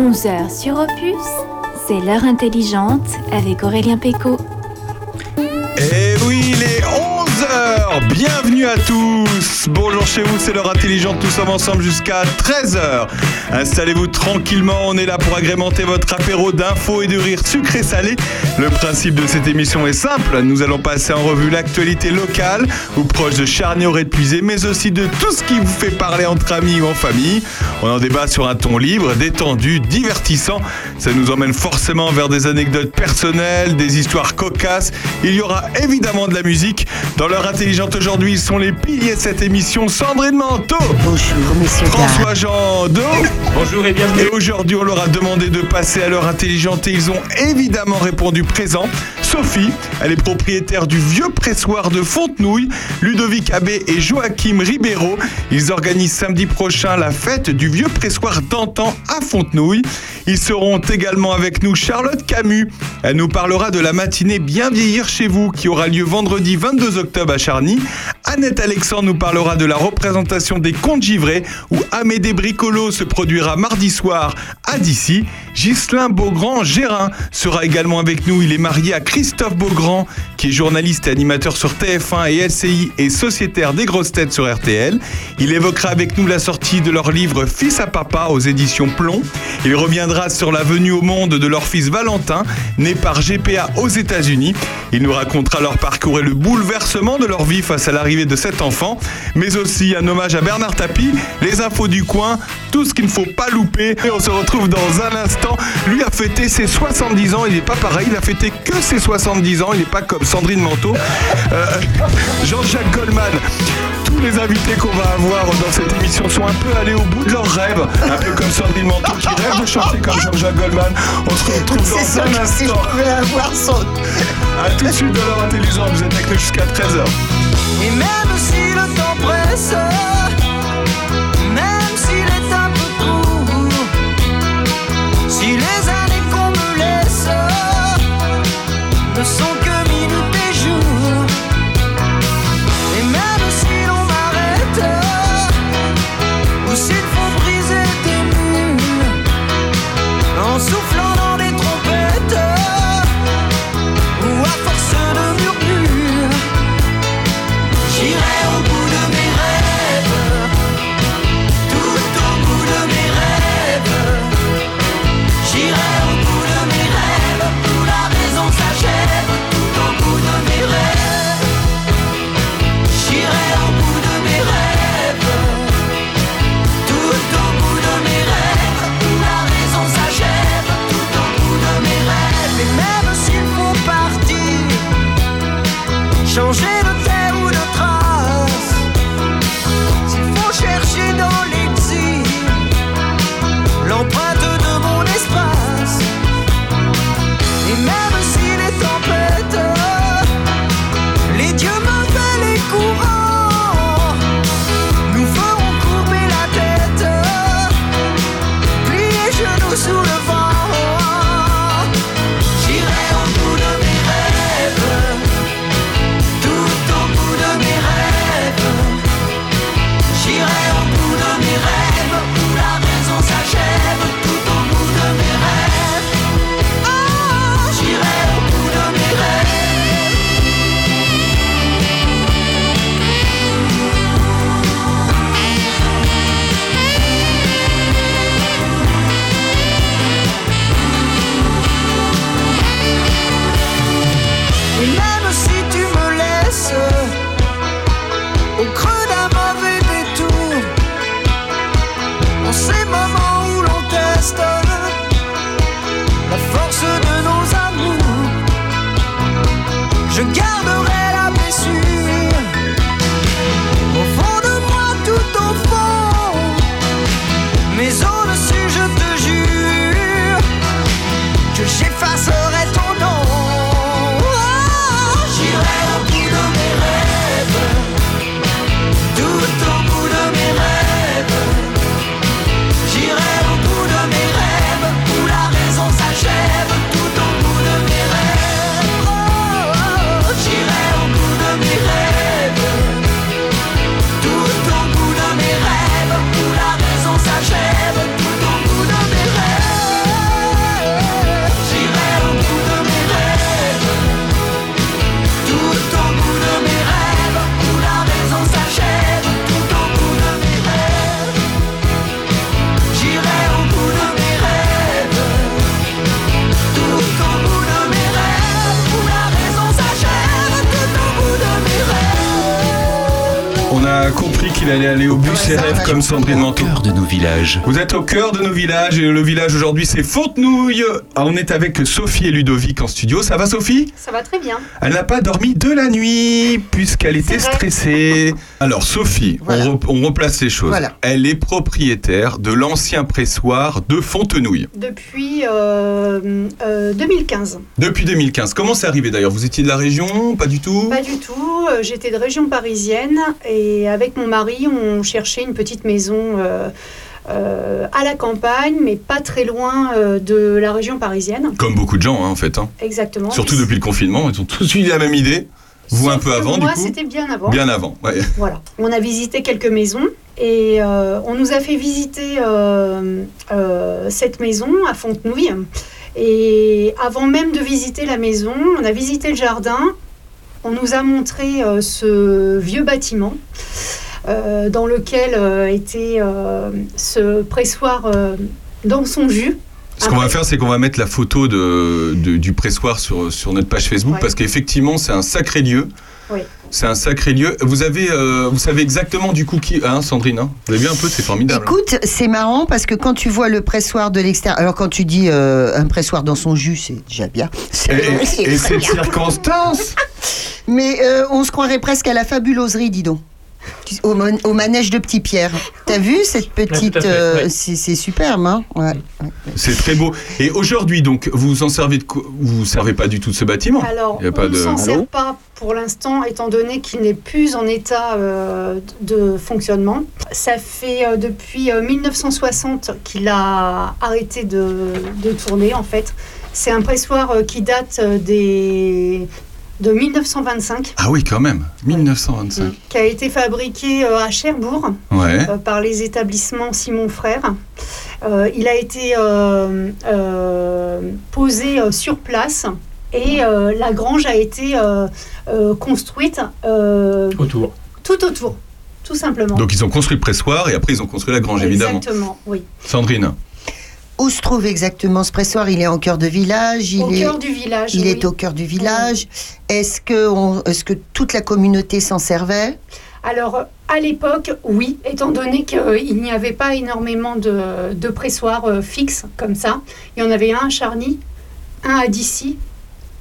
11h sur Opus, c'est l'heure intelligente avec Aurélien Péco. Et oui, les 11h Bienvenue à tous Bonjour chez vous, c'est l'heure intelligente, nous sommes ensemble jusqu'à 13h. Installez-vous tranquillement, on est là pour agrémenter votre apéro d'infos et de rires sucré salé. Le principe de cette émission est simple, nous allons passer en revue l'actualité locale ou proche de de Puisé, mais aussi de tout ce qui vous fait parler entre amis ou en famille. On en débat sur un ton libre, détendu, divertissant. Ça nous emmène forcément vers des anecdotes personnelles, des histoires cocasses. Il y aura évidemment de la musique. Dans l'heure intelligente aujourd'hui, ils sont les piliers de cette émission. Sandrine Manteau. Bonjour, messieurs. François Jean Do. Bonjour et bienvenue. Et aujourd'hui, on leur a demandé de passer à l'heure intelligente et ils ont évidemment répondu présent. Sophie, elle est propriétaire du vieux pressoir de Fontenouille. Ludovic Abbé et Joachim Ribeiro, ils organisent samedi prochain la fête du vieux pressoir d'antan à Fontenouille. Ils seront également avec nous Charlotte Camus. Elle nous parlera de la matinée Bien vieillir chez vous qui aura lieu vendredi 22 octobre à Charny. Annette Alexandre nous parlera de la représentation des contes givrés où Amédée Bricolo se produira mardi soir à Dissy. Ghislain Beaugrand-Gérin sera également avec nous. Il est marié à Christophe Beaugrand qui est journaliste et animateur sur TF1 et LCI et sociétaire des grosses têtes sur RTL. Il évoquera avec nous la sortie de leur livre Fils à papa aux éditions Plomb. Il reviendra sur la venue au monde de leur fils Valentin, né par GPA aux États-Unis. Il nous racontera leur parcours et le bouleversement de leur vie face à l'arrivée de cet enfant, mais aussi un hommage à Bernard Tapie, les infos du coin, tout ce qu'il ne faut pas louper. Et on se retrouve dans un instant. Lui a fêté ses 70 ans, il n'est pas pareil, il a fêté que ses 70 ans, il n'est pas comme Sandrine Manteau. Euh, Jean-Jacques Goldman. Tous les invités qu'on va avoir dans cette émission sont un peu allés au bout de leurs rêves, un peu comme Sandrine Manteau qui rêve de chanter comme Jean-Jacques Goldman. On se retrouve dans un si je instant. pouvais avoir son... A tout de suite dans l'heure intelligente, vous êtes avec nous jusqu'à 13h. Et même si le temps presse, ne sont comme Sandrine Manteau. Villages. Vous êtes au cœur de nos villages et le village aujourd'hui c'est Fontenouille. Ah, on est avec Sophie et Ludovic en studio. Ça va Sophie? Ça va très bien. Elle n'a pas dormi de la nuit puisqu'elle était stressée. Alors Sophie, Voilà. on, re- on replace les choses. Voilà. Elle est propriétaire de l'ancien pressoir de Fontenouille Depuis euh, euh, 2015. depuis 2015. Comment c'est arrivé d'ailleurs? Vous étiez de la région? Pas du tout? Pas du tout. euh, J'étais de région parisienne et avec mon mari, on cherchait une petite maison euh, euh, à la campagne, mais pas très loin euh, de la région parisienne. Comme beaucoup de gens hein, en fait. hein. Exactement. Surtout depuis le confinement, ils ont tous eu la même idée. Vous un peu avant Moi, du coup c'était bien avant. Bien avant. ouais. Voilà. On a visité quelques maisons et euh, on nous a fait visiter cette maison à Fontenouille. Et avant même de visiter la maison, on a visité le jardin. On nous a montré ce vieux bâtiment dans lequel euh, était euh, ce pressoir euh, dans son jus. Ce qu'on va faire, c'est qu'on va mettre la photo de, de- du pressoir sur, sur notre page Facebook Ouais. parce qu'effectivement, c'est un sacré lieu. Oui. C'est un sacré lieu. Vous avez, euh, vous savez exactement du coup qui, hein, Sandrine hein Vous avez vu un peu, c'est formidable. Écoute, c'est marrant parce que quand tu vois le pressoir de l'extérieur, alors quand tu dis euh, un pressoir dans son jus, c'est déjà bien. Et, et- C'est et cette circonstance Mais euh, on se croirait presque à la fabuloserie, dis donc. Au, man- au manège de Petit Pierre. T'as vu cette petite. euh, ouais. c'est superbe, hein ouais. C'est très beau. Et aujourd'hui, donc, vous vous en servez de quoi? Vous servez pas du tout de ce bâtiment? Alors, Il y a pas on ne de- s'en sert pas pour l'instant, étant donné qu'il n'est plus en état euh, de fonctionnement. Ça fait euh, depuis euh, 1960 qu'il a arrêté de, de tourner, en fait. C'est un pressoir euh, qui date euh, des, de 1925, Ah oui, quand même. 1925. qui a été fabriqué euh, à Cherbourg Ouais. euh, par les établissements Simon Frères. Euh, il a été euh, euh, posé sur place et euh, la grange a été euh, euh, construite euh, autour. tout autour, tout simplement. Donc ils ont construit le pressoir et après ils ont construit la grange, évidemment. Exactement, oui. Sandrine. Où se trouve exactement ce pressoir? Il est en cœur de village il Au est... cœur du village. Il oui. est au cœur du village. Est-ce que, on- est-ce que toute la communauté s'en servait? Alors, à l'époque, oui, étant donné qu'il n'y avait pas énormément de, de pressoirs euh, fixes comme ça. Il y en avait un à Charny, un à Dissy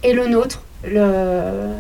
et le nôtre, le,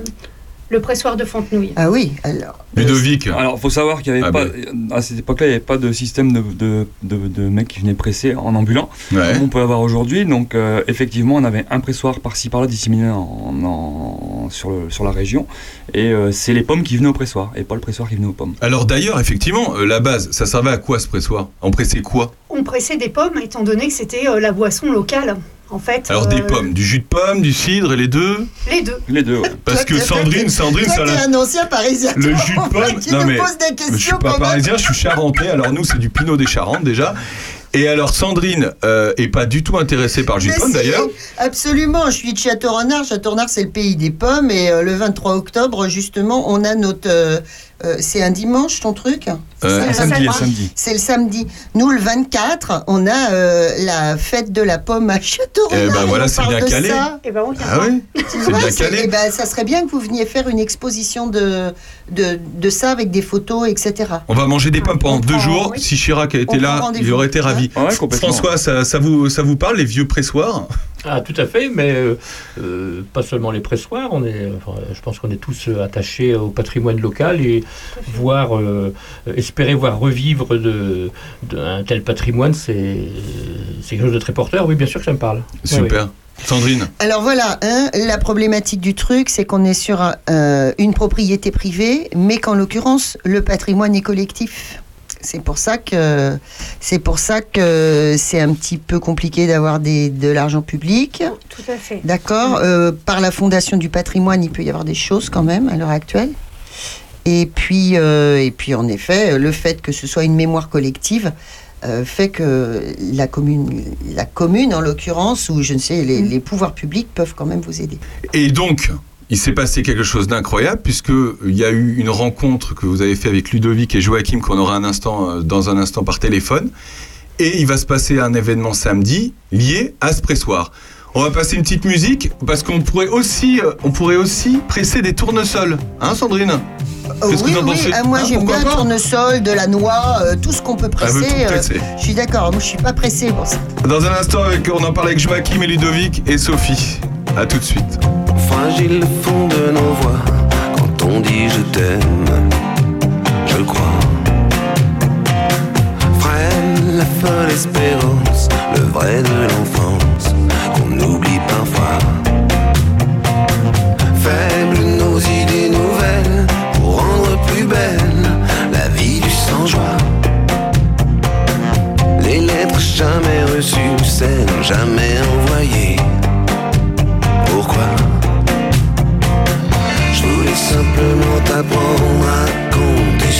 le pressoir de Fontenouille. Ah oui, alors. Ludovic. Alors, il faut savoir qu'il n'y avait Ah pas, ben. à cette époque-là, il n'y avait pas de système de, de, de- de mecs qui venaient presser en ambulant, Ouais. comme on peut avoir aujourd'hui. Donc, euh, effectivement, on avait un pressoir par-ci par-là disséminé en, en- sur, le- sur la région. Et euh, c'est les pommes qui venaient au pressoir, et pas le pressoir qui venait aux pommes. Alors d'ailleurs, effectivement, euh, la base, ça servait à quoi ce pressoir? On pressait quoi? On pressait des pommes, étant donné que c'était euh, la boisson locale, en fait. Alors des Euh, pommes, du jus de pomme, du cidre et les deux Les deux. Les deux, ouais. Parce que Sandrine, Sandrine, Toi, ça l'a- un ancien parisien. Le jus de pomme Tu Non mais poses des je suis questions pas parisien, je suis charentais. Alors nous, c'est du pinot des Charentes déjà. Et alors Sandrine euh, est pas du tout intéressée par le jus de pomme si, d'ailleurs. Absolument, je suis de Château-Renard. Château-Renard, c'est le pays des pommes. Et euh, le 23 octobre, justement, on a notre. Euh, c'est un dimanche, ton truc? Euh, C'est un samedi. C'est le samedi. Nous, le 24, on a euh, la fête de la pomme à Château-Renard. Eh ben voilà, c'est bien calé. ça. Et ben, on Ah oui C'est bien calé. eh ben, ça serait bien que vous veniez faire une exposition de, de, de ça avec des photos, etc. On va manger des pommes pendant deux prend- jours. oui. Si Chirac était On là, il aurait été ravi. Ah ouais. François, ça, ça vous, ça vous parle, les vieux pressoirs? Ah, tout à fait, mais euh, euh, pas seulement les pressoirs. On est, enfin, je pense qu'on est tous euh, attachés au patrimoine local et voir, euh, espérer voir revivre de, de un tel patrimoine, c'est c'est quelque chose de très porteur. Oui, bien sûr que ça me parle. Oui, Super. Sandrine Alors voilà, hein, la problématique du truc, c'est qu'on est sur euh, une propriété privée, mais qu'en l'occurrence, le patrimoine est collectif. C'est pour ça que c'est pour ça que c'est un petit peu compliqué d'avoir des- de l'argent public. Tout à fait. D'accord. Euh, par la Fondation du patrimoine, il peut y avoir des choses quand même à l'heure actuelle. Et puis, euh, et puis, en effet, le fait que ce soit une mémoire collective euh, fait que la commune, la commune en l'occurrence, ou je ne sais, les, les pouvoirs publics peuvent quand même vous aider. Et donc, il s'est passé quelque chose d'incroyable puisqu'il y a eu une rencontre que vous avez fait avec Ludovic et Joachim qu'on aura un instant, euh, dans un instant par téléphone. Et il va se passer un événement samedi lié à ce pressoir. On va passer une petite musique parce qu'on pourrait aussi, euh, on pourrait aussi presser des tournesols, hein, Sandrine? Euh, Qu'est-ce que oui, vous en oui, pensez? ah, moi Ah, j'aime bien le tournesol, de la noix, euh, tout ce qu'on peut veut presser. euh, je suis d'accord, moi je suis pas pressée pour ça. Dans un instant, avec, on en parle avec Joachim et Ludovic et Sophie. À tout de suite. Fragile le fond de nos voix quand on dit je t'aime, je crois. Frêle la folle espérance, le vrai de l'enfance qu'on oublie parfois. Faibles nos idées nouvelles pour rendre plus belle la vie du sans-joie. Les lettres jamais reçues, celles jamais envoyées. Pourquoi? Je voulais simplement t'apprendre à compter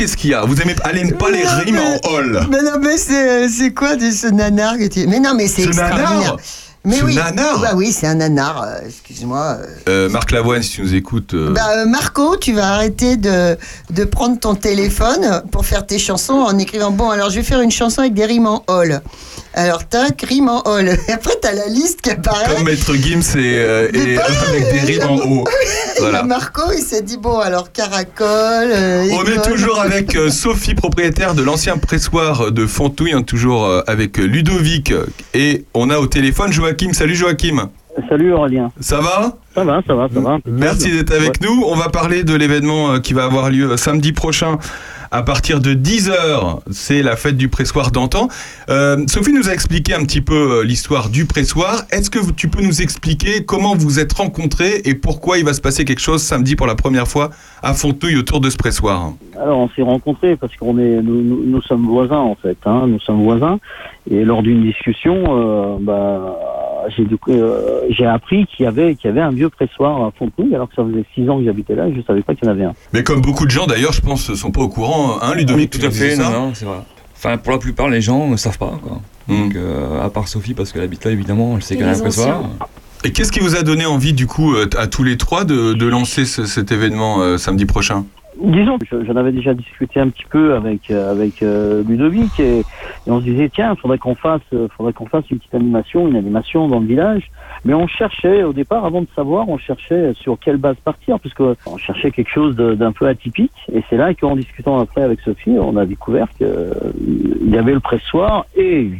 qu'est-ce qu'il y a Vous aimez allez pas les rimes en hall Mais non, mais c'est c'est quoi de ce nanar que tu... Mais non, mais c'est Ce extraordinaire. nanar Mais Ce oui. nanar Bah oui, c'est un nanar, euh, excuse-moi. euh. Euh, Marc Lavoine, si tu nous écoutes. euh, Bah, euh, Marco, tu vas arrêter de, de prendre ton téléphone pour faire tes chansons en écrivant Bon, alors je vais faire une chanson avec des rimes en hall. Alors, tac, rime en hall. Et après, t'as la liste qui apparaît. Comme Maître Gims et, euh, et avec des rimes en haut. Et Voilà. là, Marco, il s'est dit Bon, alors, caracole. euh, On est toujours avec euh, Sophie, propriétaire de l'ancien pressoir de Fontouille. On est toujours euh, avec Ludovic et on a au téléphone Joachim. Salut Joachim. Salut Aurélien. Ça va? Ça va, ça va, ça va. Merci d'être avec nous. On va parler de l'événement qui va avoir lieu samedi prochain à partir de 10h. C'est la fête du pressoir d'antan. Euh, Sophie nous a expliqué un petit peu euh, l'histoire du pressoir. Est-ce que tu peux nous expliquer comment vous êtes rencontrés et pourquoi il va se passer quelque chose samedi pour la première fois à Fontouille autour de ce pressoir? Alors on s'est rencontrés parce qu'on est, nous sommes voisins en fait. Hein, nous sommes voisins et lors d'une discussion, euh, bah, j'ai du coup, euh, j'ai appris qu'il y avait qu'il y avait un vieux pressoir à Fontenouille, alors que ça faisait six ans que j'habitais là, et je savais pas qu'il y en avait un. Mais comme beaucoup de gens d'ailleurs, je pense, sont pas au courant, hein, Ludovic Tout à fait, ça non, non, c'est vrai. Enfin, pour la plupart, les gens ne savent pas. Quoi. Hmm. Donc, euh, à part Sophie, parce qu'elle habite là, évidemment, elle sait qu'elle a un pressoir. Et qu'est-ce qui vous a donné envie, du coup, euh, à tous les trois, de, de lancer ce- cet événement euh, samedi prochain? Disons, je- j'en avais déjà discuté un petit peu avec euh, avec euh, Ludovic et, et on se disait tiens, faudrait qu'on fasse, euh, faudrait qu'on fasse une petite animation, une animation dans le village. Mais on cherchait au départ, avant de savoir, on cherchait sur quelle base partir, puisque on cherchait quelque chose d'un peu atypique. Et c'est là qu'en discutant après avec Sophie, on a découvert que euh, y avait le pressoir et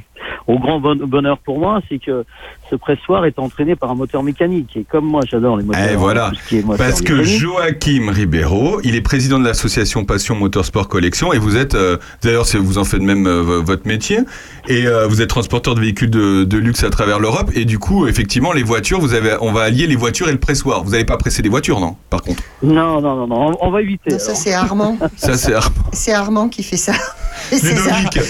au grand bon- bonheur pour moi, c'est que ce pressoir est entraîné par un moteur mécanique. Et comme moi, j'adore les moteurs. Eh voilà, tout ce qui est moteur Parce que. Joachim Ribeiro, il est président de l'association Passion Motorsport Collection et vous êtes, euh, d'ailleurs, vous en faites même euh, vo- votre métier, et euh, vous êtes transporteur de véhicules de, de luxe à travers l'Europe, et du coup, effectivement, les voitures, vous avez, on va allier les voitures et le pressoir. Vous n'allez pas presser des voitures, non Par contre, Non, non, non, non, on, on va éviter. Non, ça c'est Armand. ça c'est C'est Armand qui fait ça. Et. Ludovic.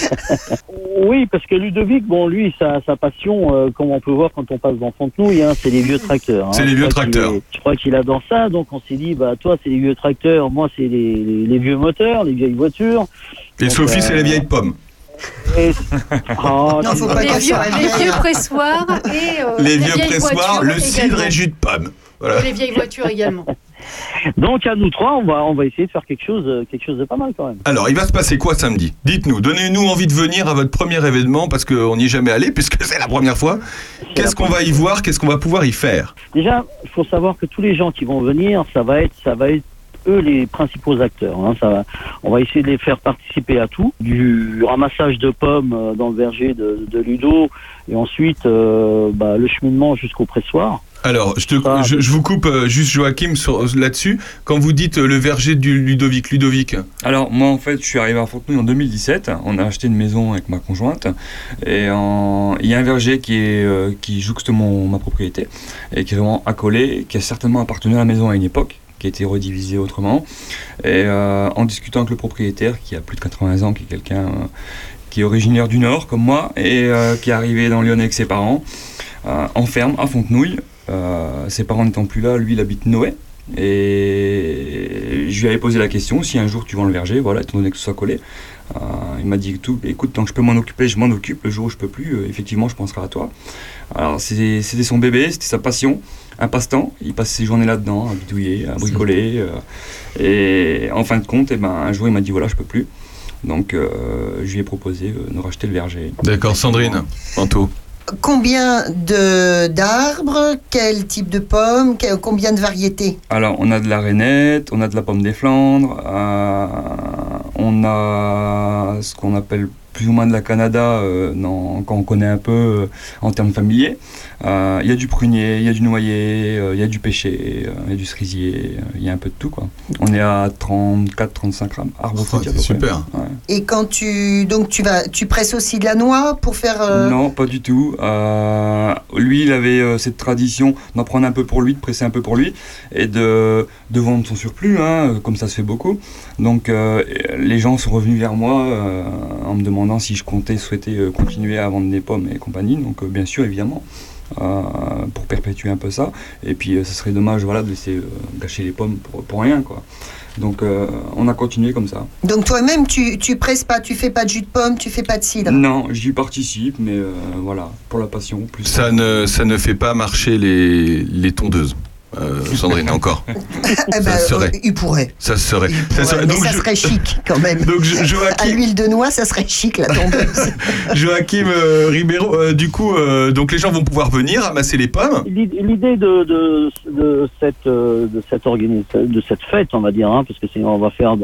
Oui, parce que Ludovic, bon, lui, sa, sa passion, euh, comme on peut voir quand on passe dans Fontenouille, hein, c'est les vieux tracteurs. hein. C'est les vieux tracteurs. Je crois qu'il adore ça, donc on s'est dit, bah toi, c'est les vieux tracteurs, moi, c'est les, les, les vieux moteurs, les vieilles voitures. Et Donc, Sophie, euh, c'est les vieilles pommes. Et... Oh, Non, faut pas Les vieux, les vieux pressoirs et euh, Les vieux vieilles pressoirs, voitures le cidre et jus de pomme. Voilà. Et les vieilles voitures également. Donc à nous trois, on va, on va essayer de faire quelque chose, euh, quelque chose de pas mal quand même. Alors, il va se passer quoi samedi? Dites-nous, donnez-nous envie de venir à votre premier événement parce qu'on n'y est jamais allé, puisque c'est la première fois. Qu'est-ce qu'on va y voir? Qu'est-ce qu'on va pouvoir y faire? Déjà, il faut savoir que tous les gens qui vont venir, ça va être, ça va être eux les principaux acteurs. hein. Ça va- on va essayer de les faire participer à tout, du ramassage de pommes euh, dans le verger de, de Ludo, et ensuite euh, bah, le cheminement jusqu'au pressoir. Alors, je, te, Ah. je, je vous coupe euh, juste Joachim sur- là-dessus. Quand vous dites euh, le verger du Ludovic, Ludovic, Alors, moi, en fait, je suis arrivé à Fontenouille en 2017. On a acheté une maison avec ma conjointe. Et en- il y a un verger qui, est, euh, qui jouxte mon, ma propriété et qui est vraiment accolé, qui a certainement appartenu à la maison à une époque, qui a été redivisé autrement. Et euh, en discutant avec le propriétaire, qui a plus de 80 ans, qui est quelqu'un euh, qui est originaire du Nord, comme moi, et euh, qui est arrivé dans Lyon avec ses parents, euh, en ferme, à Fontenouille. Euh, ses parents n'étant plus là, lui, il habite Noé. Et je lui avais posé la question si un jour tu vends le verger, voilà, étant donné que ce soit collé. Euh, il m'a dit tout, écoute, tant que je peux m'en occuper, je m'en occupe. Le jour où je peux plus, euh, effectivement, je penserai à toi. Alors, c'était son bébé, c'était sa passion, un passe-temps. Il passe ses journées là-dedans, à bidouiller, à bricoler. euh, et en fin de compte, eh ben, un jour, il m'a dit voilà, je peux plus. Donc, euh, je lui ai proposé euh, de racheter le verger. D'accord, Sandrine, Anto. Combien de d'arbres Quel type de pommes Combien de variétés? Alors, on a de la rainette, on a de la pomme des Flandres, euh, on a ce qu'on appelle plus ou moins de la Canada, euh, dans- quand on connaît un peu euh, en termes familiers. Euh, Il y a du prunier, il y a du noyer, euh, il y a du pêcher, euh, il y a du cerisier, euh, il y a un peu de tout. Quoi. On est à 34-35 arbres Oh, fruitiers super. Ouais. Et quand tu donc tu vas tu presses aussi de la noix pour faire euh, Non, pas du tout. Euh, lui, il avait euh, cette tradition d'en prendre un peu pour lui, de presser un peu pour lui, et de, de vendre son surplus, hein, comme ça se fait beaucoup. Donc, euh, les gens sont revenus vers moi euh, en me demandant si je comptais souhaiter euh, continuer à vendre des pommes et compagnie. Donc, euh, bien sûr, évidemment. euh, pour perpétuer un peu ça et puis euh, ce serait dommage voilà de laisser euh, gâcher les pommes pour, pour rien quoi donc euh, on a continué comme ça Donc toi-même tu tu presses pas, tu fais pas de jus de pomme, tu fais pas de cidre? non j'y participe mais euh, voilà pour la passion plus Ça ne, ça ne fait pas marcher les, les tondeuses. Euh, Sandrine, encore. Eh ben, serait. euh, il pourrait. Ça serait. Il Ça serait. mais Donc, ça serait chic quand même. donc Jo- À Joachim, l'huile de noix, ça serait chic la tombeuse. Joachim euh, Ribeiro, euh, du coup, euh, donc les gens vont pouvoir venir ramasser les pommes. L'idée de, de, de cette de cette organi- de cette fête, on va dire, hein, parce que c'est on va faire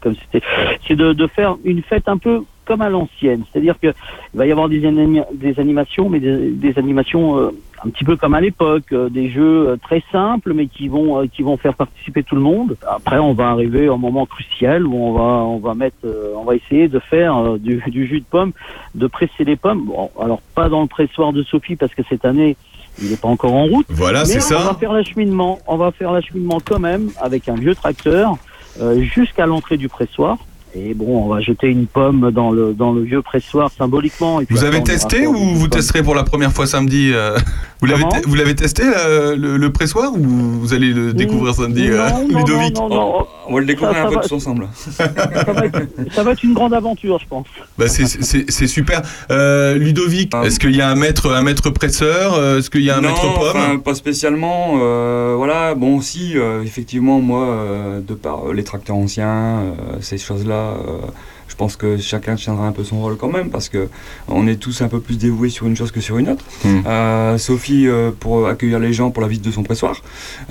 comme c'était, c'est de, de faire une fête un peu comme à l'ancienne, c'est-à-dire que il va y avoir des, anima- des animations, mais des, des animations euh, un petit peu comme à l'époque, euh, des jeux euh, très simples, mais qui vont euh, qui vont faire participer tout le monde. Après, on va arriver au moment crucial où on va on va mettre, euh, on va essayer de faire du, du jus de pomme, de presser les pommes. Bon, alors pas dans le pressoir de Sophie parce que cette année il n'est pas encore en route. Voilà, c'est on va ça. faire l'acheminement. On va faire l'acheminement quand même avec un vieux tracteur euh, jusqu'à l'entrée du pressoir. Et bon, on va jeter une pomme dans le dans le vieux pressoir symboliquement. Et puis Vous après, avez testé ou vous pomme. testerez pour la première fois samedi euh Vous l'avez, Comment te- vous l'avez testé là, le, le pressoir ou vous allez le découvrir samedi, euh, Non, Ludovic non, non, non. On va le découvrir Ça, un peu va. tous ensemble. Ça va, être, ça va être une grande aventure, je pense. Bah, c'est, c'est- c'est super. Euh, Ludovic, est-ce qu'il y a un maître, un maître presseur Est-ce qu'il y a un non, maître pomme enfin, pas spécialement. euh, voilà, bon, si, euh, effectivement, moi, euh, de par euh, les tracteurs anciens, euh, ces choses-là, euh, je pense que chacun tiendra un peu son rôle quand même, parce que on est tous un peu plus dévoués sur une chose que sur une autre. Hmm. Euh, Sophie, euh, pour accueillir les gens pour la visite de son pressoir.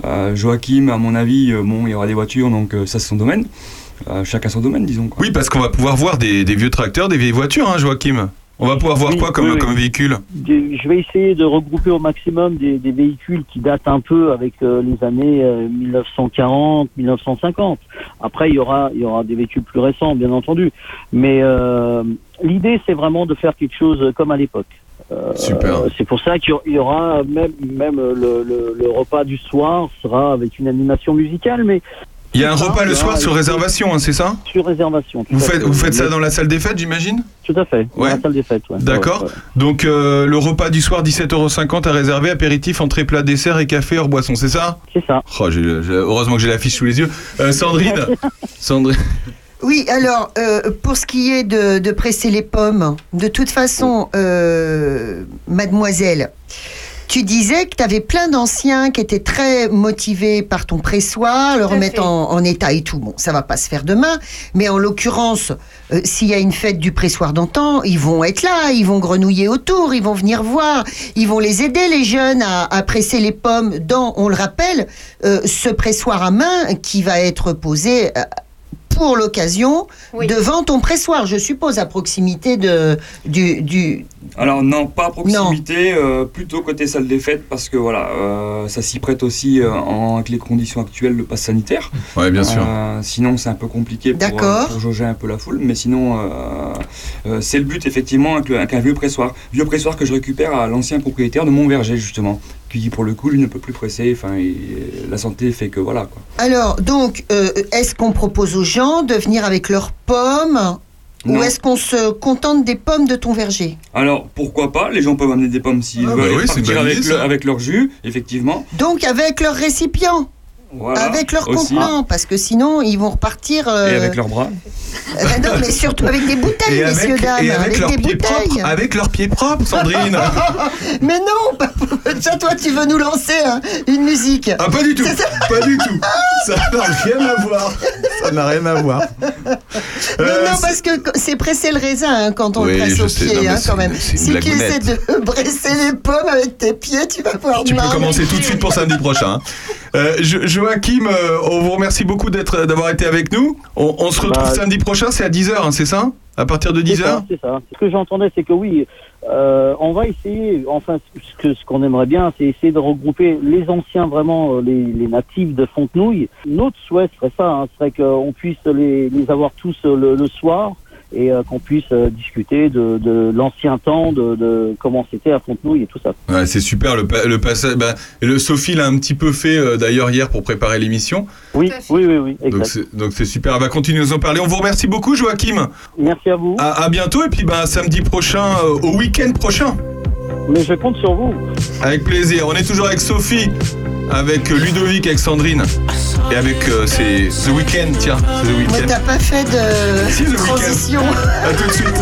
Euh, Joachim, à mon avis, bon, il y aura des voitures, donc ça, c'est son domaine. Chacun son domaine, disons. Quoi. Oui, parce qu'on va pouvoir voir des, des vieux tracteurs, des vieilles voitures, hein, Joachim. On va pouvoir voir Oui, quoi comme, oui, comme véhicule Je vais essayer de regrouper au maximum des, des véhicules qui datent un peu avec euh, les années euh, 1940, 1950. Après, il y aura, il y aura des véhicules plus récents, bien entendu. Mais euh, l'idée, c'est vraiment de faire quelque chose comme à l'époque. Euh, Super. C'est pour ça qu'il y aura même, même le, le- le repas du soir sera avec une animation musicale, mais Il y a un ça, repas le y soir sur réservation, hein, c'est ça sur réservation. tout vous à faites, fait. vous faites ça dans la salle des fêtes, j'imagine Tout à fait, dans Ouais. la salle des fêtes. ouais. D'accord. Ouais, ouais. Donc euh, le repas du soir, 17,50€ à réserver, apéritif, entrée, plat, dessert et café hors boisson, c'est ça C'est ça. Oh, Heureusement que j'ai l'affiche sous les yeux. Euh, Sandrine Sandrine Oui, alors, euh, pour ce qui est de, de presser les pommes, de toute façon, euh, mademoiselle, tu disais que tu avais plein d'anciens qui étaient très motivés par ton pressoir, le remettre en, en état et tout. Bon, ça va pas se faire demain, mais en l'occurrence, euh, s'il y a une fête du pressoir d'antan, ils vont être là, ils vont grenouiller autour, ils vont venir voir, ils vont les aider, les jeunes, à, à presser les pommes dans, on le rappelle, euh, ce pressoir à main qui va être posé euh, pour l'occasion Oui. devant ton pressoir, je suppose, à proximité de, du, du... Alors non, pas à proximité, euh, plutôt côté salle des fêtes, parce que voilà, euh, ça s'y prête aussi euh, en, avec les conditions actuelles de passe sanitaire. Ouais, bien sûr. Euh, sinon, c'est un peu compliqué pour, D'accord. euh, pour jauger un peu la foule, mais sinon, euh, euh, c'est le but effectivement avec, le- avec un vieux pressoir. Vieux pressoir que je récupère à l'ancien propriétaire de mon verger, justement, qui pour le coup, lui ne peut plus presser, enfin, la santé fait que voilà. Quoi. Alors, donc, euh, est-ce qu'on propose aux gens de venir avec leurs pommes Non. ou est-ce qu'on se contente des pommes de ton verger? Alors, pourquoi pas, les gens peuvent amener des pommes s'ils Ah, veulent bah oui, partir avec, le- avec leur jus, effectivement. Donc, avec leur récipient, Voilà, avec leur aussi. contenant, parce que sinon, ils vont repartir... euh, Et avec leurs bras. euh, non, mais surtout avec des bouteilles, Et messieurs, avec, dames, et avec leurs des pieds bouteilles. propres, avec leurs pieds propres, Sandrine. Mais non, ça, toi, tu veux nous lancer hein, une musique. Ah pas du tout, pas du tout. Ça n'a rien à voir. Ça n'a rien à voir. Mais Euh, non, parce que c'est presser le raisin hein, quand on Oui, le presse je au sais, pied, hein, quand même. Si tu essaies de presser les pommes avec tes pieds, tu vas voir Tu peux commencer tout de suite pour samedi prochain. Hein. Euh, Jo- Joachim, euh, on vous remercie beaucoup d'être, d'avoir été avec nous. On, on se retrouve Bah, samedi prochain, c'est à 10h, c'est ça? À partir de C'est 10h ça, c'est ça. Ce que j'entendais, c'est que oui, euh, on va essayer, enfin, ce que- ce qu'on aimerait bien, c'est essayer de regrouper les anciens, vraiment, euh, les, les natifs de Fontenouille. Notre souhait serait ça, hein, serait qu'on puisse les, les avoir tous euh, le, le soir et euh, qu'on puisse euh, discuter de, de l'ancien temps, de, de comment c'était à Fontenouille et tout ça. Ouais, c'est super le, pa- le passage. bah, le Sophie l'a un petit peu fait euh, d'ailleurs hier pour préparer l'émission. Oui, oui, oui, oui, Donc exact. c'est, donc c'est super. Elle va continuer à nous en parler. On vous remercie beaucoup, Joachim. Merci à vous, À, à bientôt et puis bah, samedi prochain, euh, au week-end prochain. Mais je compte sur vous. Avec plaisir. On est toujours avec Sophie, avec Ludovic, avec Sandrine et avec euh, c'est The Weekend. Tiens, c'est The Moi, Weekend. t'as pas fait Si, de The Weeknd. transition. À tout de suite.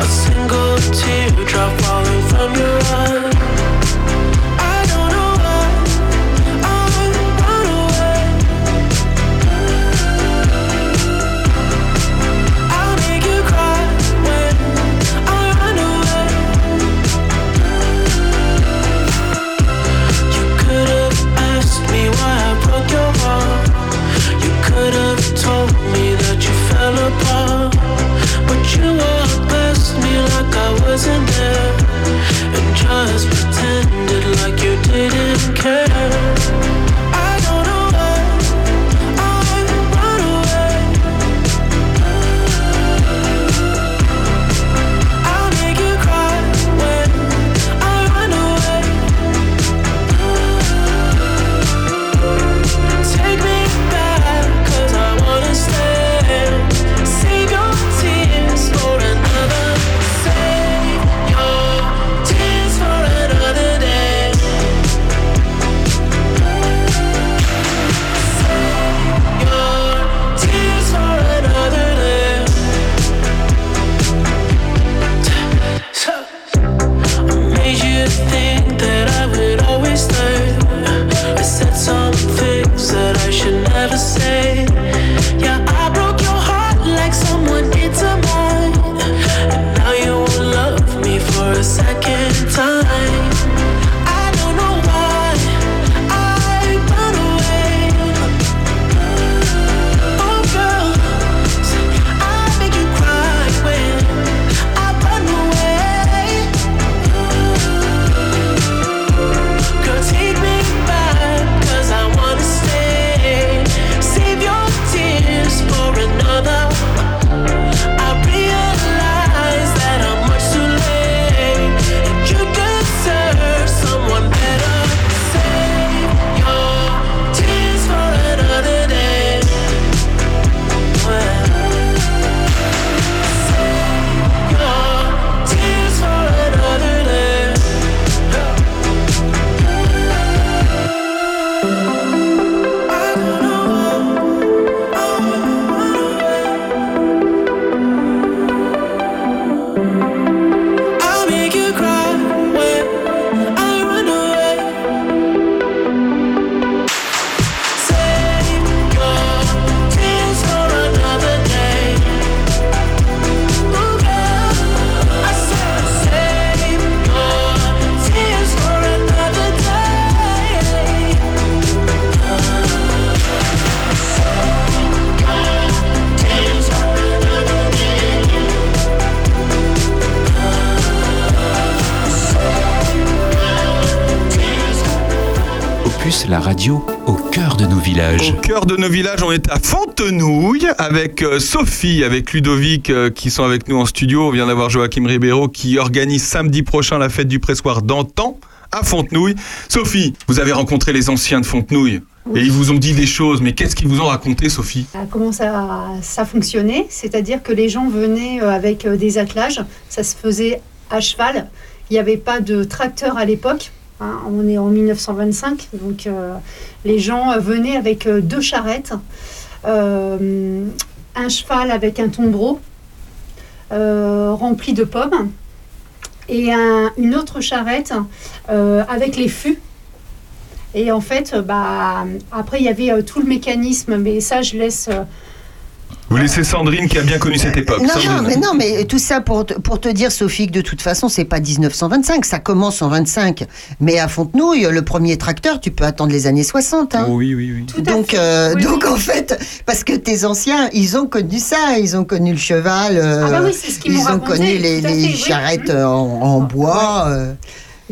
A single teardrop falling from your eye. me like I wasn't there, and just pretended like you didn't care. Villages, on est à Fontenouille avec euh, Sophie, avec Ludovic euh, qui sont avec nous en studio. On vient d'avoir Joachim Ribeiro qui organise samedi prochain la fête du pressoir d'antan à Fontenouille. Sophie, vous avez rencontré les anciens de Fontenouille et ils vous ont dit des choses, mais qu'est-ce qu'ils vous ont raconté, Sophie? Comment ça, ça fonctionnait C'est-à-dire que les gens venaient euh, avec des attelages, ça se faisait à cheval. Il n'y avait pas de tracteur à l'époque. Hein, on est en 1925, donc euh, les gens venaient avec euh, deux charrettes, euh, un cheval avec un tombereau rempli de pommes et un- une autre charrette avec les fûts. Et en fait, bah, après, il y avait tout le mécanisme, mais ça, je laisse. Vous laissez Sandrine qui a bien connu cette époque. Non, Sandrine. non, mais non, mais tout ça pour te, pour te dire, Sophie, que de toute façon, c'est pas 1925, ça commence en 25. Mais à Fontenouille, le premier tracteur, tu peux attendre les années 60. Hein. Oh oui, oui, oui. tout à Donc, fait. euh, Oui, donc oui. en fait, parce que tes anciens, ils ont connu ça, ils ont connu le cheval, euh, Ah bah oui, c'est ce qu'ils ils ont raconté, connu les, charrettes en, en bois. euh.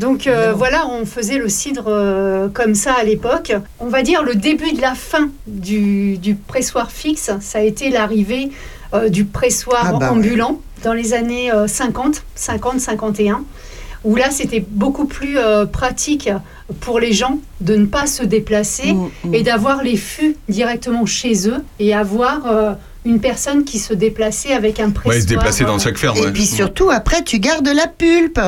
Donc euh, voilà, on faisait le cidre euh, comme ça à l'époque. On va dire le début de la fin du, du pressoir fixe, ça a été l'arrivée euh, du pressoir Ah bah ambulant dans les années euh, 50, 50, 51, où là c'était beaucoup plus euh, pratique pour les gens de ne pas se déplacer Mm, mm. et d'avoir les fûts directement chez eux et avoir euh, une personne qui se déplaçait avec un pressoir. Ouais, se déplaçaient dans chaque ferme. Et ouais. puis surtout, après, tu gardes la pulpe.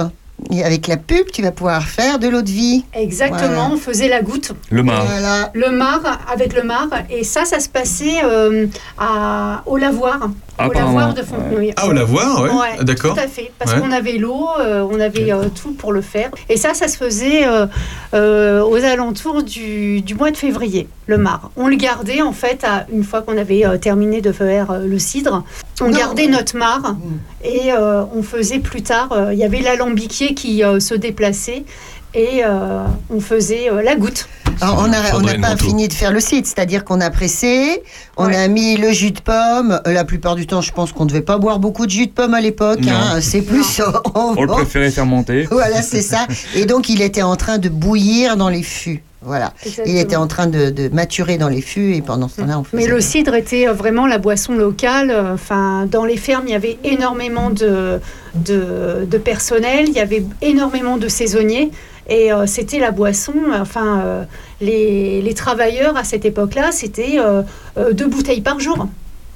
Et avec la pulpe, tu vas pouvoir faire de l'eau de vie. Exactement, Voilà. on faisait la goutte. Le mar. Voilà. Le mar, avec le mar, et ça, ça se passait euh, à, au lavoir, au Apparemment, lavoir de Fontenouille. Ah, au lavoir, ouais. Ouais, D'accord. Tout à fait, parce Ouais. qu'on avait l'eau, euh, on avait euh, tout pour le faire. Et ça, ça se faisait euh, euh, aux alentours du, du mois de février, le mar. On le gardait, en fait, à, une fois qu'on avait euh, terminé de faire euh, le cidre, on Non, gardait notre mar et euh, on faisait plus tard, euh, il y avait l'alambiqué qui euh, se déplaçait et euh, on faisait euh, la goutte. Alors, on n'a on pas Manteau. fini de faire le site, c'est-à-dire qu'on a pressé, on Ouais. a mis le jus de pomme. Euh, La plupart du temps, je pense qu'on ne devait pas boire beaucoup de jus de pomme à l'époque. Non. hein. C'est plus en On le préférait fermenter. Voilà, c'est ça. Et donc, il était en train de bouillir dans les fûts. Voilà. Il était en train de, de maturer dans les fûts et pendant ce temps-là, on faisait. Mais le cidre était euh, vraiment la boisson locale. Enfin, dans les fermes, il y avait énormément de, de, de personnel, il y avait énormément de saisonniers. Et euh, c'était la boisson. Enfin, euh, les, les travailleurs à cette époque-là, c'était euh, euh, deux bouteilles par jour,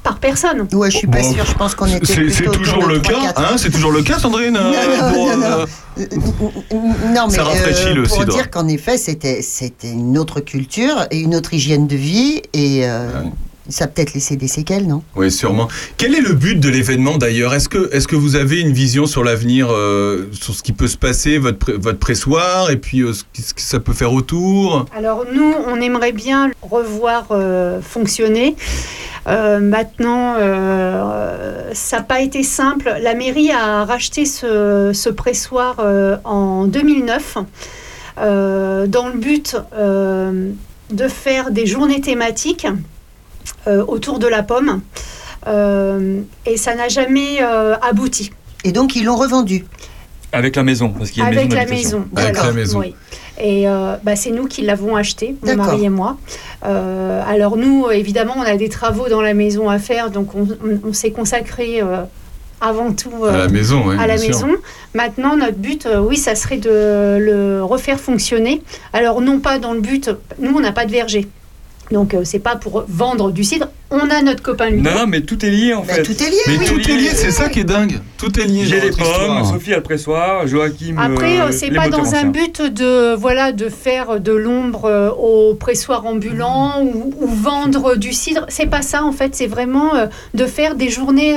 par personne. Ouais, je suis pas Bon, sûre. Je pense qu'on était C'est plutôt c'est autour toujours de le 3, cas, 4. hein C'est toujours le cas, Sandrine euh, Non, non, pour, non, non. euh, Non, mais Ça rafraîchit le pour cidre. dire qu'en effet, c'était c'était une autre culture et une autre hygiène de vie et euh, Ouais. Ça a peut-être laissé des séquelles, non? Oui, sûrement. Quel est le but de l'événement d'ailleurs? Est-ce que, est que vous avez une vision sur l'avenir, euh, sur ce qui peut se passer, votre, votre pressoir, et puis euh, ce, que ça peut faire autour? Alors nous, on aimerait bien revoir euh, fonctionner. Euh, maintenant, euh, ça n'a pas été simple. La mairie a racheté ce, ce pressoir euh, en 2009 euh, dans le but euh, de faire des journées thématiques autour de la pomme. Euh, et ça n'a jamais euh, abouti Et donc, ils l'ont revendu. Avec la maison, parce qu'il y a une avec maison la maison. Avec la maison. oui. Et euh, bah, c'est nous qui l'avons acheté, mon mari et moi. Euh, alors nous, évidemment, on a des travaux dans la maison à faire, donc on, on- on s'est consacré euh, avant tout euh, À la maison, oui. à la sûr. maison. Maintenant, notre but, euh, oui, ça serait de le refaire fonctionner. Alors non pas dans le but, nous, on n'a pas de verger. Donc euh, c'est pas pour vendre du cidre. On a notre copain Ludo. Non, mais tout est lié en Bah, fait. tout est lié. Mais Oui, tout est lié, c'est ça qui est dingue. Tout est lié. J'ai les pommes, histoire. Sophie a le pressoir, Joachim. Après, euh, euh, c'est pas dans un but de voilà de faire de l'ombre euh, au pressoir ambulant ou, ou vendre du cidre. C'est pas ça en fait. C'est vraiment euh, de faire des journées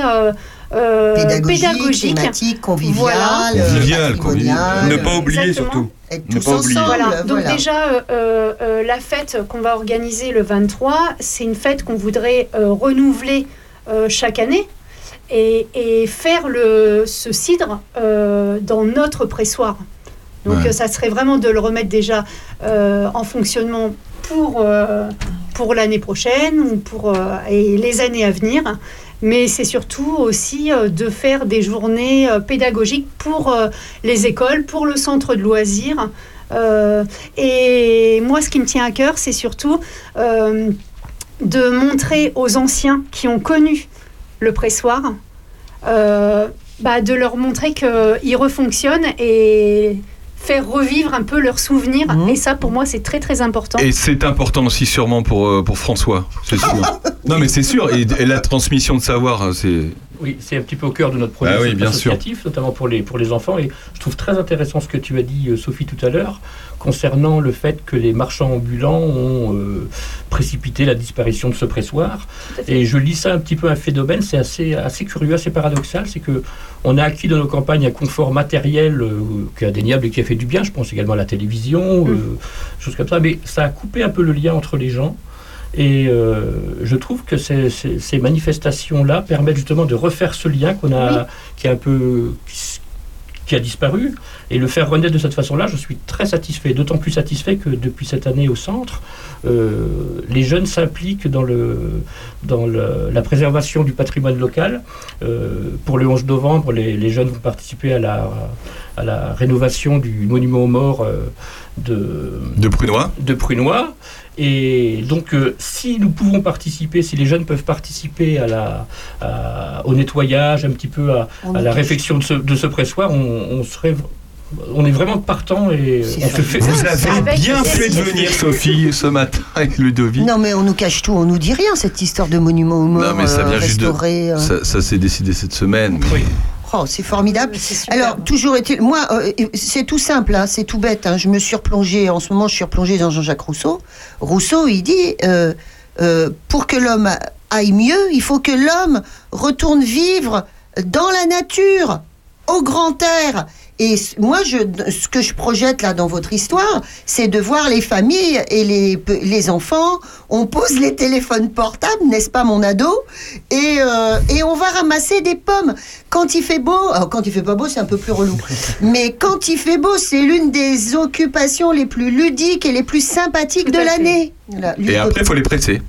euh, Pédagogique, thématique. Voilà. euh, Convivial, patrimoniale, Ne pas oublier Exactement. surtout. Être ne tous pas oublier. ensemble. Voilà. Donc voilà. déjà, euh, euh, euh, la fête qu'on va organiser le 23, c'est une fête qu'on voudrait euh, renouveler euh, chaque année et, et faire le, ce cidre euh, dans notre pressoir. Donc Ouais. ça serait vraiment de le remettre déjà euh, en fonctionnement pour, euh, pour l'année prochaine ou pour, euh, et les années à venir. Mais c'est surtout aussi euh, de faire des journées euh, pédagogiques pour euh, les écoles, pour le centre de loisirs, et moi, ce qui me tient à cœur, c'est surtout de montrer aux anciens qui ont connu le pressoir, bah, de leur montrer qu'ils refonctionnent et faire revivre un peu leurs souvenirs. Et ça, pour moi, c'est très très important. Et c'est important aussi sûrement pour, euh, pour François, c'est sûr. non mais c'est sûr, et, et la transmission de savoir, c'est... Oui, c'est un petit peu au cœur de notre projet Ah oui, bien sûr. associatif, notamment pour les, pour les enfants. Et je trouve très intéressant ce que tu as dit, euh, Sophie, tout à l'heure, concernant le fait que les marchands ambulants ont euh, précipité la disparition de ce pressoir. Et je lis ça un petit peu un phénomène, c'est assez, assez curieux, assez paradoxal. C'est que on a acquis dans nos campagnes un confort matériel euh, qui est indéniable et qui a fait du bien. Je pense également à la télévision, euh, choses comme ça. Mais ça a coupé un peu le lien entre les gens. Et euh, je trouve que ces, ces- ces manifestations-là permettent justement de refaire ce lien qu'on a, qui est un peu qui, qui a disparu, et le faire renaître de cette façon-là. Je suis très satisfait, d'autant plus satisfait que depuis cette année au centre, euh, les jeunes s'impliquent dans, le, dans le- la préservation du patrimoine local. Euh, pour le 11 novembre, les, les jeunes vont participer à la, à la rénovation du monument aux morts euh, de, De Prunois de Prunois. Et donc, euh, si nous pouvons participer, si les jeunes peuvent participer à la, à- au nettoyage, un petit peu à, la réfection de ce, de ce pressoir, on, on serait, on est vraiment partant et on se fait. Vous avez bien fait de venir, Sophie, ce matin avec Ludovic. Non, mais on nous cache tout, on nous dit rien, cette histoire de monument aux morts Non, mais ça euh, vient juste de- euh. Ça, ça s'est décidé cette semaine. mais- Oui. Oh, c'est formidable. Super. Alors, toujours est-il, moi, euh, c'est tout simple, hein, c'est tout bête. hein. Je me suis replongée, en ce moment, je suis replongée dans Jean-Jacques Rousseau. Rousseau, il dit euh, euh, pour que l'homme aille mieux, il faut que l'homme retourne vivre dans la nature, au grand air. Et moi, je, ce que je projette là dans votre histoire, c'est de voir les familles et les, les enfants. On pose les téléphones portables, n'est-ce pas, mon ado et, euh, et on va ramasser des pommes. Quand il fait beau, alors quand il fait pas beau, c'est un peu plus relou. Mais quand il fait beau, c'est l'une des occupations les plus ludiques et les plus sympathiques Tout de l'année. Et après, il faut les presser.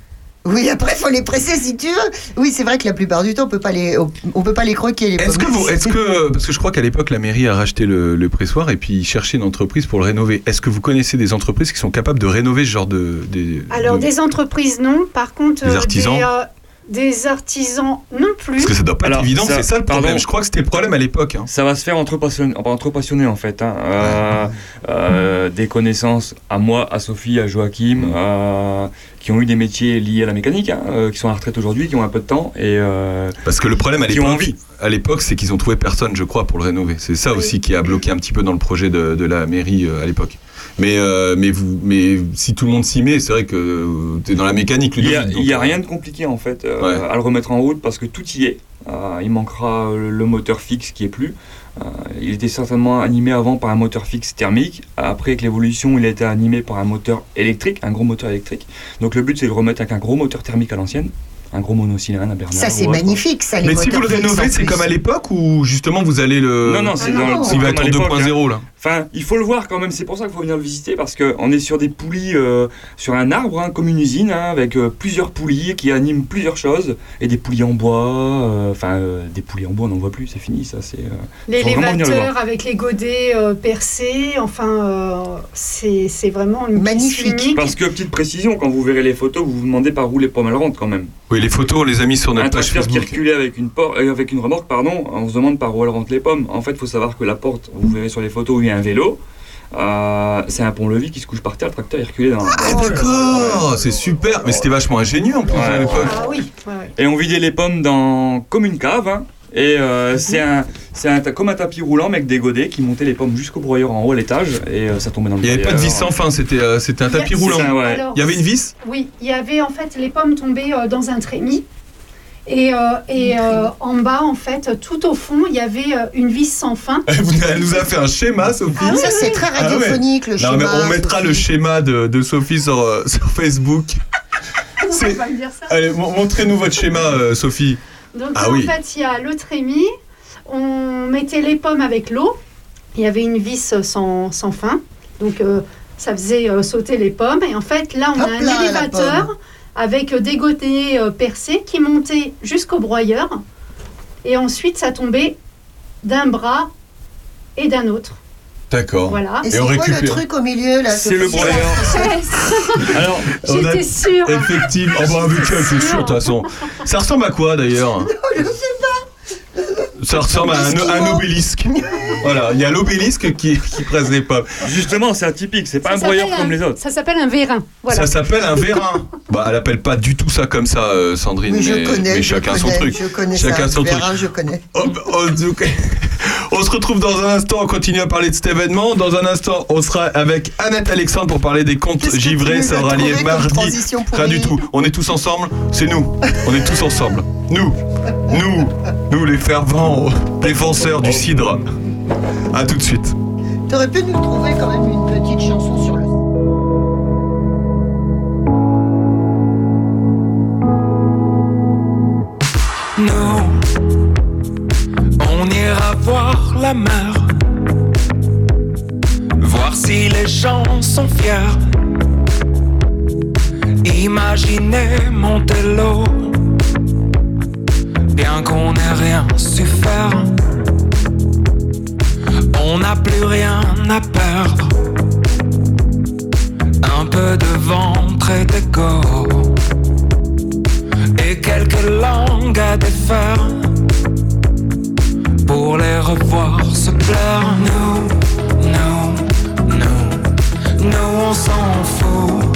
Oui, après, faut les presser si tu veux. Oui, c'est vrai que la plupart du temps, on peut pas les, on, on peut pas les croquer les Est-ce que vous, est-ce que, parce que je crois qu'à l'époque, la mairie a racheté le, le pressoir et puis cherché une entreprise pour le rénover. Est-ce que vous connaissez des entreprises qui sont capables de rénover ce genre de. des- Alors, de- des entreprises, non. Par contre, Des euh, artisans des, euh, des artisans non plus. Parce que ça doit pas Alors, être évident, ça- c'est ça le problème. pardon. Je crois que c'était le problème à l'époque. hein. Ça va se faire entre passionnés, entre passionnés en fait. hein. Euh, euh, des connaissances à moi, à Sophie, à Joachim, euh, qui ont eu des métiers liés à la mécanique, hein, euh, qui sont à la retraite aujourd'hui, qui ont un peu de temps. Et euh, Parce que le problème à l'époque, envie. à l'époque, c'est qu'ils ont trouvé personne, je crois, pour le rénover. C'est ça aussi qui a bloqué un petit peu dans le projet de, de la mairie euh, à l'époque. Mais, euh, mais, vous, mais si tout le monde s'y met, c'est vrai que tu es dans la mécanique. il n'y a, y a euh, rien de compliqué en fait euh, Ouais. à le remettre en route parce que tout y est. Euh, il manquera euh, le moteur fixe qui est plus. Euh, il était certainement animé avant par un moteur fixe thermique. Après, avec l'évolution, il a été animé par un moteur électrique, un gros moteur électrique. Donc le but, c'est de le remettre avec un gros moteur thermique à l'ancienne, un gros monocylindre, un Bernard. Ça, c'est magnifique, ça. les Mais si vous le rénovez, c'est comme à l'époque ou justement vous allez le. Non, non, c'est Ah dans non. le- c'est Il va être à en l'époque, hein. 2.0 là. Enfin, il faut le voir quand même, c'est pour ça qu'il faut venir le visiter, parce qu'on est sur des poulies, euh, sur un arbre, hein, comme une usine, hein, avec euh, plusieurs poulies qui animent plusieurs choses, et des poulies en bois, euh, enfin, euh, des poulies en bois, on n'en voit plus, c'est fini, ça, c'est... euh, venir le L'élévateur avec les godets euh, percés, enfin, euh, c'est c'est vraiment une Magnifique. Parce que, petite précision, quand vous verrez les photos, vous vous demandez par où les pommes elles rentrent quand même. Oui, les photos, on les a mis sur notre Un page tracteur qui Facebook. reculait avec une, euh, avec une remorque, pardon, on se demande par où elles rentrent les pommes. En fait, il faut savoir que la porte, vous verrez sur les photos où il y a un vélo, euh, c'est un pont-levis qui se couche par terre, le tracteur est reculé dans... Ah, d'accord, c'est super. Mais c'était vachement ingénieux en plus Ouais. à l'époque. Ah oui, ouais, ouais. Et on vidait les pommes dans comme une cave. hein. Et euh, c'est un, c'est un, comme un tapis roulant, mais avec des godets qui montaient les pommes jusqu'au broyeur en haut à l'étage. Et euh, ça tombait dans le Il n'y avait pas de vis sans fin, c'était euh, c'était un tapis roulant. ça, ouais. Alors, Il y avait une vis? Oui, il y avait en fait les pommes tombées euh, dans un trémies. Et, euh, et euh, en bas, en fait, tout au fond, il y avait euh, une vis sans fin. Elle nous a fait un schéma, Sophie. Ah oui, Ça, c'est très Ah ouais. radiophonique, le Non, schéma. mais on mettra le schéma de, de Sophie sur, euh, sur Facebook. On C'est- va pas me dire ça. Allez, mon- montrez-nous votre schéma, euh, Sophie. Donc Ah oui. en fait, il y a le trémies. On mettait les pommes avec l'eau. Il y avait une vis sans, sans fin. Donc euh, ça faisait euh, sauter les pommes. Et en fait, là, on Hop a un là, la élévateur pomme. Avec des godets euh, percés qui montaient jusqu'au broyeur. Et ensuite, ça tombait d'un bras et d'un autre. D'accord. Voilà. Et, Et c'est quoi le récupère. truc au milieu là C'est le broyeur. Alors, On a- J'étais sûre. Effectivement. Oh, bah, c'est sûr, de toute façon. Ça ressemble à quoi d'ailleurs Je sais Ça ressemble à un, un obélisque. Voilà, il y a l'obélisque qui, qui presse les pommes. justement, c'est atypique, c'est pas Ça un broyeur comme un- les autres. Ça s'appelle un vérin. Voilà. Ça s'appelle un vérin. Bah, elle appelle pas du tout ça comme ça, euh, Sandrine. Mais je connais, mais je chacun son truc. Je connais Chacun ça. son Vérin, truc. je connais. Oh, oh, ok. On se retrouve dans un instant, on continue à parler de cet événement. Dans un instant, on sera avec Annette Alexandre pour parler des tu givrés. Ça aura lieu mardi. Rien du tout. On est tous ensemble. C'est nous. On est tous ensemble. Nous. Nous. Nous, les fervents défenseurs du cidre. À tout de suite. T'aurais pu nous trouver quand même une petite chanson sur le. Nous, on ira voir la mer, voir si les gens sont fiers. Imaginez monter l'eau, bien qu'on n'ait rien su faire. On n'a plus rien à perdre. Un peu de ventre et d'égo et quelques langues à défaire pour les revoir se plaire. Nous, nous, nous, nous on s'en fout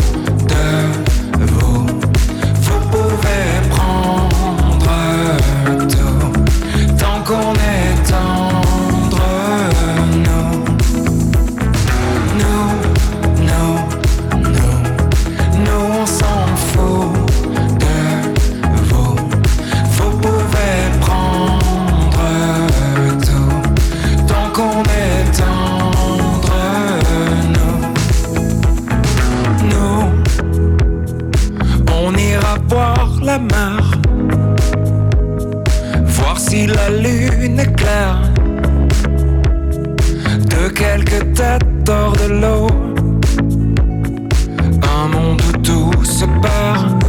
la lune est claire. De quelques têtes hors de l'eau, un monde où tout se perd.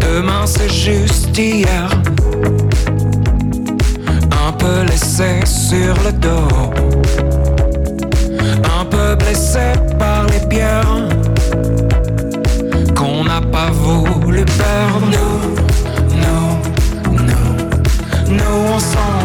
Demain c'est juste hier. Un peu laissé sur le dos. Un peu blessé par les pierres. Qu'on n'a pas voulu perdre. Nous on s'en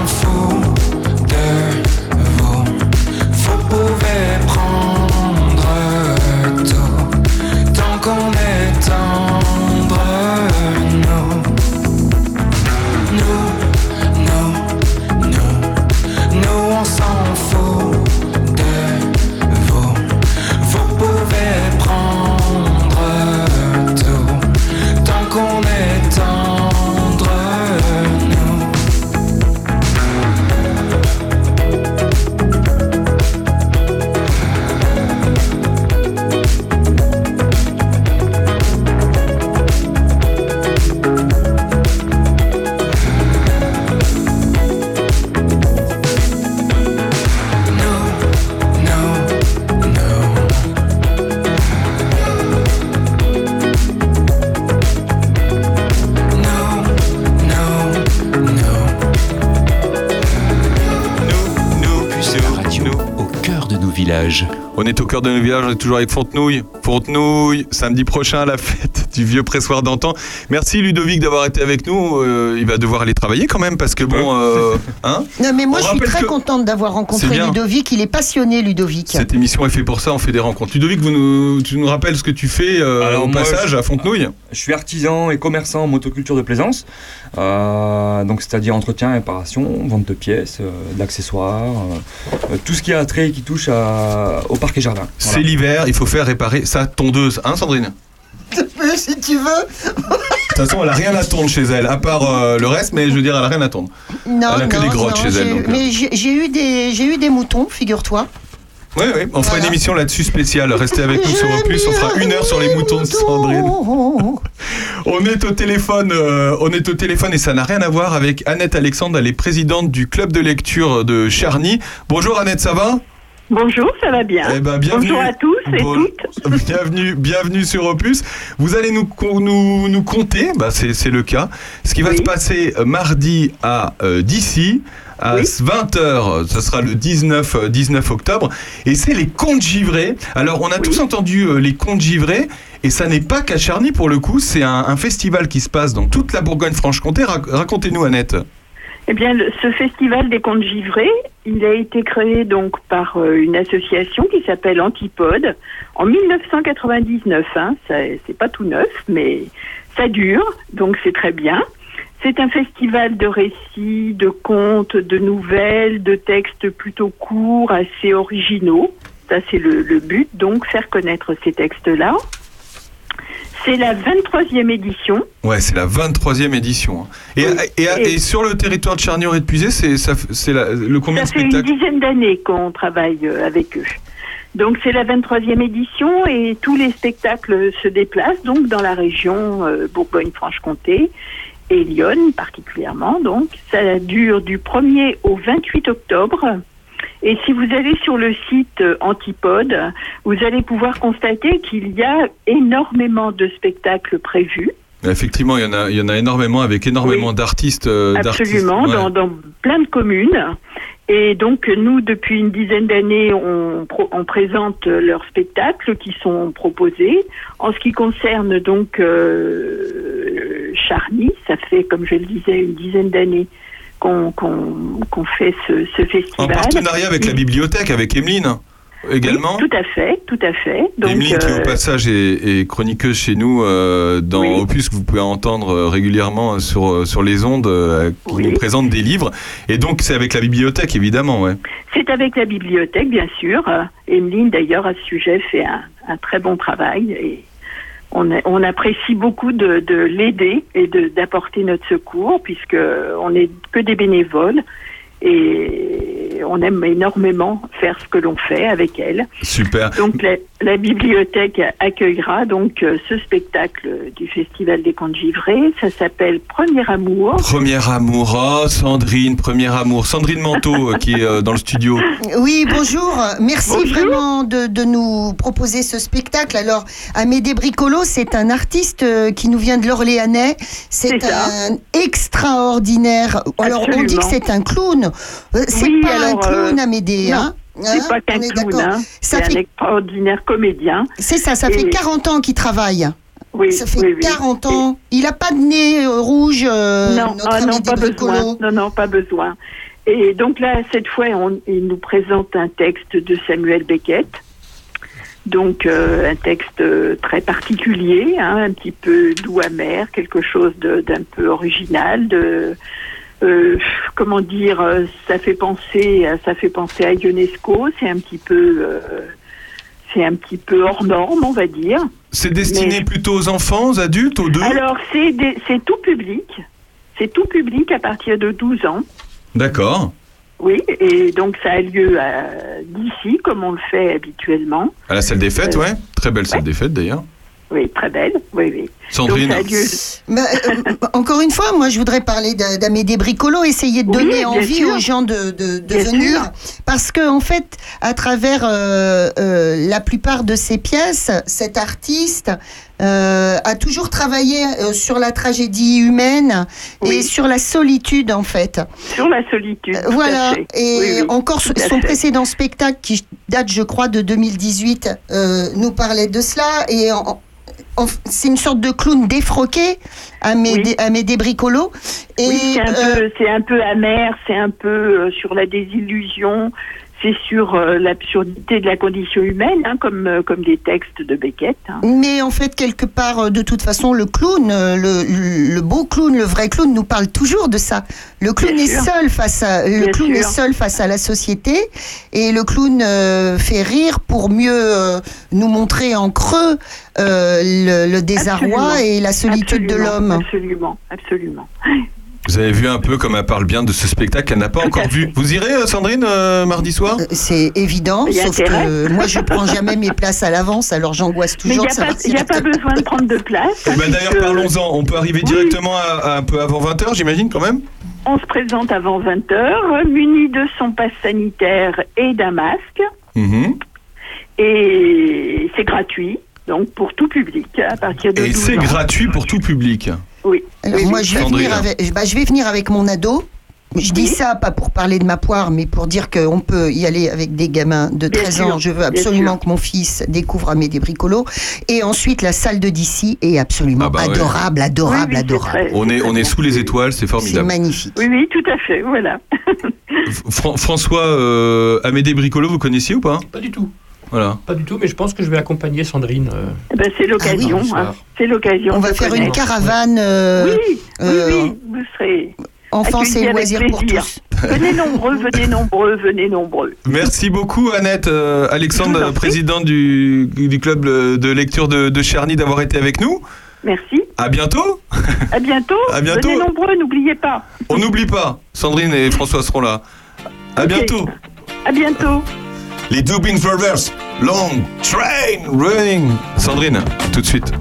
On est au cœur de nos villages, on est toujours avec Fontenouille. Fontenouille, samedi prochain la fête du vieux pressoir d'antan. Merci Ludovic d'avoir été avec nous. Euh, il va devoir aller travailler quand même parce que bon, euh, hein Non, mais moi, On je suis très que- contente d'avoir rencontré. Ludovic. Il est passionné, Ludovic. Cette émission est faite pour ça, on fait des rencontres. Ludovic, vous nous, tu nous rappelles ce que tu fais euh, Alors, au moi, passage je- à Fontenouille? Je suis artisan et commerçant en motoculture de plaisance, euh, donc c'est-à-dire entretien, réparation, vente de pièces, euh, d'accessoires, tout ce qui a trait et qui touche à- au parc et jardin. C'est l'hiver, il faut faire réparer sa tondeuse, hein Sandrine? Si tu veux. De toute façon, elle a rien à tondre chez elle, à part euh, le reste, mais je veux dire, elle a rien à tondre. Non, Elle a que non, des grottes non, chez elle, donc, euh. Mais j'ai j'ai eu des, j'ai eu des moutons, figure-toi. Oui, oui, on fera une émission là-dessus spéciale. Restez avec nous sur Opus, on fera une heure sur les moutons de Sandrine. On est au téléphone, euh, on est au téléphone et ça n'a rien à voir avec Annette Alexandre, elle est présidente du club de lecture de Charny. Bonjour Annette, ça va? Bonjour, ça va bien. Eh ben, bienvenue. Bonjour à tous et Bon- toutes. Bienvenue, bienvenue sur Opus. Vous allez nous, nous, nous compter, bah c'est le cas, ce qui va Oui. se passer euh, mardi à euh, d'ici à 20h, ce sera le 19, euh, 19 octobre, et c'est les contes givrés. Alors on a tous entendu euh, les contes givrés, et ça n'est pas qu'à Charny pour le coup, c'est un, un festival qui se passe dans toute la Bourgogne-Franche-Comté. Rac- Racontez-nous Annette. Eh bien, ce festival des contes givrés, il a été créé donc par euh, une association qui s'appelle Antipode en 1999. Hein, c'est pas tout neuf, mais ça dure, donc c'est très bien. C'est un festival de récits, de contes, de nouvelles, de textes plutôt courts, assez originaux. Ça, c'est le but, donc faire connaître ces textes-là. C'est la 23e édition. Ouais, c'est la 23e édition. hein. Et, et, et- et sur le territoire de Charny et de Puisé, c'est le combien de Ça fait une spectacles dizaine d'années qu'on travaille euh, avec eux. Donc c'est la 23e édition et tous les spectacles se déplacent donc dans la région euh, Bourgogne-Franche-Comté et Lyon particulièrement. Donc ça dure du 1er au 28 octobre. Et si vous allez sur le site euh, Antipode, vous allez pouvoir constater qu'il y a énormément de spectacles prévus. Effectivement, il y en a, il y en a énormément avec énormément d'artistes. euh, d'artistes, Absolument, ouais. dans, dans plein de communes. Et donc, nous, depuis une dizaine d'années, on présente leurs spectacles qui sont proposés. En ce qui concerne donc euh, Charny, ça fait, comme je le disais, une dizaine d'années qu'on fait ce, ce festival. En partenariat avec la bibliothèque, avec Emeline également. Tout à fait, tout à fait. Donc, Emeline qui euh, au passage est, est chroniqueuse chez nous euh, dans Opus que vous pouvez entendre euh, régulièrement sur, euh, sur les ondes euh, qui nous présente des livres. Et donc c'est avec la bibliothèque évidemment, ouais. C'est avec la bibliothèque, bien sûr. Euh, Emeline, d'ailleurs, à ce sujet, fait un, un très bon travail et on, apprécie beaucoup de, de l'aider et d'apporter notre secours, puisque on n'est que des bénévoles et on aime énormément faire ce que l'on fait avec elle. Super. Donc la, la bibliothèque accueillera donc euh, ce spectacle du Festival des Contes Givrés. Ça s'appelle Premier Amour. Premier amour, oh Sandrine, premier amour. Sandrine Manteau euh, qui est euh, dans le studio. Oui, bonjour. Merci vraiment de, de nous proposer ce spectacle. Alors, Amédée Bricolo, c'est un artiste euh, qui nous vient de l'Orléanais. C'est un extraordinaire. Alors, on dit que Absolument. c'est un clown. Euh, C'est Oui, pas alors, un clown, euh, Amédée. non, hein C'est Hein pas qu'un clown, hein. C'est un fait extraordinaire comédien. C'est ça, ça fait Et- 40 ans qu'il travaille. Oui, ça fait oui, oui. 40 ans. Il a pas de nez euh, rouge, euh, non, notre ah, non, pas Bricolo. besoin. Non, non, pas besoin. Et donc là, cette fois, on- il nous présente un texte de Samuel Beckett. Donc euh, un texte très particulier, hein, un petit peu doux amer, quelque chose d'un peu original, de euh, comment dire, euh, ça fait penser, à- ça fait penser à Ionesco. C'est un petit peu, euh, c'est un petit peu hors norme, on va dire. C'est destiné plutôt aux enfants, aux adultes, aux deux Alors, c'est des- c'est tout public. C'est tout public à partir de 12 ans. D'accord. Oui, et donc ça a lieu d'ici, comme on le fait habituellement. À la salle des fêtes, Euh, ouais. Très belle salle des fêtes d'ailleurs. Oui, très belle. Oui, oui. Sandrine. Donc, Bah, euh, encore une fois, moi je voudrais parler d'A- d'Amédée Bricolo, essayer de Oui, donner envie sûr. aux gens de, de- de Bien venir. sûr. Parce que en fait, à travers euh, euh, la plupart de ses pièces, cet artiste euh, a toujours travaillé euh, sur la tragédie humaine et sur la solitude en fait. Sur la solitude. Voilà. Et Oui, oui, encore son fait. précédent spectacle qui date, je crois, de 2018, euh, nous parlait de cela. Et en- c'est une sorte de clown défroqué, Amédée Bricolo. Et, Oui, c'est un, euh, un peu amer, c'est un peu euh, sur la désillusion, c'est sur euh, l'absurdité de la condition humaine, hein, comme, euh, comme des textes de Beckett. hein. Mais en fait, quelque part, euh, de toute façon, le clown, euh, le, beau clown, le vrai clown, nous parle toujours de ça. Le clown Bien est sûr. seul face à le Bien clown est seul face à la société, et le clown fait rire pour mieux nous montrer en creux le, le désarroi Absolument. et la solitude de l'homme. Absolument, absolument. Vous avez vu un peu comme elle parle bien de ce spectacle qu'elle n'a pas encore vu. Vous irez, euh, Sandrine, euh, mardi soir? C'est évident, sauf intérêt. que moi je prends jamais mes places à l'avance, alors j'angoisse Mais il toujours n'y a, pas- besoin de prendre de place. Eh ben, D'ailleurs, parlons-en. On peut arriver directement à, à un peu avant 20h, j'imagine, quand même? On se présente avant 20h, muni de son passe sanitaire et d'un masque. Mhm. Et c'est gratuit, donc pour tout public, à partir de Et 12 c'est gratuit pour tout public. Oui. Alors Oui, moi, oui. je vais, Sandrine. venir avec, bah, je vais venir avec mon ado. Je dis ça pas pour parler de ma poire, mais pour dire qu'on peut y aller avec des gamins de Bien 13 sûr, ans. Je veux absolument que mon fils découvre Amédée Bricolo. Et ensuite, la salle de DC est absolument Ah bah ouais. adorable, adorable, Oui, oui, c'est adorable. On est, c'est on sous les étoiles, c'est C'est formidable. magnifique. Oui, oui, tout à fait, voilà. Fran- François euh, Amédée Bricolo, vous connaissiez ou pas? Pas du tout. Voilà. Pas du tout, mais je pense que je vais accompagner Sandrine. euh, Eh ben, c'est l'occasion, Ah oui, hein. c'est l'occasion. On va faire une caravane euh, Oui, oui, euh, oui, vous serez enfance et loisirs pour tous. Venez nombreux, venez nombreux, venez nombreux. Merci beaucoup Annette, euh, Alexandre, président du, du club de lecture de, de Charny, d'avoir été avec nous. Merci. À bientôt. À bientôt. À bientôt. Venez nombreux, n'oubliez pas. On n'oublie pas, Sandrine et François seront là. À bientôt. À bientôt. Les Dubin Brothers, Long Train Running. Sandrine, tout de suite.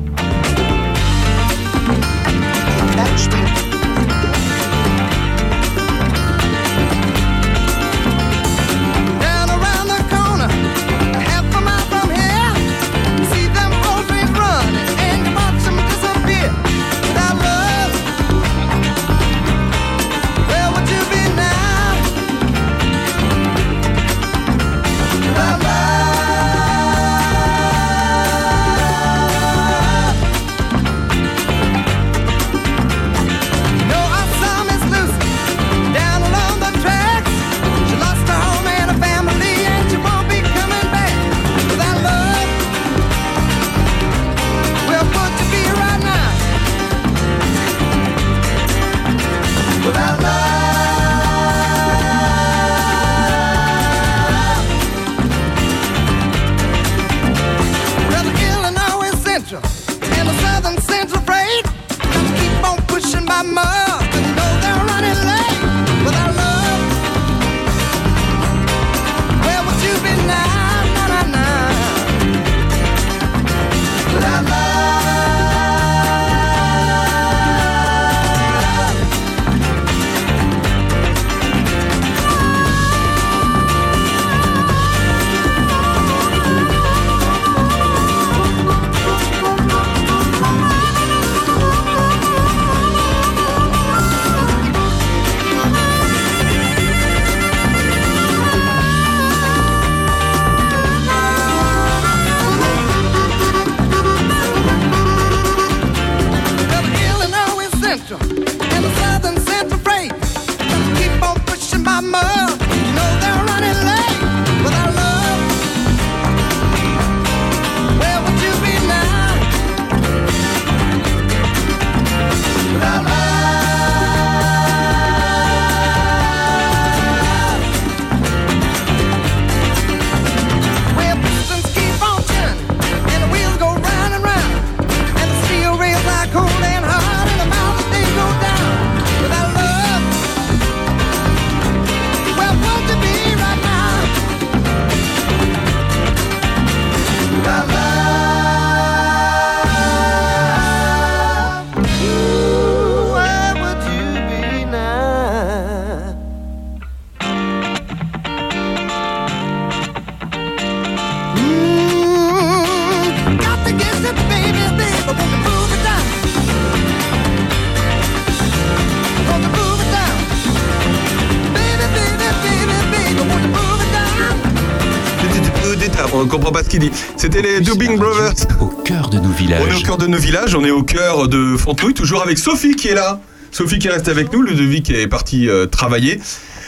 Qu'il dit. C'était les Dubin Brothers. Au cœur de nos On est au villages. cœur de nos villages, on est au cœur de Fontenoy, toujours avec Sophie qui est là. Sophie qui reste avec nous, Ludovic est parti euh, travailler.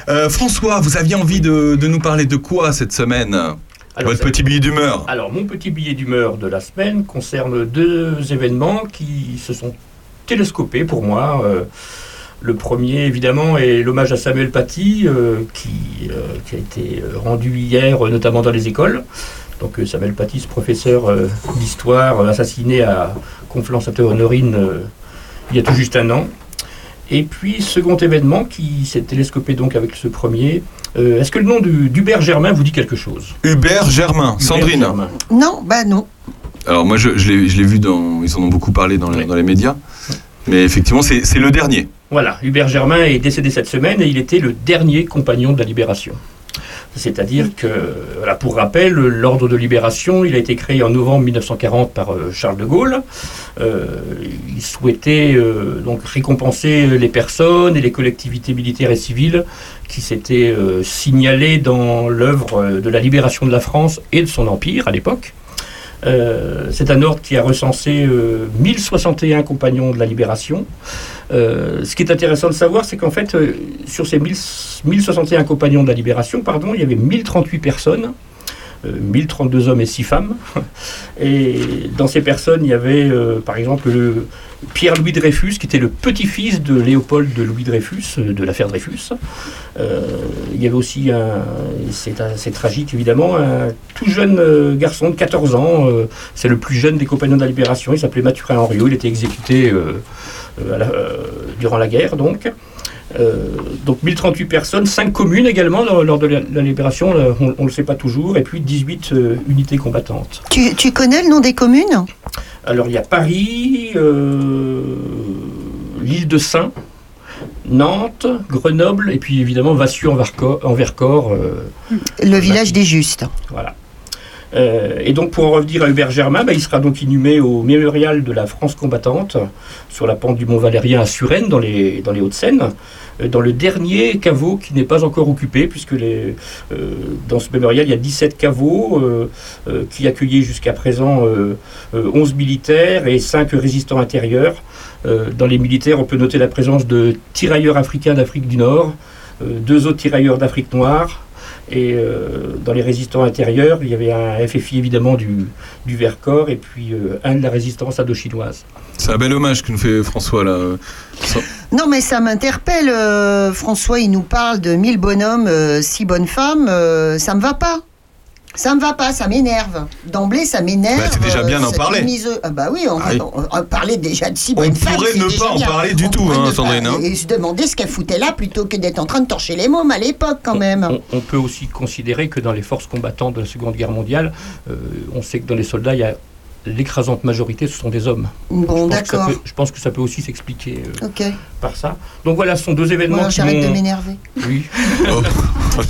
Euh, François, vous aviez envie de, de nous parler de quoi cette semaine? Alors, Votre petit billet d'humeur. Alors, mon petit billet d'humeur de la semaine concerne deux événements qui se sont télescopés pour moi. Euh, le premier, évidemment, est l'hommage à Samuel Paty, euh, qui, euh, qui a été rendu hier, notamment dans les écoles. Donc, euh, Samuel Paty, ce professeur euh, d'histoire, euh, assassiné à Conflans-Sainte-Honorine euh, il y a tout juste un an. Et puis, second événement qui s'est télescopé donc avec ce premier. euh, Est-ce que le nom d'Hubert Germain vous dit quelque chose? Hubert Germain, Hubert Sandrine. Germain. Non, bah non. Alors moi je, je l'ai vu dans, ils en ont beaucoup parlé dans les, Oui. dans les médias. Mais effectivement c'est le dernier. Voilà, Hubert Germain est décédé cette semaine et il était le dernier compagnon de la Libération. C'est-à-dire que, voilà, pour rappel, l'ordre de libération, il a été créé en novembre 1940 par euh, Charles de Gaulle. Euh, il souhaitait euh, donc récompenser les personnes et les collectivités militaires et civiles qui s'étaient signalées dans l'œuvre de la libération de la France et de son empire à l'époque. Euh, c'est un ordre qui a recensé euh, 1061 compagnons de la libération. Euh, ce qui est intéressant de savoir, c'est qu'en fait, euh, sur ces 1000 1061 compagnons de la libération, pardon, il y avait 1038 personnes, euh, 1032 hommes et 6 femmes. Et dans ces personnes, il y avait euh, par exemple le Pierre-Louis Dreyfus, qui était le petit-fils de Léopold de Louis Dreyfus, euh, de l'affaire Dreyfus. Euh, il y avait aussi, un, c'est tragique évidemment, un tout jeune euh, garçon de 14 ans. c'est le plus jeune des compagnons de la libération. Il s'appelait Mathurin Henriot. Il était exécuté durant la guerre, donc. Euh, donc 1038 personnes, 5 communes également lors, de la, la libération, là, on ne le sait pas toujours, et puis 18 euh, unités combattantes. Tu, tu connais le nom des communes? Alors il y a Paris, euh, l'île de Saint, Nantes, Grenoble, et puis évidemment Vassieux en Vercors. En Vercors euh, Le village des Justes. voilà. Euh, et donc pour en revenir à Hubert Germain, bah, il sera donc inhumé au mémorial de la France combattante sur la pente du Mont Valérien à Suresnes dans les, dans les Hauts-de-Seine, euh, dans le dernier caveau qui n'est pas encore occupé puisque euh, dans ce mémorial il y a 17 caveaux qui accueillaient jusqu'à présent euh, euh, 11 militaires et 5 résistants intérieurs. Dans les militaires on peut noter la présence de tirailleurs africains d'Afrique du Nord, deux autres tirailleurs d'Afrique noire, et euh, dans les résistants intérieurs, il y avait un FFI évidemment du, du Vercors et puis euh, un de la résistance indochinoise. C'est un bel hommage que nous fait François là. Sans- Non, mais ça m'interpelle. euh, François, il nous parle de 1000 bonhommes, euh, 6 bonnes femmes. euh, ça me va pas. Ça me va pas, ça m'énerve. D'emblée, ça m'énerve. Bah, c'est déjà bien d'en cette parler. mise- Ah bah oui, on, Ah oui. on- on parlait déjà de 6 On pourrait c'est ne pas en bien. parler du On tout, hein, Sandrine, hein. Et se demander ce qu'elle foutait là plutôt que d'être en train de torcher les mômes à l'époque, quand même. On, on peut aussi considérer que dans les forces combattantes de la Seconde Guerre mondiale, euh, on sait que dans les soldats, il y a l'écrasante majorité, ce sont des hommes. Bon, Je pense que ça d'accord. peut- Je pense que ça peut aussi s'expliquer euh, par ça. Donc voilà, ce sont deux événements Bon, qui j'arrête de m'énerver. Oui. Oh.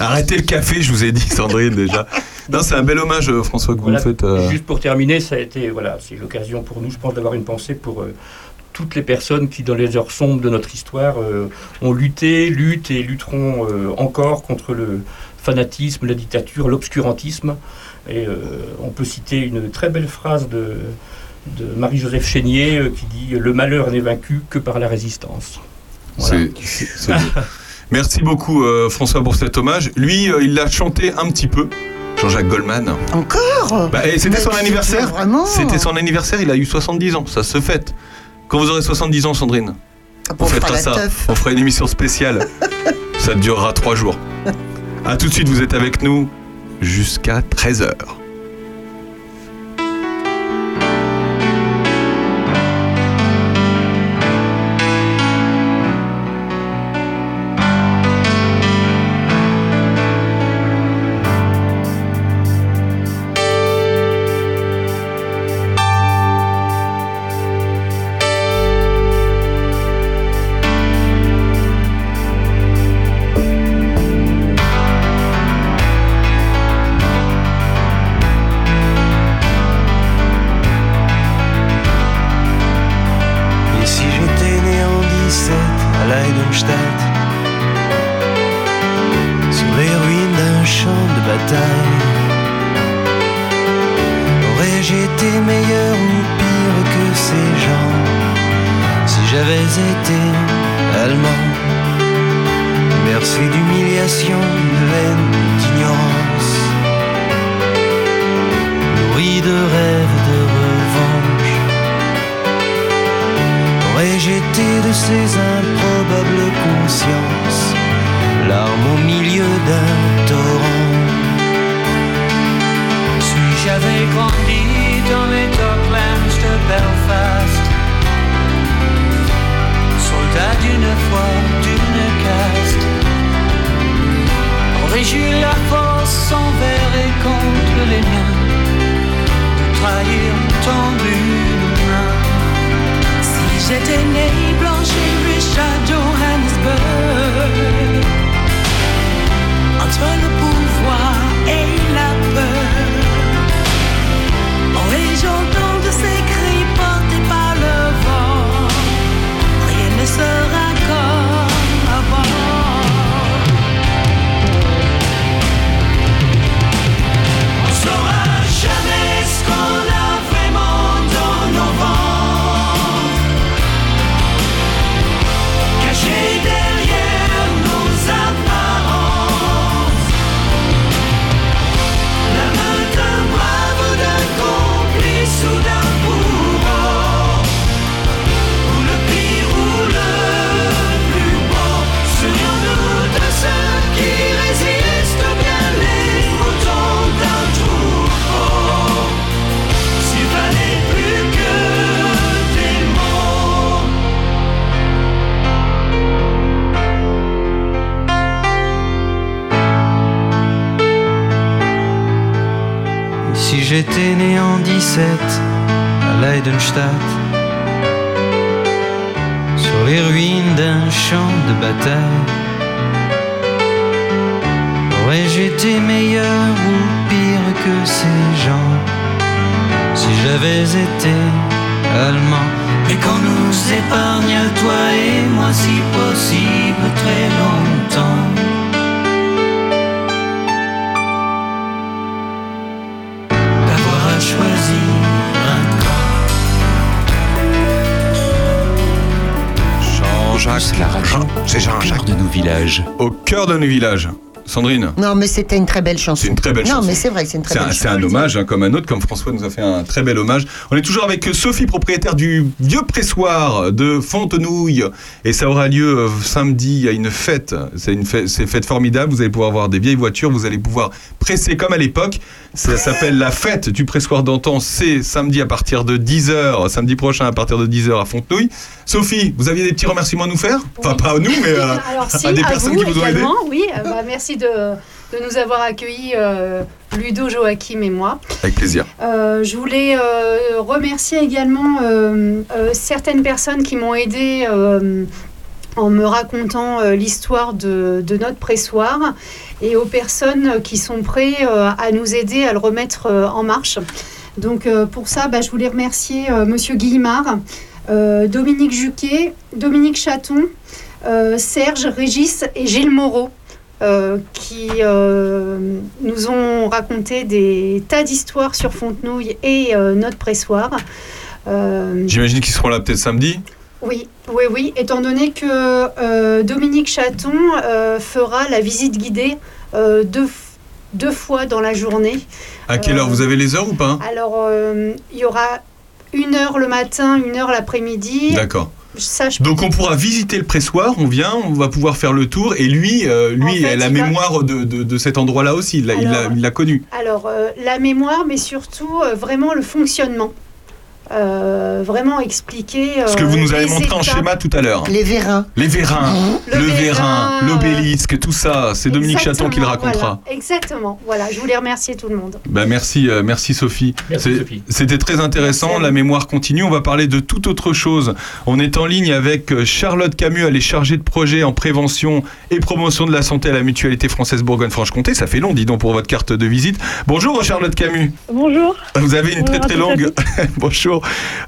Arrêtez le café, je vous ai dit, Sandrine, déjà. Non, c'est un bel hommage, euh, François, que Voilà. vous faites. euh, Juste pour terminer, ça a été, voilà, c'est l'occasion pour nous, je pense, d'avoir une pensée pour euh, toutes les personnes qui, dans les heures sombres de notre histoire, euh, ont lutté, luttent et lutteront euh, encore contre le fanatisme, la dictature, l'obscurantisme. Et euh, on peut citer une très belle phrase de, de Marie-Joseph Chénier euh, qui dit Le malheur n'est vaincu que par la résistance. Voilà. C'est- c'est beau. Merci beaucoup, euh, François, pour cet hommage. Lui, euh, il l'a chanté un petit peu. Jean-Jacques Goldman. Encore? Bah, et c'était Mais son anniversaire. Vraiment C'était son anniversaire, il a eu 70 ans. Ça se fête. Quand vous aurez 70 ans, Sandrine, on On fera ça. teuf. On fera une émission spéciale. ça durera 3 jours. A tout de suite, vous êtes avec nous jusqu'à 13h. Sandrine Non, mais c'était une très belle chanson. C'est une très belle non, chanson. mais c'est vrai que c'est une très belle un, chanson. c'est un hommage, hein, comme un autre, comme François nous a fait un très bel hommage. On est toujours avec Sophie, propriétaire du vieux pressoir de Fontenouille. Et ça aura lieu euh, samedi, a une fête. C'est une fête, c'est une fête formidable. Vous allez pouvoir voir des vieilles voitures, vous allez pouvoir presser comme à l'époque. Ça s'appelle la fête du pressoir d'antan. C'est samedi à partir de 10h, samedi prochain à partir de 10h à Fontenouille. Sophie, vous aviez des petits remerciements à nous faire? Enfin, pas à nous, mais euh, Alors, si, à des à personnes vous qui vous ont aidé. Oui, euh, bah, merci de, de nous avoir accueillis, euh, Ludo, Joachim et moi. Avec plaisir. Euh, je voulais remercier également certaines personnes qui m'ont aidé en me racontant euh, l'histoire de, notre pressoir et aux personnes qui sont prêtes euh, à nous aider à le remettre euh, en marche. Donc pour ça, bah, je voulais remercier Monsieur Guillemard, Dominique Juquet, Dominique Chaton, Serge, Régis et Gilles Moreau. qui nous ont raconté des tas d'histoires sur Fontenouille et notre pressoir. J'imagine qu'ils seront là peut-être samedi? Oui, oui, oui, étant donné que euh, Dominique Chaton euh, fera la visite guidée euh, deux, deux fois dans la journée. À quelle heure Vous avez les heures ou pas? Alors, il y aura une heure le matin, une heure l'après-midi. D'accord. Ça, Donc on pourra visiter le pressoir, on vient, on va pouvoir faire le tour et lui, euh, lui, En fait, a la mémoire de, de- de cet endroit-là aussi, il l'a- il connu. Alors, euh, la mémoire, mais surtout euh, vraiment le fonctionnement. Euh, vraiment expliquer. Ce que vous euh, nous avez montré en schéma tout à l'heure. Les vérins. Les vérins, Le le vérin, vérin, l'obélisque, tout ça, c'est Dominique Chaton qui le racontera. voilà. exactement. Voilà, je voulais remercier tout le monde. Bah merci, euh, merci Sophie. C'était très intéressant, la mémoire continue. On va parler de toute autre chose. On est en ligne avec euh, Charlotte Camus, elle est chargée de projet en prévention et promotion de la santé à la Mutualité française Bourgogne-Franche-Comté. Ça fait long, dis donc, pour votre carte de visite. Bonjour Charlotte Camus. Bonjour. Vous avez une très Bonjour très longue. Bonjour.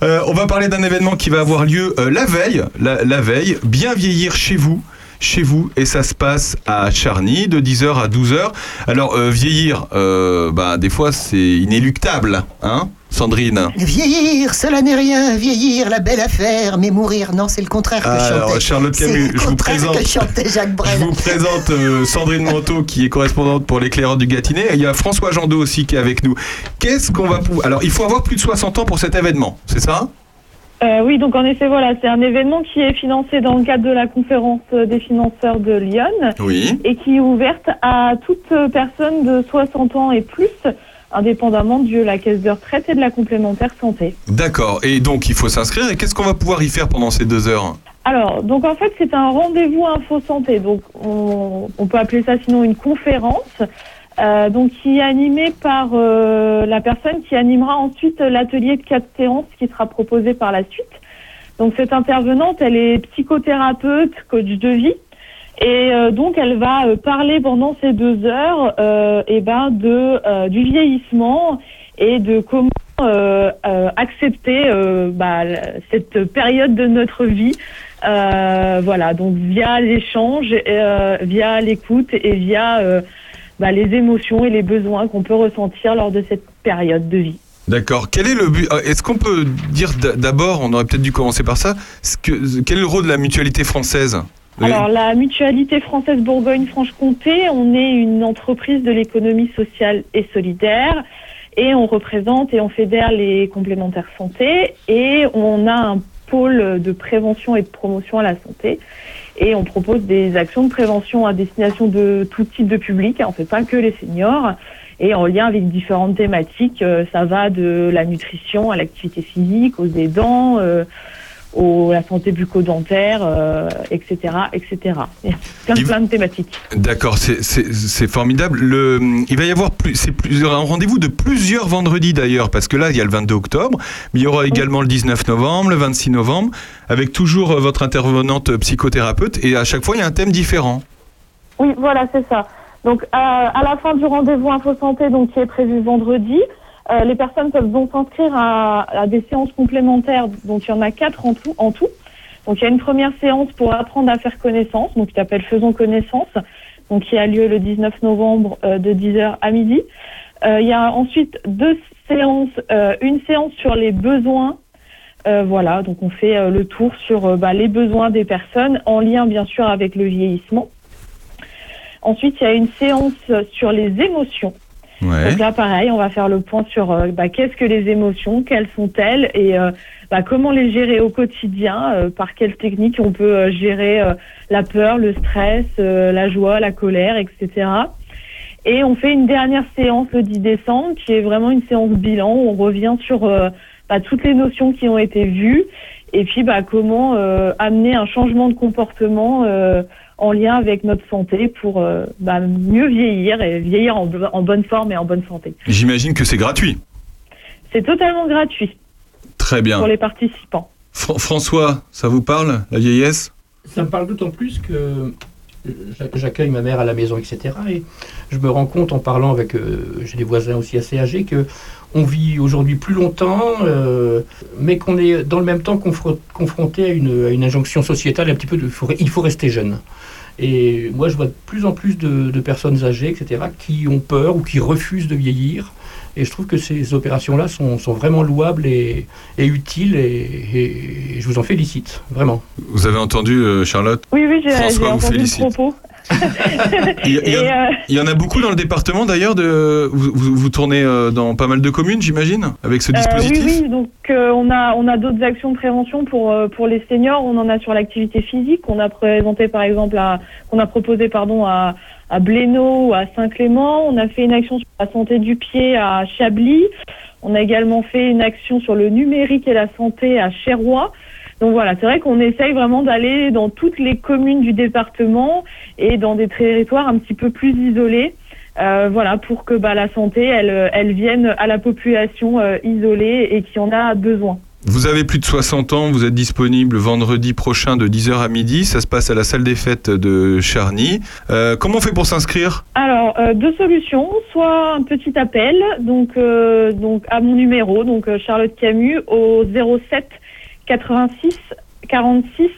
Euh, on va parler d'un événement qui va avoir lieu euh, la veille. La, veille, bien vieillir chez vous. Chez vous, et ça se passe à Charny de 10h à 12h. Alors, euh, vieillir, bah, des fois, c'est inéluctable, hein, Sandrine Vieillir, cela n'est rien. Vieillir, la belle affaire. Mais mourir, non, c'est le contraire que Alors, chantait. Charlotte C'est Camus, je vous contraire présente. que chantait Jacques Brel. Je vous présente euh, Sandrine Manteau qui est correspondante pour l'éclaireur du Gâtinais. Et il y a François Jandot aussi qui est avec nous. Qu'est-ce qu'on va pouvoir. Alors, il faut avoir plus de 60 ans pour cet événement, c'est ça? Euh, oui, donc en effet, voilà, c'est un événement qui est financé dans le cadre de la conférence des financeurs de Lyon Oui. et qui est ouverte à toute personne de 60 ans et plus, indépendamment de la caisse de retraite et de la complémentaire santé. D'accord. Et donc, il faut s'inscrire. Et qu'est-ce qu'on va pouvoir y faire pendant ces deux heures? Alors, donc en fait, c'est un rendez-vous info santé. Donc, on, on peut appeler ça sinon une conférence. euh, donc, qui est animée par euh, la personne qui animera ensuite l'atelier de quatre séances qui sera proposé par la suite. Donc, cette intervenante, elle est psychothérapeute, coach de vie. Et euh, donc, elle va euh, parler pendant ces deux heures euh, eh ben, de, euh, du vieillissement et de comment accepter bah, cette période de notre vie. Voilà, donc via l'échange, via l'écoute et via bah, les émotions et les besoins qu'on peut ressentir lors de cette période de vie. D'accord. Quel est le but Est-ce qu'on peut dire d'abord, on aurait peut-être dû commencer par ça, quel est le rôle de la mutualité française? Alors, la mutualité française Bourgogne-Franche-Comté, on est une entreprise de l'économie sociale et solidaire et on représente et on fédère les complémentaires santé et on a un pôle de prévention et de promotion à la santé et on propose des actions de prévention à destination de tout type de public, hein, on fait pas que les seniors et en lien avec différentes thématiques, euh, ça va de la nutrition à l'activité physique, aux aidants, euh, au, la santé bucco-dentaire, euh, etc., etc. Il y a plein, plein de thématiques. D'accord, c'est- c'est c'est formidable. Le, il va y avoir plus, c'est plus, un rendez-vous de plusieurs vendredis d'ailleurs, parce que là, il y a le 22 octobre, mais il y aura également le 19 novembre, le 26 novembre, avec toujours euh, votre intervenante psychothérapeute, et à chaque fois, il y a un thème différent. Oui, voilà, c'est ça. Donc, à, à la fin du rendez-vous Info Santé, donc, qui est prévu vendredi, euh, les personnes peuvent donc s'inscrire à, des séances complémentaires. Donc, il y en a quatre en tout. Donc, il y a une première séance pour apprendre à faire connaissance, donc qui s'appelle Faisons connaissance, donc qui a lieu le 19 novembre euh, de 10h à midi. Euh, il y a ensuite deux séances, une séance sur les besoins voilà, donc on fait le tour sur bah, les besoins des personnes en lien bien sûr avec le vieillissement. Ensuite, il y a une séance sur les émotions. Donc là, pareil, on va faire le point sur euh, bah, qu'est-ce que les émotions, quelles sont-elles et euh, bah, comment les gérer au quotidien, euh, par quelles techniques on peut gérer la peur, le stress, la joie, la colère, etc. Et on fait une dernière séance le 10 décembre qui est vraiment une séance bilan où on revient sur bah, toutes les notions qui ont été vues et puis bah, comment amener un changement de comportement en lien avec notre santé pour euh, bah, mieux vieillir et vieillir en, bo- en bonne forme et en bonne santé. J'imagine que c'est gratuit. C'est totalement gratuit Très bien. pour les participants. Fr- François, ça vous parle, la vieillesse? Ça me parle d'autant plus que j'a- j'accueille ma mère à la maison, etc. Et je me rends compte en parlant avec, euh, j'ai des voisins aussi assez âgés, que on vit aujourd'hui plus longtemps, euh, mais qu'on est dans le même temps confro- confronté à une, à une injonction sociétale un petit peu de faut il faut rester jeune. Et moi, je vois de plus en plus de, de personnes âgées, etc., qui ont peur ou qui refusent de vieillir. Et je trouve que ces opérations-là sont, sont vraiment louables et, et utiles, et, et je vous en félicite, vraiment. Vous avez entendu, euh, Charlotte? Oui, oui, j'ai j'ai François vous entendu le félicite. propos. Il il y euh, il y en a beaucoup dans le département d'ailleurs. De... Vous, vous- vous tournez euh, dans pas mal de communes, j'imagine, avec ce Euh, dispositif oui, oui, donc euh, on a on a d'autres actions de prévention pour pour les seniors. On en a sur l'activité physique. On a présenté par exemple à qu'on a proposé pardon à à Blénaud ou à Saint-Clément. On a fait une action sur la santé du pied à Chablis. On a également fait une action sur le numérique et la santé à Cherrois. Donc voilà, c'est vrai qu'on essaye vraiment d'aller dans toutes les communes du département et dans des territoires un petit peu plus isolés. Euh, voilà, pour que bah, la santé, elle, elle vienne à la population euh, isolée et qui en a besoin. Vous avez plus de 60 ans, vous êtes disponible vendredi prochain de 10h à midi. Ça se passe à la salle des fêtes de Charny. Euh, comment on fait pour s'inscrire? Alors, deux solutions. Soit un petit appel, donc, donc à mon numéro, donc Charlotte Camus, au 07 86 46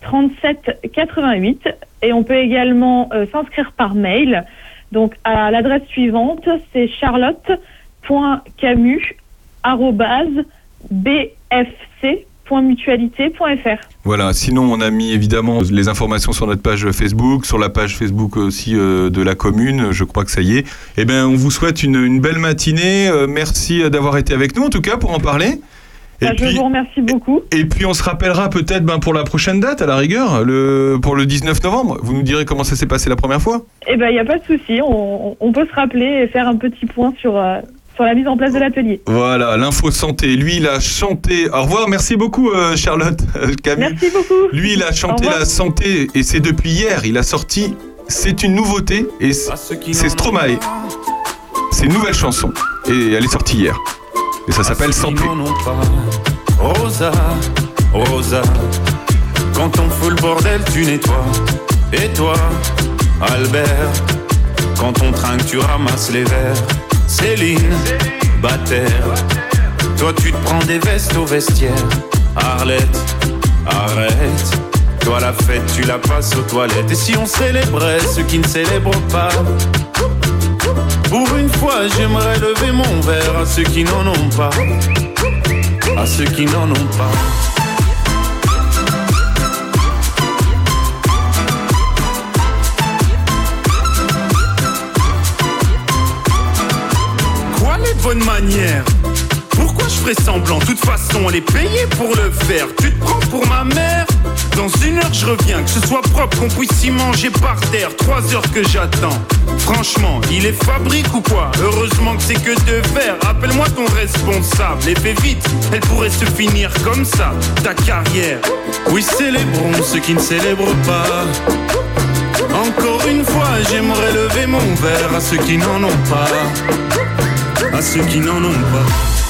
37 88. Et on peut également euh, s'inscrire par mail. Donc, à l'adresse suivante, c'est charlotte.camus bfc.mutualité.fr. Voilà, sinon on a mis évidemment les informations sur notre page Facebook, sur la page Facebook aussi euh, de la commune, je crois que ça y est. Eh bien, on vous souhaite une, une belle matinée. Euh, merci d'avoir été avec nous en tout cas pour en parler. Et Bah, je puis, vous remercie beaucoup. et puis on se rappellera peut-être ben, pour la prochaine date à la rigueur, le, pour le 19 novembre. Vous nous direz comment ça s'est passé la première fois Eh ben, il n'y a pas de souci. On, on peut se rappeler et faire un petit point sur, euh, sur la mise en place de l'atelier. Voilà, l'info santé. Lui, il a chanté. Au revoir, merci beaucoup euh, Charlotte. euh, Camille. Merci beaucoup. Lui, il a chanté la santé et c'est depuis hier. Il a sorti C'est une nouveauté et c'est c'est Stromae. C'est une nouvelle chanson et elle est sortie hier. Et ça s'appelle Santé. Rosa, Rosa, quand on fout le bordel, tu nettoies. Et toi, Albert, quand on trinque, tu ramasses les verres. Céline, Bataire, toi tu te prends des vestes au vestiaire. Arlette, arrête. Toi la fête, tu la passes aux toilettes. Et si on célébrait ceux qui ne célèbrent pas? Pour une fois, j'aimerais lever mon verre à ceux qui n'en ont pas. À ceux qui n'en ont pas. Bonnes manières? Pourquoi je ferais semblant? De toute façon, elle est payée pour le faire. Tu te prends pour ma mère? Dans une heure, je reviens. Que ce soit propre, qu'on puisse y manger par terre. Trois heures que j'attends. Franchement, il est fabrique ou quoi Heureusement que c'est que de verre. Appelle-moi ton responsable et fais vite, elle pourrait se finir comme ça, ta carrière. Oui, célébrons ceux qui ne célèbrent pas. Encore une fois, j'aimerais lever mon verre à ceux qui n'en ont pas. À ceux qui n'en ont pas.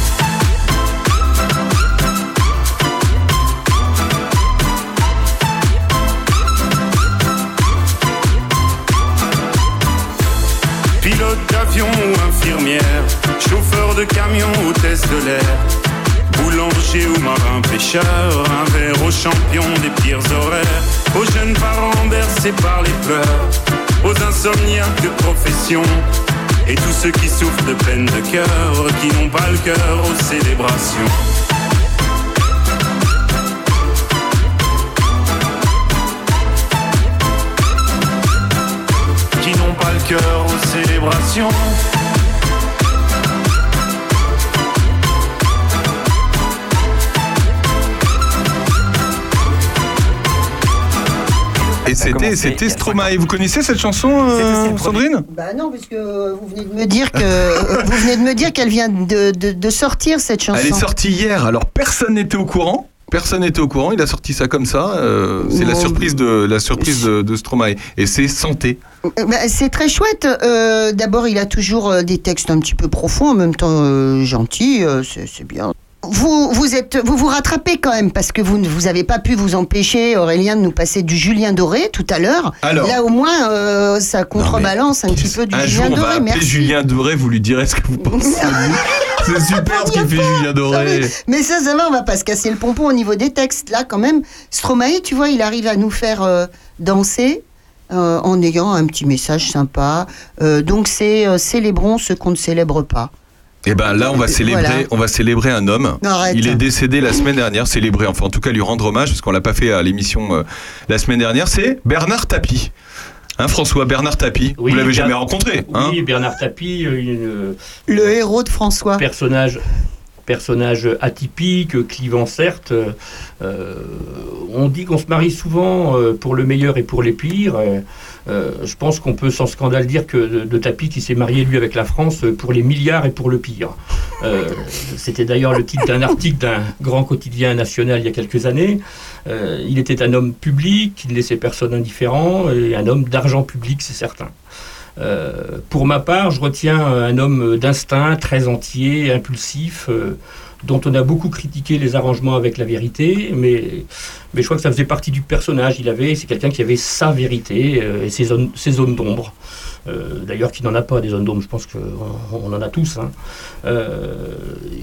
Chauffeur de camion, hôtesse de l'air, boulanger ou marin pêcheur, un verre aux champions des pires horaires, aux jeunes parents bercés par les pleurs, aux insomniaques de profession, et tous ceux qui souffrent de peine de cœur, qui n'ont pas le cœur aux célébrations. Qui n'ont pas le cœur aux célébrations. Et c'était, c'était Stromae. Vous connaissez cette chanson, euh, Sandrine? Bah non, parce que vous venez de me dire que vous venez de me dire qu'elle vient de, de- de sortir cette chanson. Elle est sortie hier, alors personne n'était au courant. Personne n'était au courant, il a sorti ça comme ça. euh, c'est la surprise de la surprise de, de Stromae. Et c'est santé. Euh, bah, c'est très chouette. Euh, D'abord, il a toujours euh, des textes un petit peu profonds, en même temps euh, gentils. euh, c'est bien. Vous, vous, êtes, vous vous rattrapez quand même parce que vous ne vous avez pas pu vous empêcher, Aurélien, de nous passer du Julien Doré tout à l'heure. Alors. Là, au moins, euh, ça contrebalance un petit peu du Un jour, Julien on va Doré. Merci. Julien Doré, vous lui direz ce que vous pensez. c'est super ce qu'il fait Julien Doré. Mais ça, ça va, on va pas se casser le pompon au niveau des textes. Là, quand même, Stromae, tu vois, il arrive à nous faire euh, danser. euh, en ayant un petit message sympa. Donc c'est célébrons ce qu'on ne célèbre pas. Et ben là, on va célébrer, Voilà. on va célébrer un homme. Arrête. Il est décédé la semaine dernière, célébrer, enfin en tout cas lui rendre hommage parce qu'on l'a pas fait à l'émission euh, la semaine dernière. C'est Bernard Tapie. Hein, François Bernard Tapie. Oui, vous l'avez Ber- jamais rencontré, hein? Oui, Bernard Tapie, euh, une, Le héros de François. personnage personnage atypique, clivant certes. Euh, on dit qu'on se marie souvent euh, pour le meilleur et pour les pires. Euh, je pense qu'on peut sans scandale dire que de, de Tapie qui s'est marié lui avec la France pour les milliards et pour le pire. C'était d'ailleurs le titre d'un article d'un grand quotidien national il y a quelques années. Il était un homme public, qui ne laissait personne indifférent, et un homme d'argent public, c'est certain. Euh, pour ma part, je retiens un homme d'instinct, très entier, impulsif, euh, dont on a beaucoup critiqué les arrangements avec la vérité, mais, mais je crois que ça faisait partie du personnage. Il avait, c'est quelqu'un qui avait sa vérité euh, et ses zones, ses zones d'ombre. Euh, D'ailleurs, qui n'en a pas des zones d'ombre, je pense qu'on on en a tous. hein. Euh,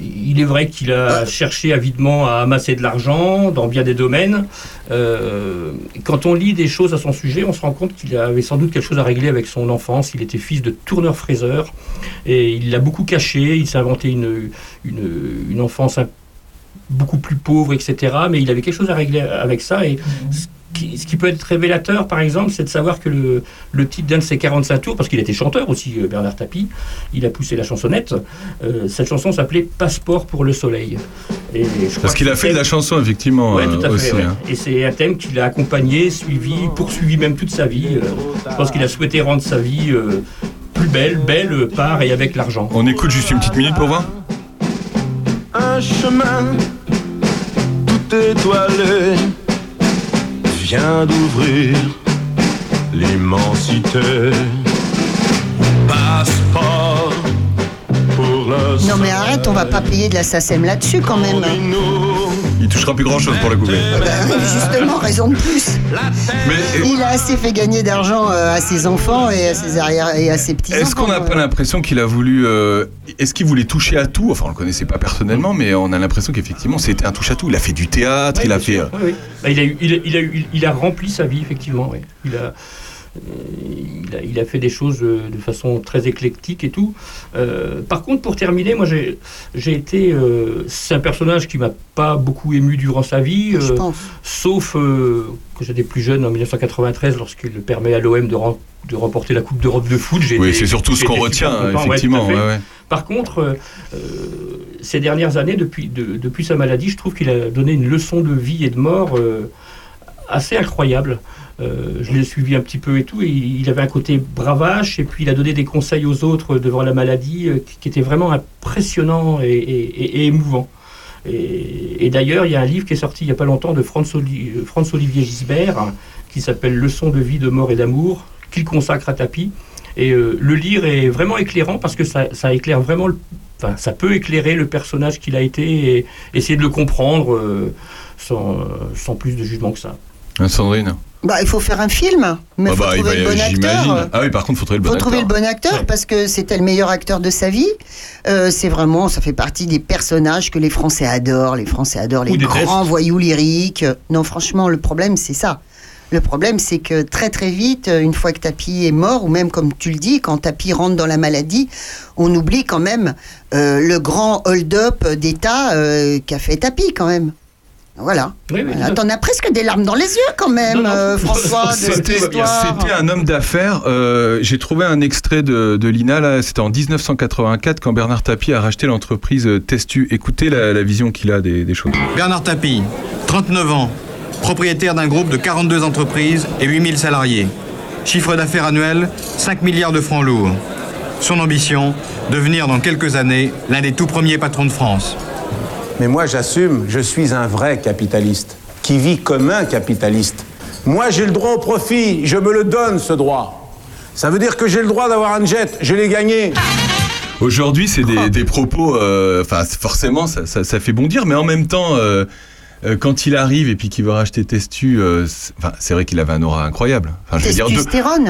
il est vrai qu'il a cherché avidement à amasser de l'argent dans bien des domaines. Euh, quand on lit des choses à son sujet, on se rend compte qu'il avait sans doute quelque chose à régler avec son enfance. Il était fils de tourneur-fraiseur et il l'a beaucoup caché. Il s'est inventé une, une, une enfance un- beaucoup plus pauvre, etc. Mais il avait quelque chose à régler avec ça. Et ce qui, ce qui peut être révélateur, par exemple, c'est de savoir que le, le titre d'un de ses 45 tours, parce qu'il était chanteur aussi, euh, Bernard Tapie, il a poussé la chansonnette. euh, cette chanson s'appelait Passeport pour le soleil. Et je crois Parce qu'il a fait de la chanson, effectivement, Ouais, euh, tout à fait, aussi. ouais. hein. Et c'est un thème qu'il a accompagné, suivi, poursuivi même toute sa vie. Euh, je pense qu'il a souhaité rendre sa vie euh, plus belle, belle euh, par et avec l'argent. On écoute juste une petite minute pour voir un chemin tout étoilé vient d'ouvrir l'immensité. Non mais arrête, on va pas payer de la SACEM là-dessus quand même. Il touchera plus grand chose pour le coup. Ben, justement, raison de plus. Il a assez fait gagner d'argent euh, à ses enfants et à ses arrière et à ses petits. Est-ce qu'on n'a pas l'impression qu'il a voulu. euh, Est-ce qu'il voulait toucher à tout? Enfin, on le connaissait pas personnellement, mais on a l'impression qu'effectivement, c'était un touche à tout. Il a fait du théâtre, il a fait. euh, Oui, oui. Bah, il, a eu- il, a, il a eu- il- il a rempli sa vie, effectivement. oui. Il, a, il, a, il a fait des choses euh, de façon très éclectique et tout. Euh, par contre, pour terminer, moi, j'ai été. euh, C'est un personnage qui m'a pas beaucoup ému durant sa vie. Je euh, pense. Sauf euh, quand j'étais plus jeune, en 1993, lorsqu'il permet à l'OM de, rem- de remporter la Coupe d'Europe de foot. Oui, c'est surtout ce qu'on retient, content, effectivement, ouais, ouais. Par contre, euh, euh, ces dernières années, depuis, de- depuis sa maladie, je trouve qu'il a donné une leçon de vie et de mort euh, assez incroyable. Euh, je l'ai suivi un petit peu et tout, et il avait un côté bravache, et puis il a donné des conseils aux autres devant la maladie euh, qui, qui étaient vraiment impressionnants et, et- et- émouvants. Et, d'ailleurs, il y a un livre qui est sorti il n'y a pas longtemps de Franz, Oli- euh, Gisbert, hein, qui s'appelle Leçons de vie, de mort et d'amour, qu'il consacre à Tapi. Et le lire est vraiment éclairant parce que ça, éclaire vraiment, enfin, ça peut éclairer le personnage qu'il a été et essayer de le comprendre sans plus de jugement que ça. Sandrine Bah, il faut faire un film, mais il Ah faut bah, trouver le bon acteur. Ah oui, par contre, faut trouver le bon faut trouver acteur. le bon acteur parce que c'était le meilleur acteur de sa vie. Euh, c'est vraiment, ça fait partie des personnages que les Français adorent. Les Français adorent les Ou grands voyous lyriques. Non, franchement, le problème, c'est ça. Le problème, c'est que très très vite, une fois que Tapi est mort, ou même comme tu le dis, quand Tapi rentre dans la maladie, on oublie quand même euh, le grand hold-up d'État euh, qu'a fait Tapi quand même. Voilà. Oui, oui, Voilà. tout à T'en as presque des larmes dans les yeux quand même, euh, François, C'était un homme d'affaires. Euh, J'ai trouvé un extrait de, de Lina, là, c'était en 1984 quand Bernard Tapie a racheté l'entreprise euh, Testu. Écoutez la, la vision qu'il a des, des choses. Bernard Tapie, 39 ans, propriétaire d'un groupe de 42 entreprises et 8000 salariés. Chiffre d'affaires annuel, 5 milliards de francs lourds. Son ambition, devenir dans quelques années l'un des tout premiers patrons de France. Mais moi, j'assume, je suis un vrai capitaliste, qui vit comme un capitaliste. Moi, j'ai le droit au profit, je me le donne, ce droit. Ça veut dire que j'ai le droit d'avoir un jet, je l'ai gagné. Aujourd'hui, c'est des, des propos, euh, enfin, forcément, ça, ça- ça fait bondir, mais en même temps, euh, euh, quand il arrive et puis qu'il veut racheter Testu, euh, c'est enfin, c'est vrai qu'il avait un aura incroyable. Enfin, je veux dire,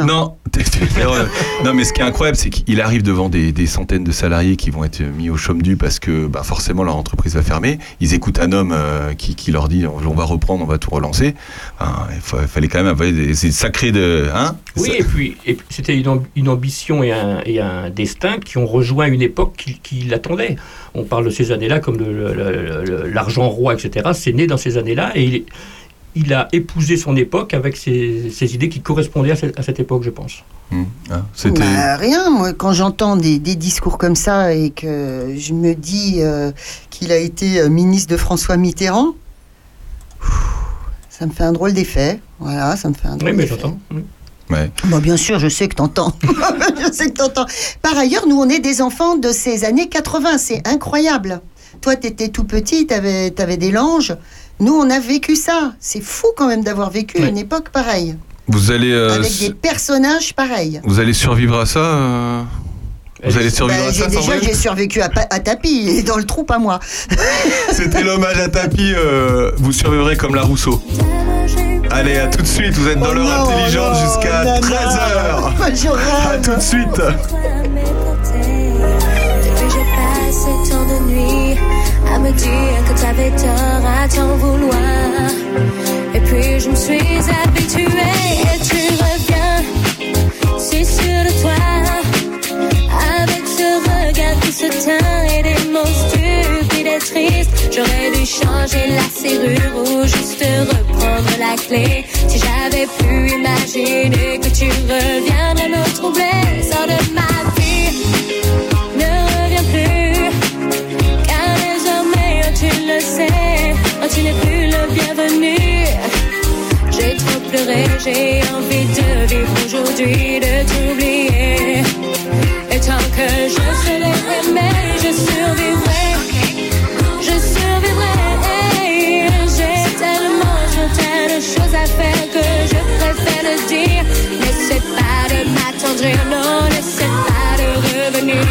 Non, non, mais ce qui est incroyable, c'est qu'il arrive devant des, des centaines de salariés qui vont être mis au chaume du parce que bah, forcément leur entreprise va fermer. Ils écoutent un homme euh, qui, qui leur dit on va reprendre, on va tout relancer. Enfin, il, fa- il fallait quand même avoir des, c'est sacré de. Hein? Oui, et puis, et puis c'était une, amb- une ambition et un, et un destin qui ont rejoint une époque qui, qui l'attendait. On parle de ces années-là comme de le- le- le- l'argent roi, etc. C'est né dans ces années-là et il, il a épousé son époque avec ses, ses idées qui correspondaient à cette, à cette époque, je pense. Ah, C'était. Bah, rien, moi, quand j'entends des, des discours comme ça et que je me dis euh, qu'il a été euh, ministre de François Mitterrand, ça me fait un drôle d'effet. Voilà, ça me fait un drôle Oui, mais j'entends. Ouais. Bon, bien sûr, je sais que t'entends. je sais que t'entends. Par ailleurs, nous, on est des enfants de ces années 80. C'est incroyable. Toi, t'étais tout petit, t'avais avais des langes. Nous, on a vécu ça. C'est fou quand même d'avoir vécu une époque pareille. Vous allez, euh, avec des personnages pareils. vous allez survivre à ça euh Vous allez survivre Bah, à j'ai ça, déjà j'ai survécu à, à tapis et dans le trou pas moi. C'était l'hommage à Tapi. euh, vous survivrez comme la Rousseau. Allez, à tout de suite. Vous êtes dans l'heure non, intelligente non, jusqu'à nana. 13h. Je rêve. À tout de suite. À me dire que t'avais tort à t'en vouloir. Et puis je me suis habituée et tu reviens si sûr de toi. Avec ce regard qui se teint et des mots stupides et tristes. J'aurais dû changer la serrure ou juste reprendre la clé. Si j'avais pu imaginer que tu reviendrais me troubler, sors de ma vie j'ai envie de vivre aujourd'hui, de t'oublier. Et tant que je serai aimé, je survivrai. Je survivrai. J'ai tellement, de choses à faire que je préfère le dire. N'essaie pas de m'attendrir, non, n'essaie pas de revenir,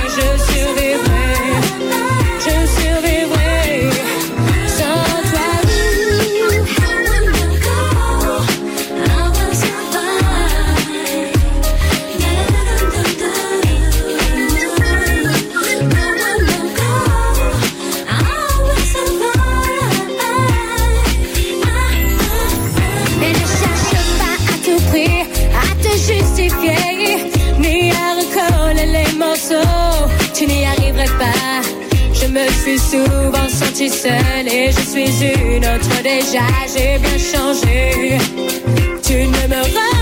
suis souvent sentie seule et je suis une autre déjà, j'ai bien changé. Tu ne me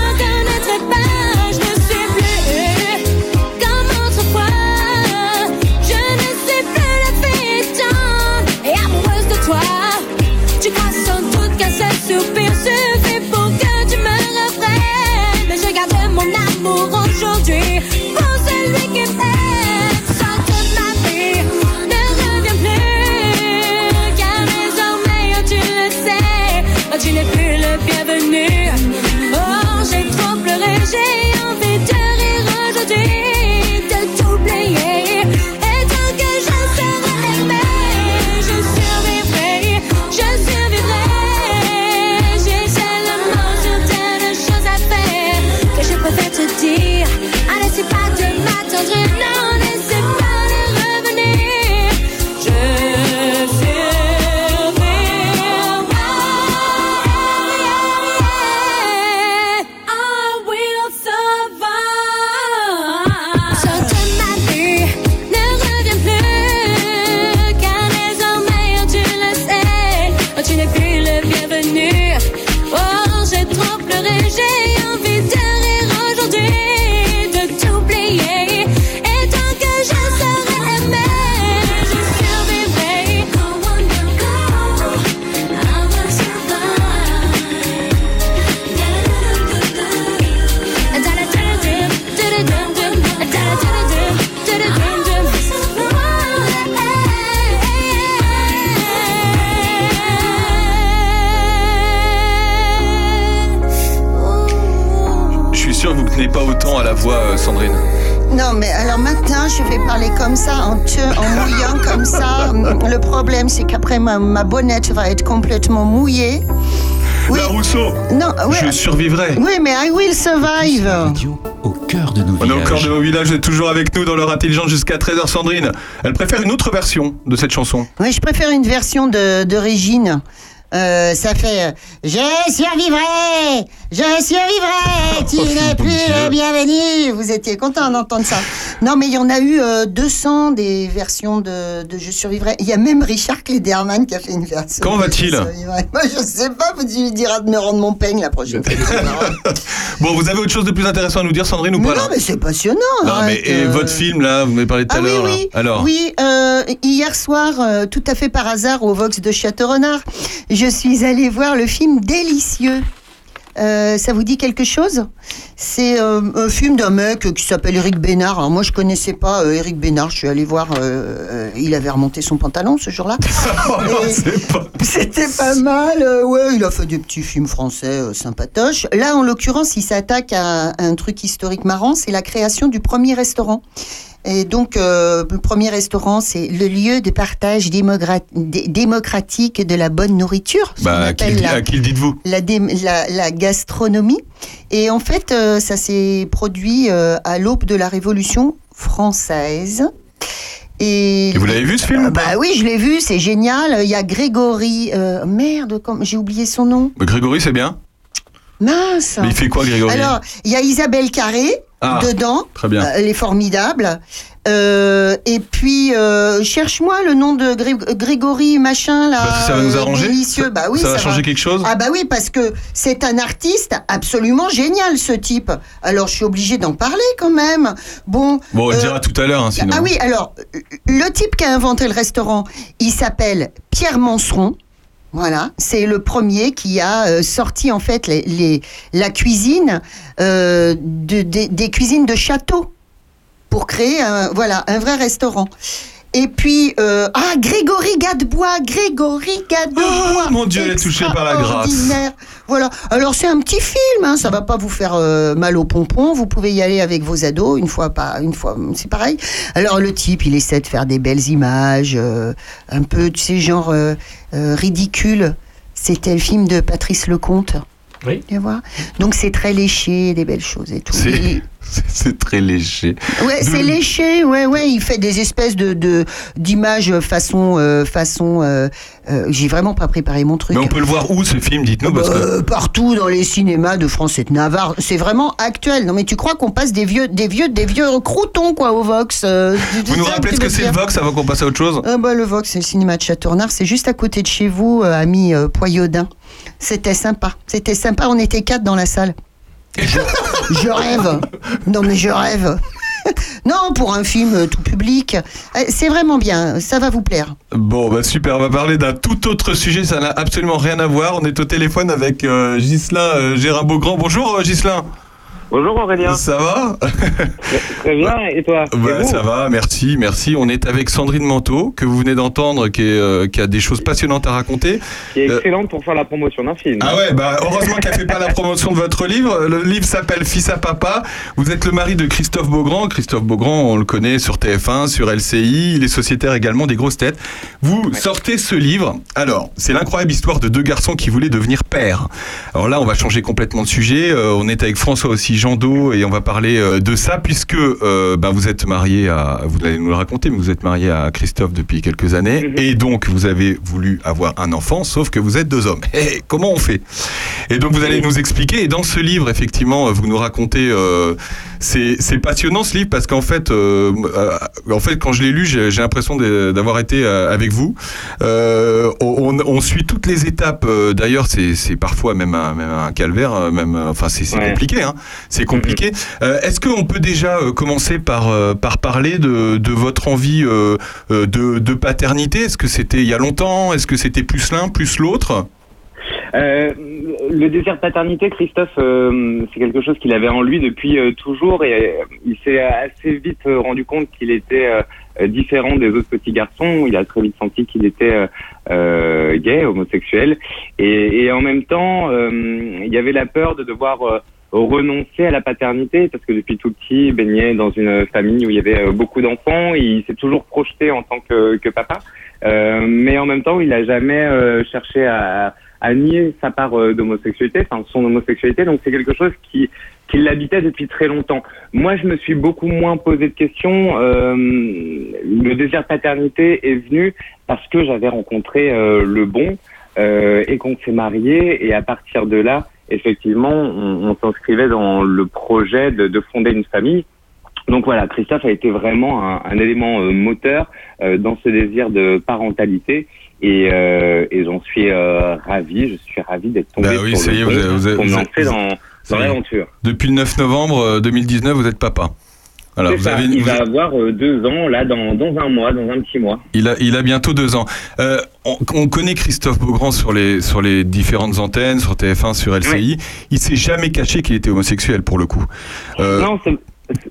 plus le ma, ma bonnette va être complètement mouillée. Oui. La Rousseau Non. Je survivrai. Oui, mais I will survive. Au cœur de nos On est au cœur de nos villages, vous êtes toujours avec nous dans l'heure intelligente jusqu'à 13h, Sandrine. Elle préfère une autre version de cette chanson. Oui, je préfère une version de, de Régine. Euh, ça fait euh, Je survivrai Je survivrai Tu Oh, n'es mon plus le bienvenu Vous étiez content d'entendre ça. Non, mais il y en a eu euh, 200 des versions de, de Je survivrai. Il y a même Richard Klederman qui a fait une version. Comment de va-t-il. Moi, je sais pas, faut lui dire de me rendre mon peigne la prochaine fois. Bon, vous avez autre chose de plus intéressant à nous dire, Sandrine, ou Mais pas non, là mais c'est passionnant. Non, mais arrête, et euh. votre film, là, vous m'avez parlé tout à Ah oui, l'heure. là. oui. Alors Oui, euh, hier soir, euh, tout à fait par hasard, au Vox de Château-Renard, je suis allée voir le film Délicieux. Euh, ça vous dit quelque chose? C'est euh, un film d'un mec qui s'appelle Eric Bénard. Alors moi, je connaissais pas euh, Eric Bénard. Je suis allée voir. euh, il avait remonté son pantalon ce jour-là. Et C'était pas mal. ouais, il a fait des petits films français sympatoches. Là, en l'occurrence, il s'attaque à un truc historique marrant. C'est la création du premier restaurant. Et donc, euh, le premier restaurant, c'est le lieu de partage démocratique de la bonne nourriture. bah, à qui, le- la- à qui le dites-vous? la, dé- la, la gastronomie. Et en fait, euh, ça s'est produit euh, à l'aube de la Révolution française. Et, Et vous l'avez vu, ce film, Bah oui, je l'ai vu, c'est génial. Il y a Grégory. euh, merde, j'ai oublié son nom. Grégory, c'est bien? Mince. Mais il fait quoi, Grégory? Alors, il y a Isabelle Carré Ah, dedans. très bien. Euh, Elle est formidable. Euh, et puis, euh, cherche-moi le nom de Gré- Grégory machin là. Bah, ça va nous euh, arranger Délicieux. Ça- Bah oui, ça va changer quelque chose? Ah bah oui, parce que c'est un artiste absolument génial ce type. Alors je suis obligée d'en parler quand même. Bon. Bon, on le euh, dira tout à l'heure, hein, sinon. ah oui, alors, euh, le type qui a inventé le restaurant, il s'appelle Pierre Manceron. Voilà, c'est le premier qui a euh, sorti en fait les, les- la cuisine euh, de- des- des cuisines de château pour créer un, voilà, un vrai restaurant. Et puis, euh, ah, Grégory Gadebois, Grégory Gadebois. Oh, mon Dieu, elle est touchée par la grâce. Voilà. Alors, c'est un petit film, hein, ça va pas vous faire euh, mal au pompon. Vous pouvez y aller avec vos ados, une fois pas, une fois, c'est pareil. Alors, le type, il essaie de faire des belles images, euh, un peu, tu sais, genre euh, euh, ridicule. C'était le film de Patrice Lecomte. Oui. Tu vois? Donc, c'est très léché, des belles choses et tout. C'est- très léger. Ouais, c'est léché, ouais, ouais, il fait des espèces de d'images façon euh, façon. euh, euh, J'ai vraiment pas préparé mon truc. Mais on peut le voir où ce film Dites-nous que. Partout dans les cinémas de France et de Navarre, c'est vraiment actuel. Non mais tu crois qu'on passe des vieux, des vieux, des vieux croutons quoi au Vox Vous nous rappelez ce que c'est le Vox avant qu'on passe à autre chose? Ah bah, le Vox, c'est le cinéma de Châteaurnard, c'est juste à côté de chez vous, ami Poyaudin. C'était sympa, c'était sympa, on était quatre dans la salle. Je, rêve, non mais je rêve. non, pour un film euh, tout public, Euh, c'est vraiment bien, ça va vous plaire. Bon, bah super, on va parler d'un tout autre sujet, ça n'a absolument rien à voir. On est au téléphone avec euh, euh, Gérard-Beaugrand. Bonjour euh, Ghislain. Bonjour Aurélien. Ça va Très bien, et toi? Et Ouais, vous? ça va, merci, merci. On est avec Sandrine Manteau, que vous venez d'entendre, qui, euh, qui a des choses passionnantes à raconter. Qui est Euh, excellente pour faire la promotion d'un film. Ah ouais, bah heureusement qu'elle fait pas la promotion de votre livre. Le livre s'appelle Fils à papa. Vous êtes le mari de Christophe Beaugrand. Christophe Beaugrand, on le connaît sur TF1, sur LCI. Il est sociétaire également des grosses têtes. Vous sortez ce livre. Alors, c'est l'incroyable histoire de deux garçons qui voulaient devenir pères. Alors là, on va changer complètement de sujet. Euh, on est avec François aussi Et on va parler euh, de ça puisque euh, ben, vous êtes marié à, vous allez nous le raconter, mais vous êtes marié à Christophe depuis quelques années et donc vous avez voulu avoir un enfant, sauf que vous êtes deux hommes. Et comment on fait? Et donc vous allez nous expliquer. Et dans ce livre, effectivement, vous nous racontez. euh, c'est passionnant ce livre parce qu'en fait, euh, euh, en fait, quand je l'ai lu, j'ai l'impression d'avoir été euh, avec vous. Euh, on, on suit toutes les étapes. euh, D'ailleurs, c'est parfois même un, même un calvaire. euh, Même, euh, enfin, c'est c'est Ouais. compliqué. Hein. C'est compliqué. Euh, Est-ce qu'on peut déjà euh, commencer par euh, par parler de, de votre envie de, de paternité? Est-ce que c'était il y a longtemps? Est-ce que c'était plus l'un, plus l'autre? Euh, le désir de paternité, Christophe, euh, c'est quelque chose qu'il avait en lui depuis euh, toujours et euh, il s'est assez vite euh, rendu compte qu'il était différent des autres petits garçons. Il a très vite senti qu'il était euh, euh, gay, homosexuel. Et, et en même temps, euh, il y avait la peur de devoir euh, renoncer à la paternité parce que depuis tout petit, il baignait dans une famille où il y avait euh, beaucoup d'enfants. Il s'est toujours projeté en tant que, que papa, Euh, mais en même temps, il n'a jamais euh, cherché à, à nier sa part euh, d'homosexualité, enfin son homosexualité. Donc c'est quelque chose qui, qui l'habitait depuis très longtemps. Moi, je me suis beaucoup moins posé de questions. Euh, le désir de paternité est venu parce que j'avais rencontré le bon et qu'on s'est marié. Et à partir de là, effectivement, on, on s'inscrivait dans le projet de, de fonder une famille. Donc voilà, Christophe a été vraiment un, un élément euh, moteur euh, dans ce désir de parentalité et, euh, et j'en suis euh, ravi. Je suis ravi d'être tombé Bah oui, sur le vous bon avez- vous avez- pour me vous lancer avez- dans, l'aventure. Depuis le 9 novembre euh, 2019, vous êtes papa. Alors, vous ça, avez, il vous- va avoir euh, deux ans là dans, dans un mois, dans un petit mois. Il a, il a bientôt deux ans. Euh, on, on connaît Christophe Beaugrand sur les, sur les différentes antennes, sur TF1, sur LCI. Il s'est jamais caché qu'il était homosexuel pour le coup. Euh, Non,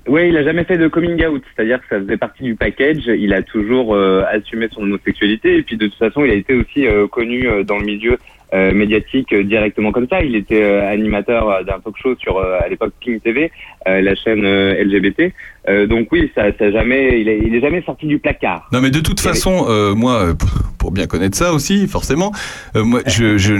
ouais, il a jamais fait de coming out, c'est-à-dire que ça faisait partie du package. Il a toujours euh, assumé son homosexualité et puis de toute façon, il a été aussi euh, connu euh, dans le milieu euh, médiatique euh, directement comme ça. Il était euh, animateur euh, d'un talk show sur euh, à l'époque Pink TV, euh, la chaîne euh, LGBT. Euh, donc oui, ça, ça jamais, il est, il est jamais sorti du placard. Non mais de toute façon, euh, moi, euh, pour- bien connaître ça aussi, forcément, euh, moi, je, je,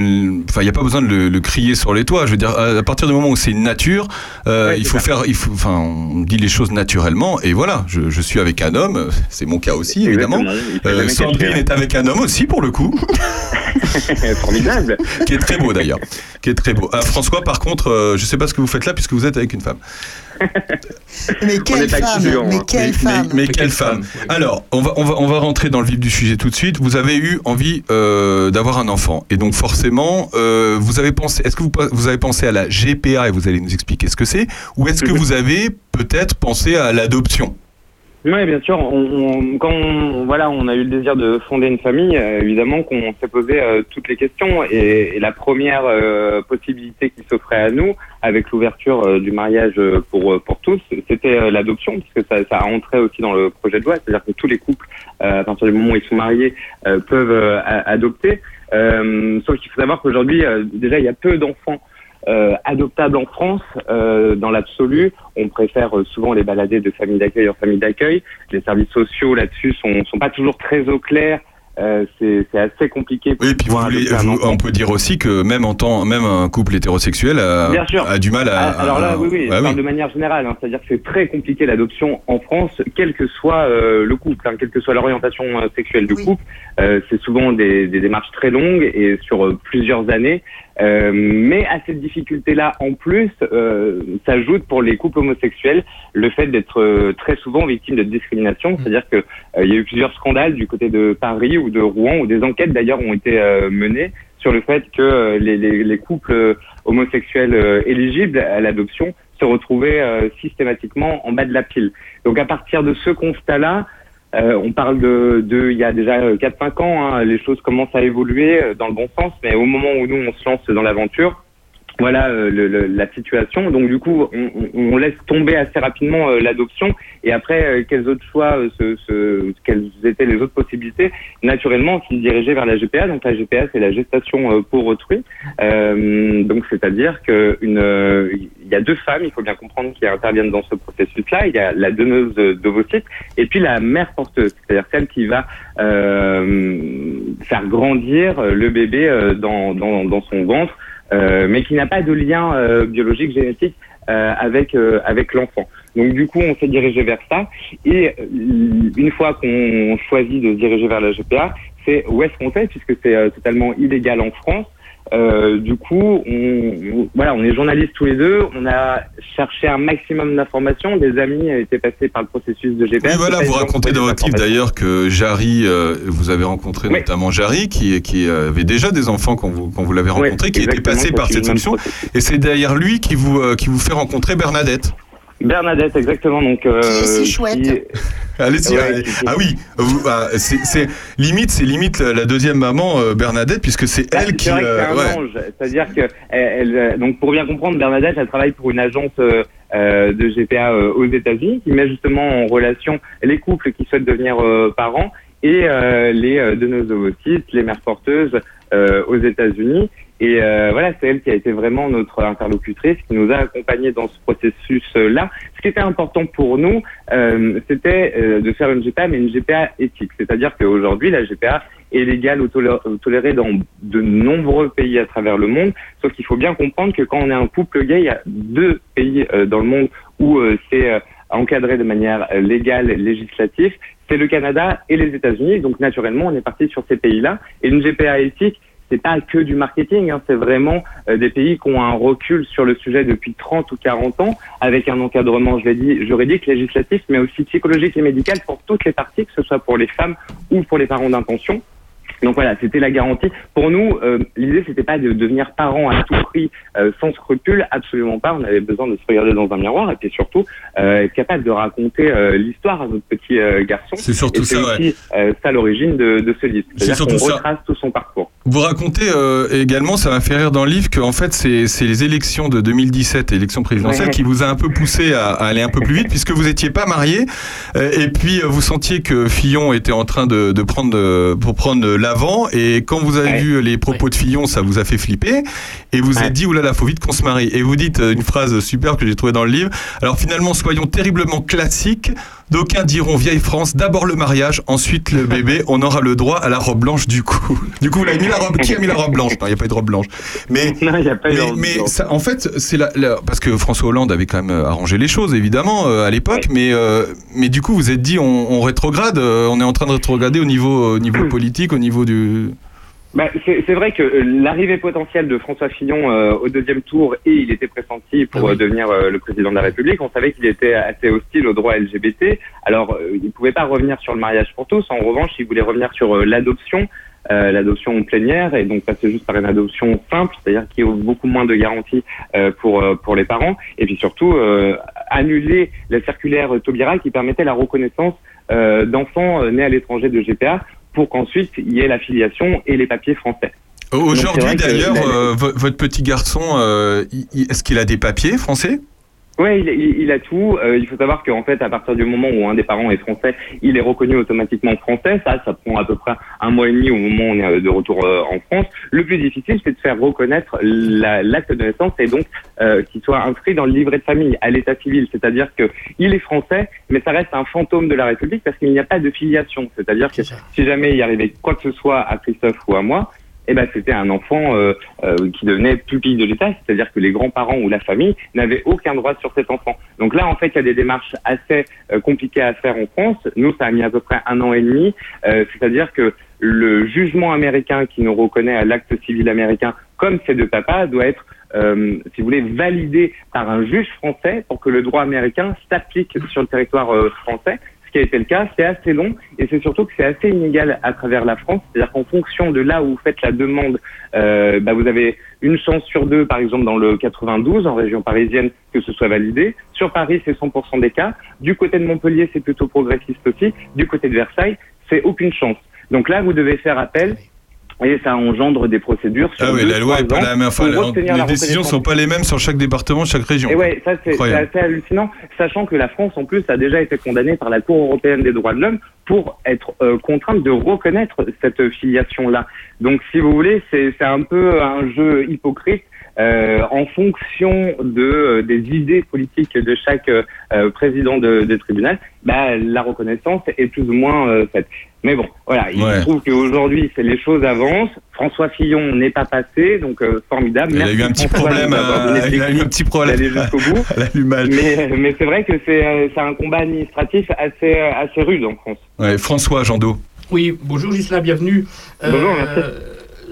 enfin, il n'y a pas besoin de le, le crier sur les toits. Je veux dire, à, à partir du moment où c'est une nature, euh, il faut faire, il faut, enfin, on dit les choses naturellement. Et voilà, je, je suis avec un homme, c'est mon cas aussi évidemment. Euh, Sandrine est avec un homme aussi pour le coup. Formidable. Qui est très beau d'ailleurs, qui est très beau. Ah, François, par contre, euh, je sais pas ce que vous faites là puisque vous êtes avec une femme. Mais quelle femme, mais quelle Mais- femme. Mais, quelle femme. Alors, on va, on, va, on va rentrer dans le vif du sujet tout de suite. Vous avez eu envie euh, d'avoir un enfant. Et donc, forcément, euh, vous avez pensé. Est-ce que vous, vous avez pensé à la GPA et vous allez nous expliquer ce que c'est Ou est-ce que vous avez peut-être pensé à l'adoption? Oui, bien sûr. On, on- quand on, voilà, on a eu le désir de fonder une famille, euh, évidemment qu'on s'est posé euh, toutes les questions. Et, et la première euh, possibilité qui s'offrait à nous, avec l'ouverture euh, du mariage euh, pour pour tous, c'était l'adoption, puisque ça, ça a entré aussi dans le projet de loi. C'est-à-dire que tous les couples, à partir du moment où ils sont mariés, peuvent adopter. Sauf qu'il faut savoir qu'aujourd'hui, déjà, il y a peu d'enfants euh, adoptables en France euh, dans l'absolu. On préfère euh, souvent les balader de famille d'accueil en famille d'accueil. Les services sociaux là-dessus sont, sont pas toujours très au clair euh, c'est c'est assez compliqué. Pour Oui, et puis vous voulez- vous- on peut dire aussi que même en temps, même un couple hétérosexuel a, du mal à. Ah, Alors là, à- oui, oui, parle de manière générale. hein, C'est-à-dire que c'est très compliqué l'adoption en France, quel que soit euh, le couple, hein, quelle que soit l'orientation sexuelle du couple. Euh, c'est souvent des, des démarches très longues et sur plusieurs années. Euh, mais à cette difficulté-là, en plus, euh, s'ajoute pour les couples homosexuels le fait d'être euh, très souvent victimes de discrimination. C'est-à-dire que il y a eu plusieurs scandales du côté de Paris ou de Rouen, où des enquêtes d'ailleurs ont été menées sur le fait que les, les, les couples homosexuels éligibles à l'adoption se retrouvaient systématiquement en bas de la pile. Donc à partir de ce constat-là, euh, on parle de, de il y a déjà euh, 4-5 ans, hein, les choses commencent à évoluer euh, dans le bon sens, mais au moment où nous on se lance dans l'aventure, voilà euh, le- le- la situation. Donc du coup, on, on- laisse tomber assez rapidement euh, l'adoption. Et après, euh, quels autres choix, euh, se, se- quelles étaient les autres possibilités? Naturellement, on s'est dirigé vers la GPA. Donc la GPA, c'est la gestation euh, pour autrui. Euh, donc c'est-à-dire que une, il y a deux femmes, il faut bien comprendre, qui interviennent dans ce processus-là. Il y a la donneuse d'ovocytes et puis la mère porteuse, c'est-à-dire celle qui va faire grandir le bébé dans, dans, dans son ventre mais qui n'a pas de lien euh, biologique génétique euh, avec euh, avec l'enfant. Donc du coup, on s'est dirigé vers ça. Et euh, une fois qu'on choisit de se diriger vers la GPA, c'est où est-ce qu'on fait puisque c'est euh, totalement illégal en France. Euh, du coup, on, voilà, on est journalistes tous les deux. On a cherché un maximum d'informations. Des amis étaient passés par le processus de GPA. Oui, voilà, vous racontez dans votre livre d'ailleurs que Jarry, euh, vous avez rencontré notamment Jarry, qui, qui avait déjà des enfants quand vous, quand vous l'avez rencontré, qui était passé par cette solution. Et c'est d'ailleurs lui qui vous, euh, qui vous fait rencontrer Bernadette. Bernadette, exactement. Donc, euh, qui- Allez-y, Ouais, allez. qui- qui- Ah oui, ah, c'est c'est- limite, c'est limite la deuxième maman euh, Bernadette, puisque c'est elle qui. C'est euh, c'est un ouais. ange. C'est-à-dire que elle, elle, euh, donc pour bien comprendre, Bernadette, elle travaille pour une agence euh, euh, de GPA euh, aux États-Unis qui met justement en relation les couples qui souhaitent devenir euh, parents et euh, les euh, donneuses d'ovocytes, les mères porteuses euh, aux États-Unis. Et euh, voilà, c'est elle qui a été vraiment notre interlocutrice, qui nous a accompagnés dans ce processus-là. Ce qui était important pour nous, euh, c'était euh, de faire une GPA, mais une GPA éthique. C'est-à-dire qu'aujourd'hui, la GPA est légale ou tolé- ou tolérée dans de nombreux pays à travers le monde. Sauf qu'il faut bien comprendre que quand on est un couple gay, il y a deux pays euh, dans le monde où euh, c'est euh, encadré de manière légale, législative. C'est le Canada et les États-Unis. Donc naturellement, on est parti sur ces pays-là. Et une GPA éthique, c'est pas que du marketing, hein, c'est vraiment euh, des pays qui ont un recul sur le sujet depuis 30 ou 40 ans, avec un encadrement, je l'ai dit, juridique, législatif, mais aussi psychologique et médical pour toutes les parties, que ce soit pour les femmes ou pour les parents d'intention. Donc voilà, c'était la garantie. Pour nous, euh, l'idée c'était pas de devenir parent à tout prix, euh, sans scrupule, absolument pas. On avait besoin de se regarder dans un miroir et puis surtout euh, être capable de raconter euh, l'histoire à notre petit garçon. C'est surtout et c'est ça, aussi euh, ça l'origine de, de ce livre. C'est surtout ça. retrace tout son parcours. Vous racontez également, ça m'a fait rire dans le livre, que en fait c'est les élections de 2017, élections présidentielles, Ouais. qui vous a un peu poussé à, à aller un peu plus vite, puisque vous n'étiez pas marié, et puis vous sentiez que Fillon était en train de, de prendre pour prendre l'avant, et quand vous avez vu les propos de Fillon, ça vous a fait flipper, et vous vous êtes dit oulala, faut vite qu'on se marie. Et vous dites euh, une phrase superbe que j'ai trouvée dans le livre. Alors finalement, soyons terriblement classiques. D'aucuns diront vieille France, d'abord le mariage, ensuite le bébé, on aura le droit à la robe blanche du coup. Du coup, vous l'avez mis la robe, qui a mis la robe blanche? Non, il n'y a pas eu de robe blanche. Mais, pas eu de robe mais blanche. ça, en fait, c'est la, la- parce que François Hollande avait quand même euh, arrangé les choses, évidemment, euh, à l'époque, mais, euh, mais du coup, vous êtes dit, on, on rétrograde, euh, on est en train de rétrograder au niveau, au niveau politique, au niveau du. Bah, c'est vrai que euh, l'arrivée potentielle de François Fillon euh, au deuxième tour, et il était pressenti pour euh, devenir euh, le président de la République, on savait qu'il était assez hostile aux droits LGBT. Alors, euh, il ne pouvait pas revenir sur le mariage pour tous. En revanche, il voulait revenir sur l'adoption, euh, l'adoption plénière, et donc passer juste par une adoption simple, c'est-à-dire qui offre beaucoup moins de garanties euh, pour, euh, pour les parents. Et puis surtout, euh, annuler la circulaire Taubira qui permettait la reconnaissance euh, d'enfants nés à l'étranger de GPA pour qu'ensuite il y ait la filiation et les papiers français. Aujourd'hui, que d'ailleurs, euh, vo- votre petit garçon, euh, est-ce qu'il a des papiers français? Ouais, il, il- il a tout. Euh, il faut savoir qu'en fait, à partir du moment où un des parents est français, il est reconnu automatiquement français. Ça, ça prend à peu près un mois et demi au moment où on est de retour euh, en France. Le plus difficile, c'est de faire reconnaître la- l'acte de naissance et donc euh, qu'il soit inscrit dans le livret de famille à l'état civil. C'est-à-dire que il est français, mais ça reste un fantôme de la République parce qu'il n'y a pas de filiation. C'est-à-dire que si jamais il y arrivait quoi que ce soit à Christophe ou à moi, eh ben, c'était un enfant euh, euh, qui devenait pupille de l'État, c'est-à-dire que les grands-parents ou la famille n'avaient aucun droit sur cet enfant. Donc là, en fait, il y a des démarches assez euh, compliquées à faire en France. Nous, ça a mis à peu près un an et demi, euh, c'est-à-dire que le jugement américain qui nous reconnaît à l'acte civil américain comme ces deux papas doit être euh, si vous voulez, validé par un juge français pour que le droit américain s'applique sur le territoire euh, français. Qui a été le cas, c'est assez long et c'est surtout que c'est assez inégal à travers la France. C'est-à-dire qu'en fonction de là où vous faites la demande, euh, bah, vous avez une chance sur deux, par exemple dans le 92, en région parisienne, que ce soit validé. Sur Paris, c'est 100% des cas. Du côté de Montpellier, c'est plutôt progressiste aussi. Du côté de Versailles, c'est aucune chance. Donc là, vous devez faire appel. Et ça engendre des procédures sur Ah oui, la loi trois est pas la même. Enfin, la- les décisions reconnaissance sont pas les mêmes sur chaque département, chaque région. et ouais, ça c'est assez hallucinant, sachant que la France en plus a déjà été condamnée par la Cour européenne des droits de l'homme pour être euh, contrainte de reconnaître cette filiation-là. Donc si vous voulez, c'est un peu un jeu hypocrite. Euh, en fonction de euh, des idées politiques de chaque euh, euh, président de, de tribunal, bah, la reconnaissance est plus ou moins euh, faite. Mais bon, voilà, il Ouais. se trouve qu'aujourd'hui, c'est les choses avancent. François Fillon n'est pas passé, donc euh, formidable. Il a eu un petit problème, euh, il a eu un petit problème. d'aller jusqu'au bout. Mais, mais c'est vrai que c'est euh, c'est un combat administratif assez, euh, assez rude en France. Ouais, François Jandot. Oui, bonjour Gisela, bienvenue. Euh, Bonjour, merci.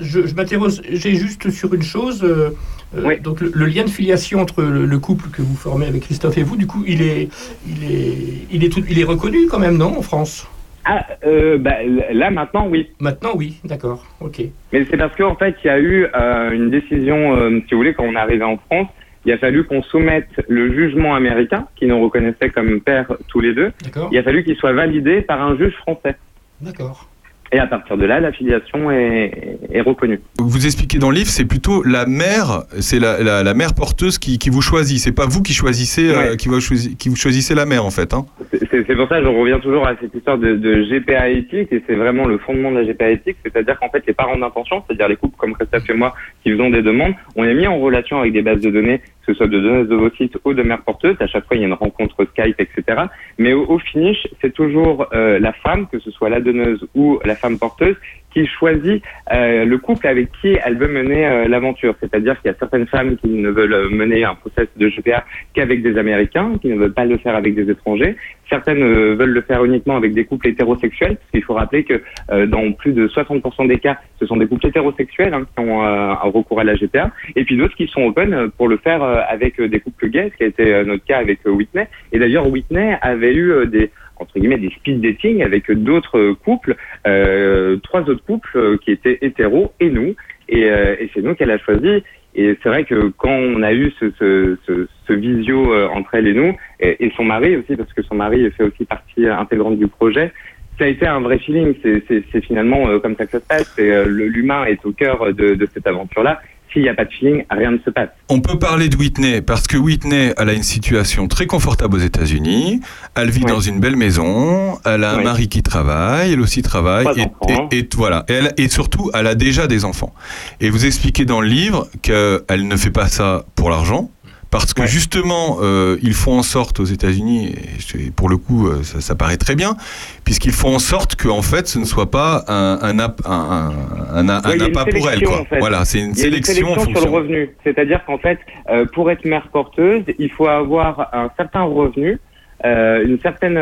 Je, je m'interroge, j'ai juste sur une chose. euh, euh, Donc le, le lien de filiation entre le, le couple que vous formez avec Christophe et vous, du coup, il est, il est, il est, tout- il est reconnu quand même, non, en France? Ah, euh, bah, là maintenant, oui. Maintenant, oui, d'accord, ok. Mais c'est parce qu'en fait, il y a eu euh, une décision, si vous voulez, quand on est arrivé en France, il a fallu qu'on soumette le jugement américain, qui nous reconnaissait comme père tous les deux. D'accord. Il a fallu qu'il soit validé par un juge français. D'accord. Et à partir de là, la filiation est, est reconnue. Vous expliquez dans le livre, c'est plutôt la mère, c'est la, la, la mère porteuse qui, qui vous choisit. C'est pas vous qui choisissez, euh, qui, vous choisissez la mère en fait. Hein. C'est c'est pour ça que je reviens toujours à cette histoire de, de GPA éthique et c'est vraiment le fondement de la GPA éthique, c'est-à-dire qu'en fait les parents d'intention, c'est-à-dire les couples comme Christophe et moi qui faisons des demandes, on est mis en relation avec des bases de données, que ce soit de donneuses d'ovocytes ou de mères porteuses. À chaque fois il y a une rencontre Skype, etc. Mais au, au finish, c'est toujours euh, la femme, que ce soit la donneuse ou la femme porteuse, qui choisit euh, le couple avec qui elle veut mener euh, l'aventure. C'est-à-dire qu'il y a certaines femmes qui ne veulent euh, mener un process de GPA qu'avec des Américains, qui ne veulent pas le faire avec des étrangers. Certaines euh, veulent le faire uniquement avec des couples hétérosexuels, parce qu'il faut rappeler que euh, dans plus de 60% des cas, ce sont des couples hétérosexuels hein, qui ont un recours à la GPA, et puis d'autres qui sont open pour le faire avec des couples gays, ce qui a été notre cas avec Whitney. Et d'ailleurs, Whitney avait eu des entre guillemets des speed dating avec d'autres couples, euh, trois autres couples euh, qui étaient hétéros et nous, et, euh, et c'est nous qu'elle a choisi. Et c'est vrai que quand on a eu ce, ce, ce, ce visio euh, entre elle et nous, et, son mari aussi, parce que son mari fait aussi partie intégrante du projet, ça a été un vrai feeling. C'est- finalement euh, comme ça que ça se passe. L'humain est au cœur de, de cette aventure-là. S'il n'y a pas de feeling, rien ne se passe. On peut parler de Whitney parce que Whitney, elle a une situation très confortable aux États-Unis. Elle vit dans une belle maison. Elle a un mari qui travaille. Elle aussi travaille. Et, enfants. et- et voilà. Et, elle- et surtout, elle a déjà des enfants. Et vous expliquez dans le livre qu'elle ne fait pas ça pour l'argent. Parce que justement, euh, ils font en sorte aux États-Unis, et pour le coup, euh, ça, ça paraît très bien, puisqu'ils font en sorte que en fait, ce ne soit pas un, un, app- un, Ouais, appât pour elle. Quoi. en fait. Voilà, c'est une sélection, sur le revenu. C'est-à-dire qu'en fait, euh, pour être mère porteuse, il faut avoir un certain revenu, euh, une certaine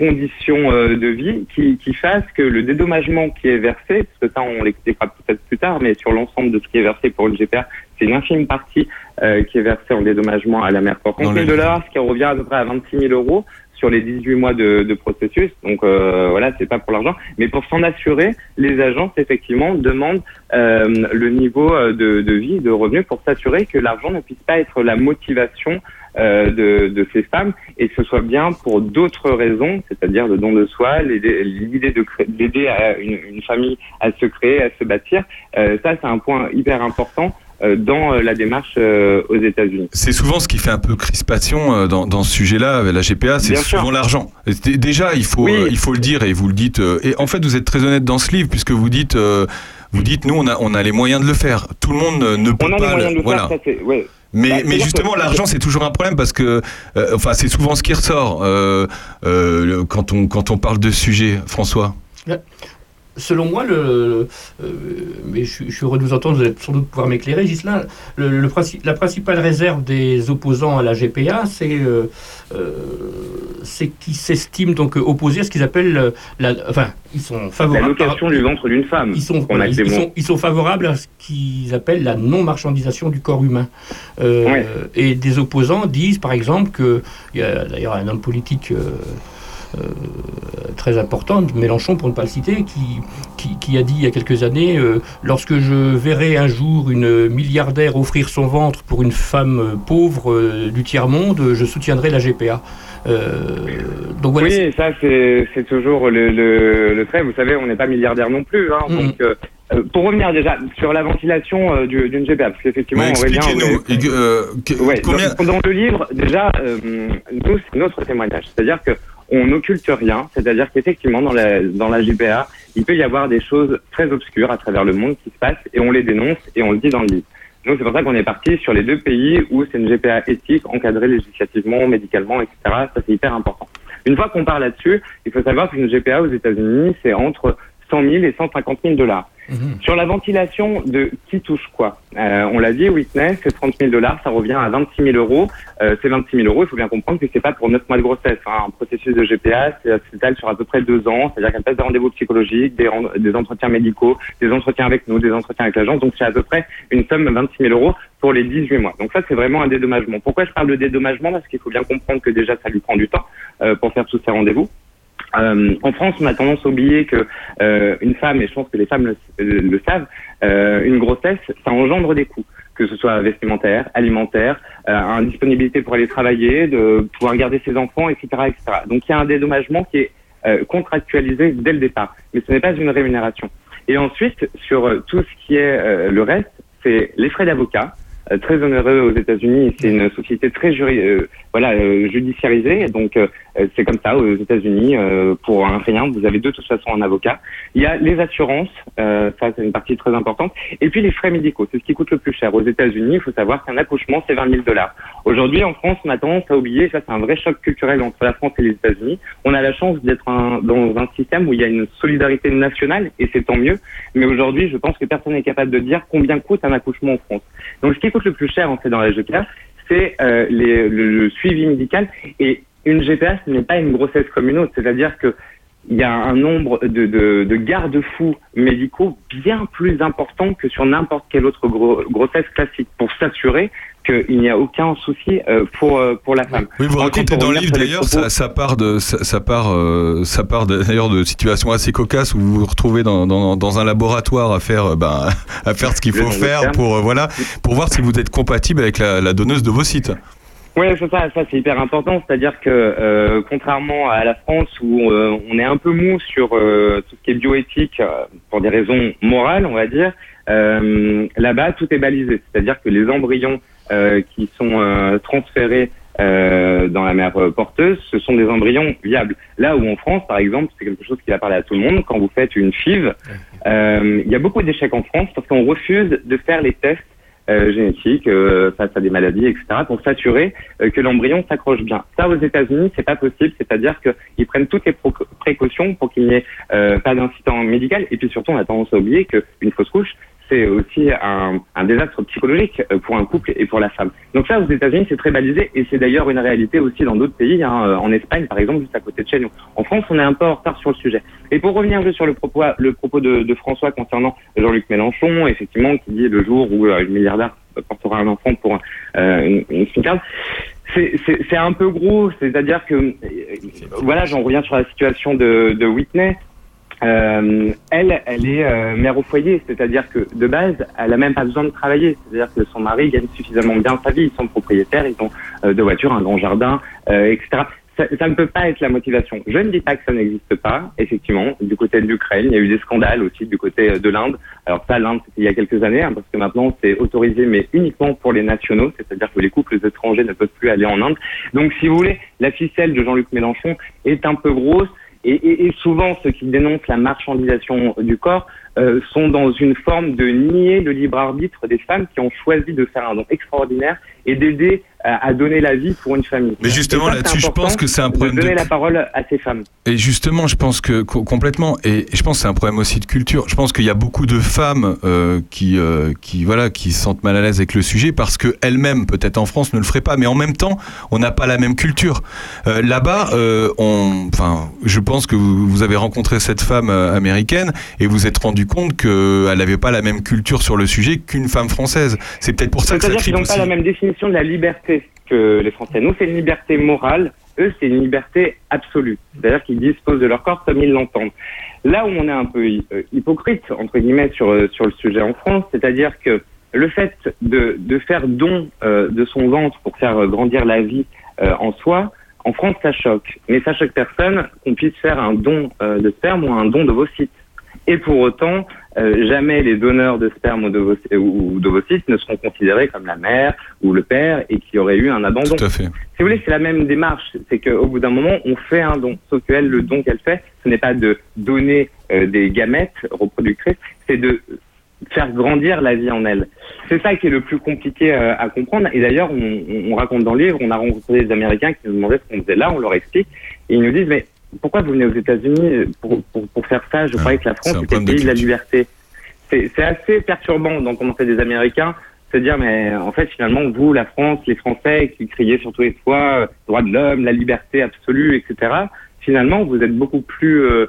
euh, condition euh, de vie qui, qui fasse que le dédommagement qui est versé, parce que ça on l'expliquera peut-être plus tard, mais sur l'ensemble de ce qui est versé pour une GPA, c'est une infime partie euh, qui est versée en dédommagement à la mère. Dans 11 000 le- dollars, ce qui revient à peu près à 26 000 euros sur les 18 mois de, de processus. Donc euh, voilà, c'est pas pour l'argent, mais pour s'en assurer, les agences effectivement demandent euh, le niveau euh, de, de vie, de revenus pour s'assurer que l'argent ne puisse pas être la motivation euh, de, de ces femmes et que ce soit bien pour d'autres raisons, c'est-à-dire le don de soi, l'idée d'aider à une, une famille à se créer, à se bâtir. Euh, ça, c'est un point hyper important. euh, dans la démarche aux États-Unis. C'est souvent ce qui fait un peu crispation dans, dans ce sujet-là, la GPA, c'est souvent l'argent. Déjà, il faut, Oui. il faut le dire et vous le dites. et en fait, vous êtes très honnête dans ce livre puisque vous dites, euh, vous dites, nous, on a, on a les moyens de le faire. Tout le monde ne peut On a les pas. moyens de le voilà. faire, ça c'est. Ouais. Mais, Bah, mais justement, que- l'argent, c'est toujours un problème parce que, euh, enfin, c'est souvent ce qui ressort euh, euh, quand, on, quand on parle de ce sujet, François. Selon moi, le, euh, mais je, suis- je suis heureux de vous entendre, vous allez sans doute pouvoir m'éclairer, Gislain. Le, le princi- la principale réserve des opposants à la GPA, c'est euh, euh, c'est qu'ils s'estiment donc opposés à ce qu'ils appellent la, enfin, ils sont La favorables. location du ventre d'une femme. Ils sont, voilà, ils, sont, ils sont favorables à ce qu'ils appellent la non-marchandisation du corps humain. Ouais. Et des opposants disent, par exemple, que il y a d'ailleurs un homme politique. Euh, très important, Mélenchon pour ne pas le citer, qui, qui, qui a dit il y a quelques années euh, lorsque je verrai un jour une milliardaire offrir son ventre pour une femme euh, pauvre euh, du tiers-monde, je soutiendrai la GPA. Euh, donc voilà. Oui, ça c'est c'est toujours le, le, le trait. Vous savez, on n'est pas milliardaire non plus. Hein, Mhm. donc, pour revenir déjà sur la ventilation euh, du- d'une GPA, parce qu'effectivement, Ouais, Aurélien, euh, que- Ouais, combien- dans, dans le livre, déjà, euh, nous, c'est notre témoignage. C'est-à-dire que on n'occulte rien. C'est-à-dire qu'effectivement, dans la, dans la JPA, il peut y avoir des choses très obscures à travers le monde qui se passent et on les dénonce et on le dit dans le livre. Donc c'est pour ça qu'on est parti sur les deux pays où c'est une GPA éthique, encadrée législativement, médicalement, etc. Ça c'est hyper important. Une fois qu'on parle là-dessus, il faut savoir qu'une GPA aux États-Unis, c'est entre 100 000 et 150 000 dollars. Sur la ventilation de qui touche quoi, euh, on l'a dit, Whitney, c'est 30 000 dollars, ça revient à 26 000 euros. Euh, ces 26 000 euros, il faut bien comprendre que c'est pas pour 9 mois de grossesse. hein. Un processus de GPA, c'est- s'étale sur à peu près deux ans, c'est-à-dire qu'elle passe des rendez-vous psychologiques, des, des entretiens médicaux, des entretiens avec nous, des entretiens avec l'agence. Donc c'est à peu près une somme de 26 000 euros pour les 18 mois. Donc ça, c'est vraiment un dédommagement. Pourquoi je parle de dédommagement? Parce qu'il faut bien comprendre que déjà, ça lui prend du temps euh, pour faire tous ces rendez-vous. Euh, en France, on a tendance à oublier que euh, une femme, et je pense que les femmes le, savent, euh, une grossesse, ça engendre des coûts, que ce soit vestimentaire, alimentaire, indisponibilité pour aller travailler, de pouvoir garder ses enfants, etc., etc. Donc il y a un dédommagement qui est contractualisé dès le départ, mais ce n'est pas une rémunération. Et ensuite, sur tout ce qui est le reste, c'est les frais d'avocat. Euh, très onéreux aux États-Unis. C'est une société très euh, euh, judiciarisée. Donc, c'est comme ça aux États-Unis. pour un rien, vous avez de toute façon un avocat. Il y a les assurances. ça, c'est une partie très importante. Et puis, les frais médicaux. C'est ce qui coûte le plus cher. Aux États-Unis, il faut savoir qu'un accouchement, c'est 20 000 dollars. Aujourd'hui, en France, on a tendance à oublier, ça, c'est un vrai choc culturel entre la France et les États-Unis. On a la chance d'être dans un système où il y a une solidarité nationale, et c'est tant mieux. Mais aujourd'hui, je pense que personne n'est capable de dire combien coûte un accouchement en France. Donc, ce qui le plus cher, en fait, dans la GPA, c'est euh, le, suivi médical. Et une GPA, ce n'est pas une grossesse comme une autre. C'est-à-dire que il y a un nombre de, de, de garde-fous médicaux bien plus important que sur n'importe quelle autre gro- grossesse classique pour s'assurer qu'il n'y a aucun souci euh, pour, euh, pour la femme. Oui, vous racontez dans le livre d'ailleurs, propos- ça, ça part de, ça, ça part, euh, ça part d'ailleurs de situations assez cocasses où vous vous retrouvez dans, dans, dans un laboratoire à faire, euh, ben, à faire ce qu'il faut faire pour, euh, voilà, pour voir si vous êtes compatible avec la, la donneuse de vos sites. Oui, c'est ça, ça c'est hyper important. C'est-à-dire que euh, contrairement à la France où euh, on est un peu mou sur euh, tout ce qui est bioéthique pour des raisons morales, on va dire, là-bas tout est balisé. C'est-à-dire que les embryons qui sont euh, transférés euh, dans la euh, porteuse, ce sont des embryons viables. Là où en France, par exemple, c'est quelque chose qui va parler à tout le monde. Quand vous faites une FIV, euh, il y a beaucoup d'échecs en France parce qu'on refuse de faire les tests euh, génétiques euh, face à des maladies, etc., pour s'assurer euh, que l'embryon s'accroche bien. Ça, aux États-Unis, c'est pas possible, c'est-à-dire qu'ils prennent toutes les précautions pour qu'il n'y ait euh, pas d'incident médical. Et puis surtout, on a tendance à oublier qu'une fausse couche, c'est aussi un, désastre psychologique euh, pour un couple et pour la femme. Donc ça, aux États-Unis, c'est très balisé et c'est d'ailleurs une réalité aussi dans d'autres pays, hein, euh, en Espagne par exemple, juste à côté de chez nous. En France, on est un peu en retard sur le sujet. Et pour revenir juste sur le propos, le propos de, François concernant Jean-Luc Mélenchon, effectivement, qui dit le jour où euh, milliardaire portera un enfant pour euh, une, une c'est- un peu gros, c'est-à-dire que, voilà, j'en reviens sur la situation de Whitney. Euh, elle, elle est euh, mère au foyer, c'est-à-dire que de base, elle a même pas besoin de travailler. C'est-à-dire que son mari gagne suffisamment bien sa vie, ils sont propriétaires, ils ont euh, deux voitures, un grand jardin, euh, etc. ça, ça ne peut pas être la motivation. Je ne dis pas que ça n'existe pas. Effectivement, du côté de l'Ukraine, il y a eu des scandales aussi du côté euh, de l'Inde. Alors ça, l'Inde, c'était il y a quelques années, hein, parce que maintenant, c'est autorisé, mais uniquement pour les nationaux, c'est-à-dire que les couples étrangers ne peuvent plus aller en Inde. Donc, si vous voulez, la ficelle de Jean-Luc Mélenchon est un peu grosse. Et, et- souvent, ceux qui dénoncent la marchandisation du corps euh, sont dans une forme de nier le libre arbitre des femmes qui ont choisi de faire un don extraordinaire et d'aider à, à donner la vie pour une famille. Mais justement, là-dessus, je pense que c'est un problème de donner de- la parole à ces femmes. Et justement, je pense que co- complètement, et je pense que c'est un problème aussi de culture. Je pense qu'il y a beaucoup de femmes euh, qui, euh, qui, voilà, qui se sentent mal à l'aise avec le sujet parce que elles-mêmes, peut-être en France, ne le feraient pas. Mais en même temps, on n'a pas la même culture. Euh, Là-bas, euh, on, enfin, je pense que vous, vous avez rencontré cette femme euh, américaine et vous êtes rendu compte qu'elle n'avait pas la même culture sur le sujet qu'une femme française. C'est peut-être pour ça que ça C'est-à-dire qu'ils n'ont pas la même définition de la liberté que les Français. Nous, c'est une liberté morale. Eux, c'est une liberté absolue. C'est-à-dire qu'ils disposent de leur corps comme ils l'entendent. Là où on est un peu euh, hypocrite, entre guillemets, sur, euh, sur le sujet en France, c'est-à-dire que le fait de, de faire don euh, de son ventre pour faire euh, grandir la vie euh, en soi, en France, ça choque. Mais ça choque personne qu'on puisse faire un don euh, de sperme ou un don d'ovocytes. Et pour autant, euh, jamais les donneurs de sperme ou d'ovocy- ou d'ovocytes ne seront considérés comme la mère ou le père et qu'il y aurait eu un abandon. Tout à fait. Si vous voulez, c'est la même démarche. C'est qu'au bout d'un moment, on fait un don. Sauf qu'elle, le don qu'elle fait, ce n'est pas de donner euh, des gamètes reproductrices, c'est de faire grandir la vie en elle. C'est ça qui est le plus compliqué euh, à comprendre. Et d'ailleurs, on- on raconte dans le livre, on a rencontré des Américains qui nous demandaient ce qu'on faisait là, on leur explique, et ils nous disent, mais pourquoi vous venez aux États-Unis pour, pour, pour faire ça? Je croyais que la France un était le de pays de la liberté. C'est assez perturbant d'entendre ça des Américains se dire, mais en fait, finalement, vous, la France, les Français qui criaient sur tous les toits, euh, droit de l'homme, la liberté absolue, etc., finalement, vous êtes beaucoup plus euh,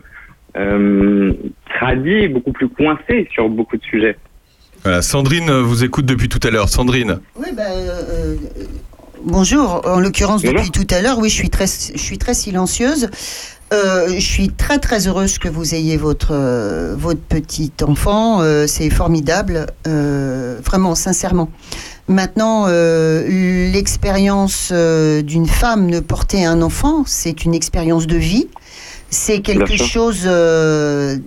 euh, tradis, beaucoup plus coincés sur beaucoup de sujets. Voilà, Sandrine euh, vous écoute depuis tout à l'heure. Sandrine. Oui, bah, euh, euh, bonjour. En l'occurrence, depuis tout à l'heure, oui, je suis très, je suis très silencieuse. Euh, je suis très très heureuse que vous ayez votre euh, votre petit enfant. Euh, c'est formidable, vraiment sincèrement. Maintenant, l'expérience d'une femme de porter un enfant, c'est une expérience de vie. C'est quelque chose euh,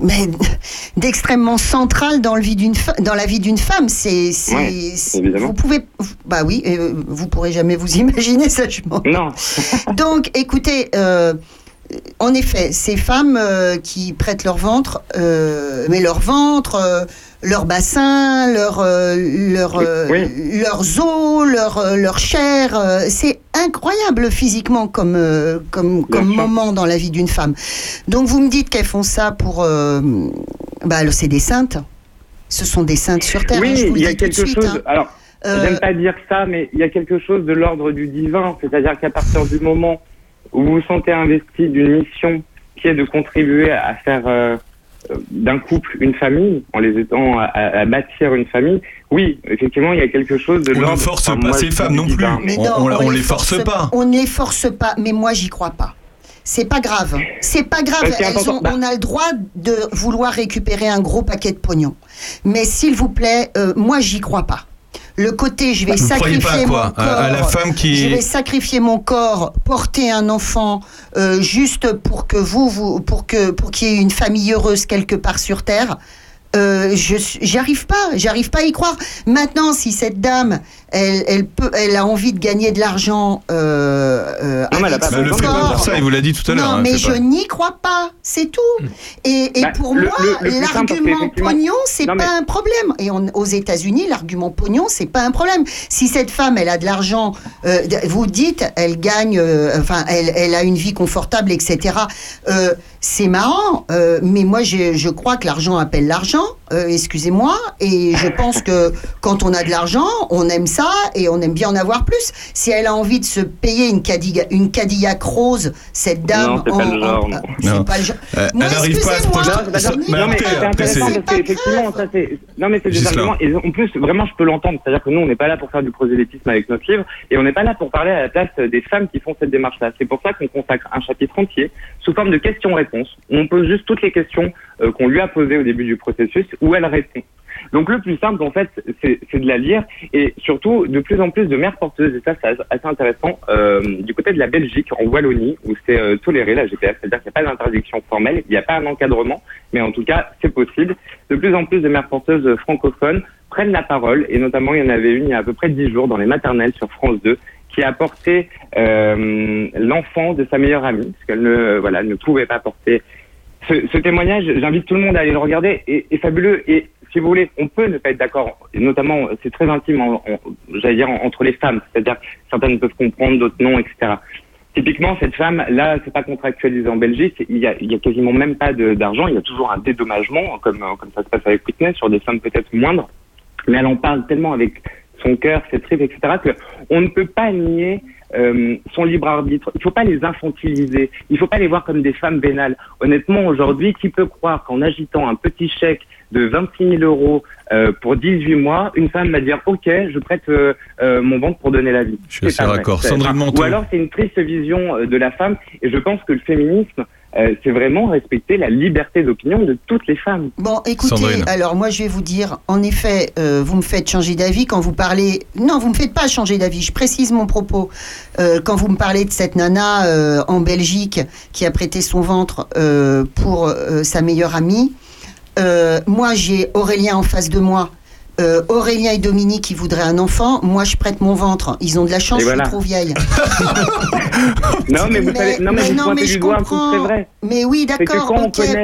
mais d'extrêmement central dans, le vie d'une dans la vie d'une femme. C'est, Ouais, vous pouvez, bah oui, euh, vous pourrez jamais vous imaginer ça. Je Non. Donc, écoutez, euh, en effet, ces femmes euh, qui prêtent leur ventre, mais leur ventre, leur bassin, leur, leur, leurs os, leur, leur chair, c'est incroyable physiquement comme, euh, comme, comme moment dans la vie d'une femme. Donc, vous me dites qu'elles font ça pour. euh, bah, c'est des saintes. Ce sont des saintes sur terre. hein, Oui, le il y a quelque suite, chose. hein. Alors, Euh, j'aime pas dire ça, mais il y a quelque chose de l'ordre du divin. C'est-à-dire qu'à partir du moment où vous vous sentez investi d'une mission qui est de contribuer à faire euh, d'un couple une famille, en les aidant à, à- à bâtir une famille, oui, effectivement, il y a quelque chose de On ne force enfin, pas moi, ces femmes non plus. Mais On- non, on on les force force pas. On ne les force pas, mais moi j'y crois pas. C'est pas grave. C'est pas grave. Elles ont- bah- on a le droit de vouloir récupérer un gros paquet de pognon. Mais s'il vous plaît, euh, moi j'y crois pas. Le côté je vais Vous sacrifier pas, quoi, mon corps, à- à la femme qui- je vais sacrifier mon corps, porter un enfant euh, juste pour que vous, vous pour que pour qu'il y ait une famille heureuse quelque part sur terre. Euh, j'arrive pas, j'arrive pas à y croire. Maintenant, si cette dame, elle, elle peut, elle a envie de gagner de l'argent, euh, euh, Non, mais elle a pas le fait pas pour ça, il vous l'a dit tout à l'heure, Non, hein, mais je n'y crois pas, c'est tout. Et, et Bah, pour le- moi, l'argument pognon, c'est mais- pas un problème. Et on- aux États-Unis, l'argument pognon, c'est pas un problème. Si cette femme, elle a de l'argent, euh, vous dites, elle gagne, euh, enfin, elle, elle a une vie confortable, etc. Euh, c'est marrant, euh, mais moi, je, je crois que l'argent appelle l'argent. euh, excusez-moi, et je pense que quand on a de l'argent, on aime ça et on aime bien en avoir plus. Si elle a envie de se payer une Cadillac, une Cadillac rose, cette dame, Non, c'est pas en- le genre, c'est pas le genre. Euh, elle n'arrive pas à se projeter. Non, mais c'est intéressant parce qu'effectivement, ça c'est. Non, mais c'est des arguments. Et en plus, vraiment, je peux l'entendre. C'est-à-dire que nous, on n'est pas là pour faire du prosélytisme avec notre livre et on n'est pas là pour parler à la place des femmes qui font cette démarche-là. C'est pour ça qu'on consacre un chapitre entier sous forme de questions-réponses. On pose juste toutes les questions euh, qu'on lui a posées au début du processus où elle répond. Donc le plus simple, en fait, c'est de la lire et surtout de plus en plus de mères porteuses, et ça c'est assez intéressant, euh, du côté de la Belgique, en Wallonie, où c'est euh, toléré la GPF, c'est-à-dire qu'il n'y a pas d'interdiction formelle, il n'y a pas un encadrement, mais en tout cas c'est possible. De plus en plus de mères porteuses francophones prennent la parole, et notamment il y en avait une il y a à peu près 10 jours dans les maternelles sur France 2, qui a porté euh, l'enfant de sa meilleure amie, parce qu'elle ne, voilà, ne pouvait pas porter ce, ce témoignage, j'invite tout le monde à aller le regarder, est, est fabuleux. Et si vous voulez, on peut ne pas être d'accord. Notamment, c'est très intime, j'allais dire, en- entre les femmes. C'est-à-dire certaines peuvent comprendre, d'autres non, etc. Typiquement, cette femme, là, c'est pas contractualisé en Belgique. Il y a, quasiment même pas d'argent. Il y a toujours un dédommagement, comme, euh, ça se passe avec Whitney, sur des sommes peut-être moindres. Mais elle en parle tellement avec son cœur, ses tripes, etc., que on ne peut pas nier euh, son libre arbitre. Il ne faut pas les infantiliser. Il ne faut pas les voir comme des femmes vénales. Honnêtement, aujourd'hui, qui peut croire qu'en agitant un petit chèque de 26 000 euros euh, pour 18 mois, une femme va dire OK, je prête euh, euh, mon ventre pour donner la vie. Je suis assez d'accord. Sandrine. Ou alors c'est une triste vision euh, de la femme. Et je pense que le féminisme, euh, c'est vraiment respecter la liberté d'opinion de toutes les femmes. Bon, écoutez, Sandrine. alors moi je vais vous dire, en effet, euh, vous me faites changer d'avis quand vous parlez. Non, vous me faites pas changer d'avis. Je précise mon propos. Euh, quand vous me parlez de cette nana euh, en Belgique qui a prêté son ventre euh, pour euh, sa meilleure amie, euh, moi j'ai Aurélien en face de moi. Euh, Aurélien et Dominique qui voudraient un enfant, moi je prête mon ventre. Ils ont de la chance, je suis trop vieille. Non, mais vous savez, non, mais, vous non, pointez mais du je comprends. vrai. Mais oui, d'accord,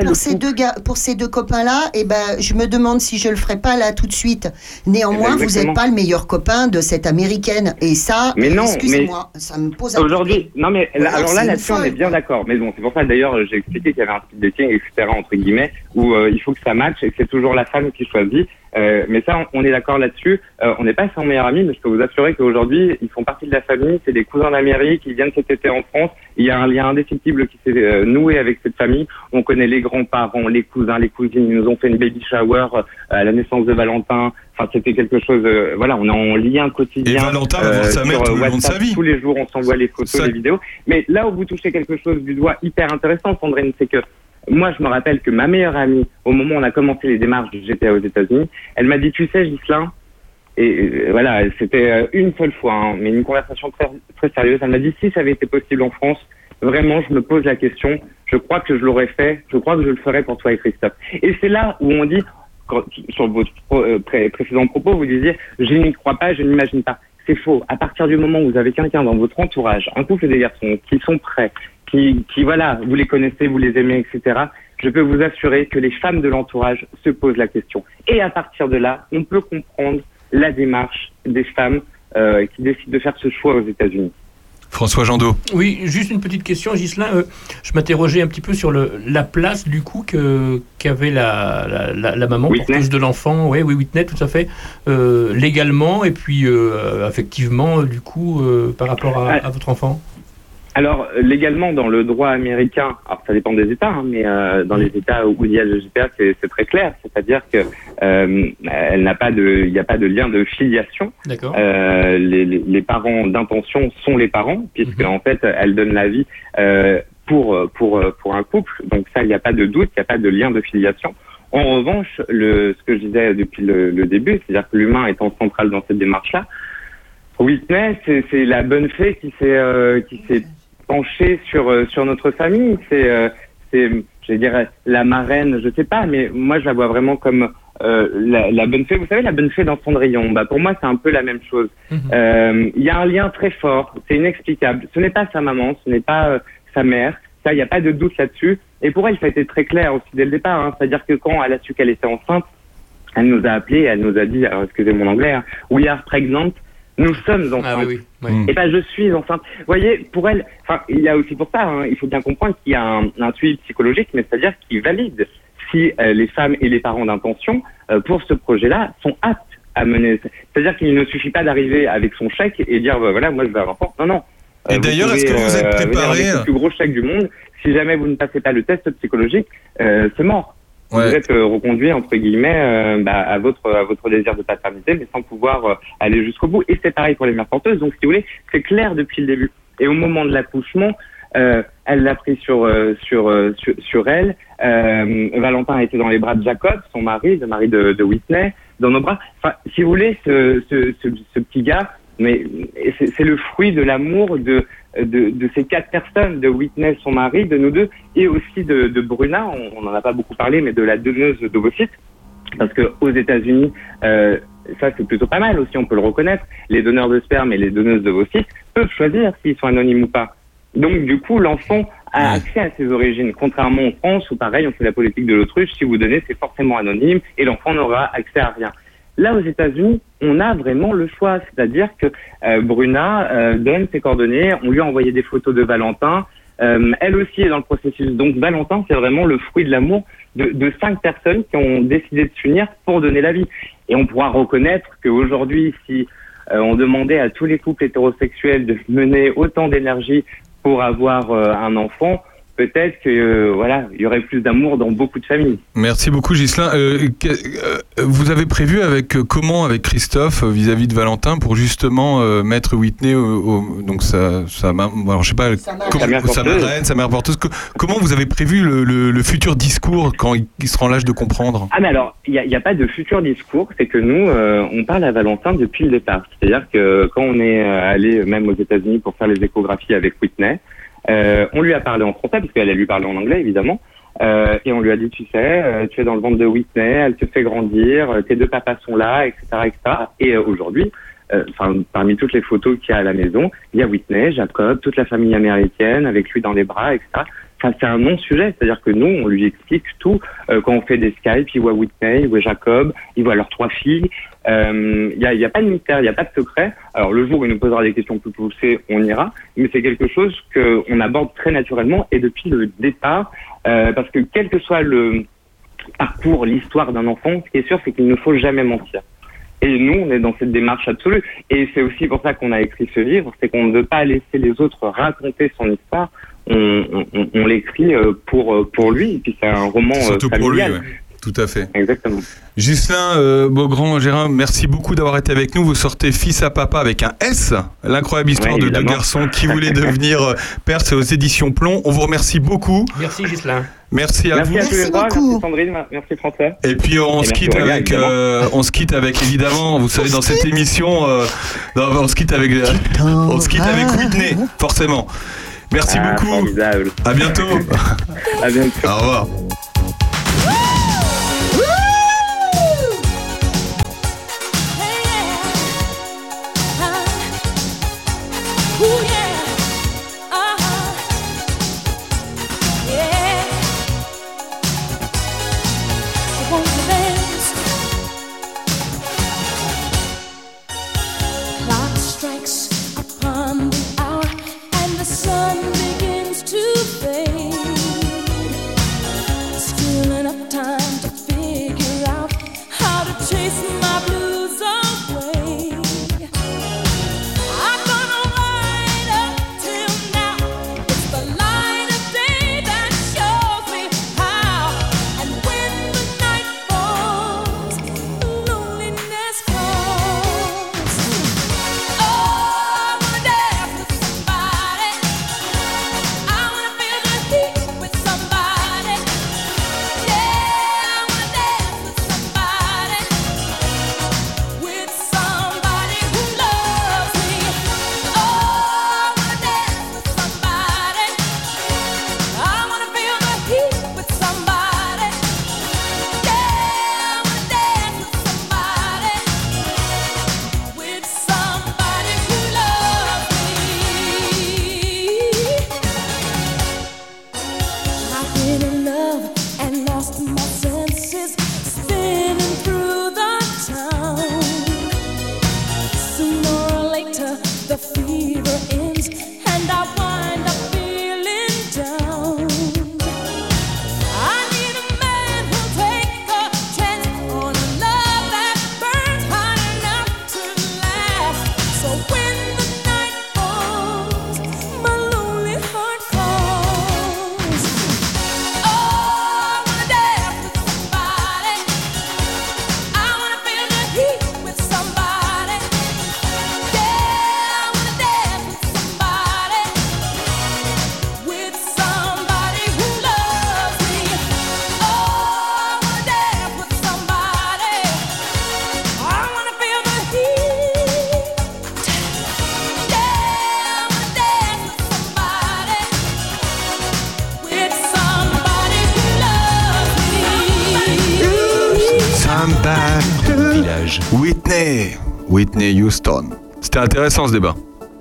Pour ces deux gars, pour ces deux copains-là, eh ben, je me demande si je le ferai pas là tout de suite. Néanmoins, Eh ben, vous n'êtes pas le meilleur copain de cette américaine, et ça, Mais non, excusez-moi, ça me pose un Aujourd'hui, non mais là- Voilà, alors là là-dessus on est bien d'accord. Mais bon, c'est pour ça d'ailleurs j'ai expliqué qu'il y avait un speed dating etc entre guillemets où euh, il faut que ça matche et que c'est toujours la femme qui choisit. Euh, mais ça on on est d'accord là-dessus. Euh, on n'est pas sans meilleurs amis, mais je peux vous assurer qu'aujourd'hui ils font partie de la famille. C'est des cousins d'Amérique, ils viennent cet été en France. Il y a un lien indéfectible qui s'est euh, noué avec cette famille. On connaît les grands-parents, les cousins, les cousines. Ils nous ont fait une baby shower euh, à la naissance de Valentin. Enfin, c'était quelque chose. euh, voilà, on est en lien quotidien. Et Valentin va voir sa mère sur, tout le long de sa vie. Tous les jours, on s'envoie les photos, Ça- les vidéos. Mais là où vous touchez quelque chose du doigt hyper intéressant, Sandrine, c'est que moi, je me rappelle que ma meilleure amie, au moment où on a commencé les démarches du GTA aux États-Unis, elle m'a dit, tu sais, Gislain, et euh, voilà, c'était euh, une seule fois, hein, mais une conversation très, très sérieuse. Elle m'a dit, si ça avait été possible en France, vraiment, je me pose la question. Je crois que je l'aurais fait. Je crois que je le ferais pour toi et Christophe. Et c'est là où on dit, sur votre pro- euh, pré- précédent propos, vous disiez, je n'y crois pas, je n'imagine pas. C'est faux. À partir du moment où vous avez quelqu'un dans votre entourage, un couple de garçons qui sont prêts, qui, qui voilà, vous les connaissez, vous les aimez, etc. Je peux vous assurer que les femmes de l'entourage se posent la question. Et à partir de là, on peut comprendre la démarche des femmes euh, qui décident de faire ce choix aux États-Unis. François Jandot. Oui, juste une petite question, Gislain. Euh, je m'interrogeais un petit peu sur le, la place, du coup, que- qu'avait la, la, la- la maman porteuse de l'enfant. Oui, oui, Whitney, tout à fait. Euh, légalement et puis euh, affectivement, euh, du coup, euh, par rapport à, à votre enfant Alors, légalement, dans le droit américain, alors ça dépend des États, hein, mais euh, dans les États où il y a le GPA, c'est c'est très clair. C'est-à-dire que euh, elle n'a pas de, il n'y a pas de lien de filiation. D'accord. Euh, les, les- les parents d'intention sont les parents, puisque en fait, elle donne la vie euh, pour pour pour un couple. Donc ça, il n'y a pas de doute, il n'y a pas de lien de filiation. En revanche, le, ce que je disais depuis le, le début, c'est-à-dire que l'humain étant central dans cette démarche-là, Whitney, c'est c'est la bonne fée qui s'est euh, qui s'est penchée sur euh, sur notre famille. C'est euh, c'est je dirais la marraine, je sais pas, mais moi je la vois vraiment comme euh, la, la bonne fée. Vous savez la bonne fée dans Cendrillon. Bah pour moi c'est un peu la même chose. Euh, Il y a un lien très fort, c'est inexplicable. Ce n'est pas sa maman, ce n'est pas euh, sa mère. Ça, il n'y a pas de doute là-dessus. Et pour elle, ça a été très clair aussi dès le départ. hein. C'est-à-dire que quand elle a su qu'elle était enceinte, elle nous a appelé, elle nous a dit, alors excusez mon anglais, hein, we are pregnant, nous sommes enceintes. Ah oui, oui, oui. Et pas je suis enceinte. Vous voyez, pour elle, enfin, il y a aussi pour ça, hein, il faut bien comprendre qu'il y a un, un suivi psychologique, mais c'est-à-dire qui valide si euh, les femmes et les parents d'intention, euh, pour ce projet-là, sont aptes à mener. C'est-à-dire qu'il ne suffit pas d'arriver avec son chèque et dire, bah, voilà, moi je veux un enfant. Non, non. Et Euh, d'ailleurs, pouvez, est-ce que vous êtes euh, préparé avec le plus gros chèque du monde. Si jamais vous ne passez pas le test psychologique, euh, c'est mort. Vous êtes euh, reconduit entre guillemets euh, bah, à votre à votre désir de paternité, mais sans pouvoir euh, aller jusqu'au bout. Et c'est pareil pour les mères porteuses. Donc, si vous voulez, c'est clair depuis le début. Et au moment de l'accouchement, euh, elle l'a pris sur euh, sur, euh, sur sur elle. Euh, Valentin a été dans les bras de Jacob, son mari, le mari de, de Whitney. dans nos bras. Enfin, si vous voulez, ce, ce, ce, ce petit gars, mais c'est le fruit de l'amour de, de, de ces quatre personnes, de Whitney, son mari, de nous deux, et aussi de, de Bruna, on n'en a pas beaucoup parlé, mais de la donneuse d'ovocytes. Parce que aux États-Unis, euh, ça c'est plutôt pas mal aussi, on peut le reconnaître. Les donneurs de sperme et les donneuses d'ovocytes peuvent choisir s'ils sont anonymes ou pas. Donc du coup, l'enfant a accès à ses origines, contrairement en France où pareil, on fait la politique de l'autruche. Si vous donnez, c'est forcément anonyme et l'enfant n'aura accès à rien. Là, aux États-Unis, on a vraiment le choix, c'est-à-dire que euh, Bruna euh, donne ses coordonnées, on lui a envoyé des photos de Valentin. Euh, elle aussi est dans le processus. Donc Valentin, c'est vraiment le fruit de l'amour de, de cinq personnes qui ont décidé de s'unir pour donner la vie. Et on pourra reconnaître qu'aujourd'hui, si on demandait à tous les couples hétérosexuels de mener autant d'énergie pour avoir un enfant, peut-être que euh, voilà, il y aurait plus d'amour dans beaucoup de familles. Merci beaucoup Gislain. Euh, euh, vous avez prévu avec euh, comment avec Christophe euh, vis-à-vis de Valentin pour justement euh, mettre Whitney au, au- donc ça ça alors je sais pas comment- Sa mère sa porteuse. marraine, sa mère porteuse. Co- Comment vous avez prévu le, le- le futur discours quand il, il sera en l'âge de comprendre? Ah mais alors, il n'y a, a pas de futur discours, c'est que nous, euh, on parle à Valentin depuis le départ. C'est-à-dire que quand on est allé même aux États-Unis pour faire les échographies avec Whitney, euh, on lui a parlé en français, parce qu'elle elle lui parlait en anglais évidemment, euh, et on lui a dit, tu sais, euh, tu es dans le ventre de Whitney, elle te fait grandir, euh, tes deux papas sont là, etc. etc. Et euh, aujourd'hui, euh, enfin, parmi toutes les photos qu'il y a à la maison, il y a Whitney, Jacob, toute la famille américaine, avec lui dans les bras, etc. C'est un non-sujet, c'est-à-dire que nous, on lui explique tout. Euh, quand on fait des Skype, il voit Whitney, il voit Jacob, il voit leurs trois filles. Euh, Il n'y a, a pas de mystère, il n'y a pas de secret. Alors le jour où il nous posera des questions plus poussées, on ira. Mais c'est quelque chose qu'on aborde très naturellement et depuis le départ, euh, parce que quel que soit le parcours, l'histoire d'un enfant, ce qui est sûr, c'est qu'il ne faut jamais mentir. Et nous, on est dans cette démarche absolue. Et c'est aussi pour ça qu'on a écrit ce livre, c'est qu'on ne veut pas laisser les autres raconter son histoire. On, on- on- on l'écrit euh, pour, euh, pour lui. Et puis c'est un roman euh, Surtout pour lui, familial. ouais. Tout à fait. Exactement. Gislain euh, Beaugrand, Gérard, merci beaucoup d'avoir été avec nous. Vous sortez Fils à Papa avec un S. L'incroyable histoire Ouais, de deux garçons qui voulaient devenir pères, c'est aux éditions Plomb. On vous remercie beaucoup. Merci Gislain. Merci à Merci vous. à tous les trois. Merci Sandrine, merci François. Et puis on Et se merci quitte avec, évidemment. euh, on se quitte avec évidemment, vous savez dans cette émission, euh, non, on se quitte avec, euh, on se quitte avec Whitney, forcément. Merci Ah, beaucoup. formidable. À bientôt. à bientôt. Au revoir. Intéressant ce débat.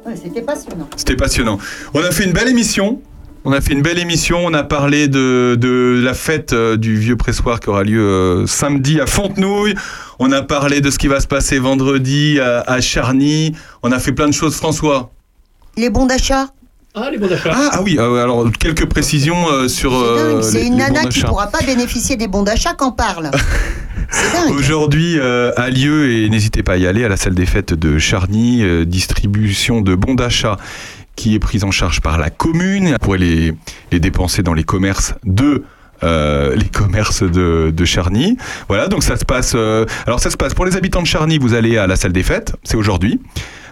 Ouais, C'était passionnant. C'était passionnant. On a fait une belle émission. On a fait une belle émission. On a parlé de, de la fête euh, du vieux pressoir qui aura lieu euh, samedi à Fontenouille. On a parlé de ce qui va se passer vendredi à, à Charny. On a fait plein de choses. François. Les bons d'achat Ah, les bons d'achat. Ah, ah oui, euh, alors quelques précisions euh, sur euh, C'est les- une les bons nana qui d'achat. pourra pas bénéficier des bons d'achat qu'en parle. Aujourd'hui euh, a lieu, et n'hésitez pas à y aller, à la salle des fêtes de Charny, euh, distribution de bons d'achat qui est prise en charge par la commune. Pourrez les, les dépenser dans les commerces de... euh, les commerces de, de Charny. Voilà, donc ça se passe. euh, alors ça se passe pour les habitants de Charny, vous allez à la salle des fêtes, c'est aujourd'hui.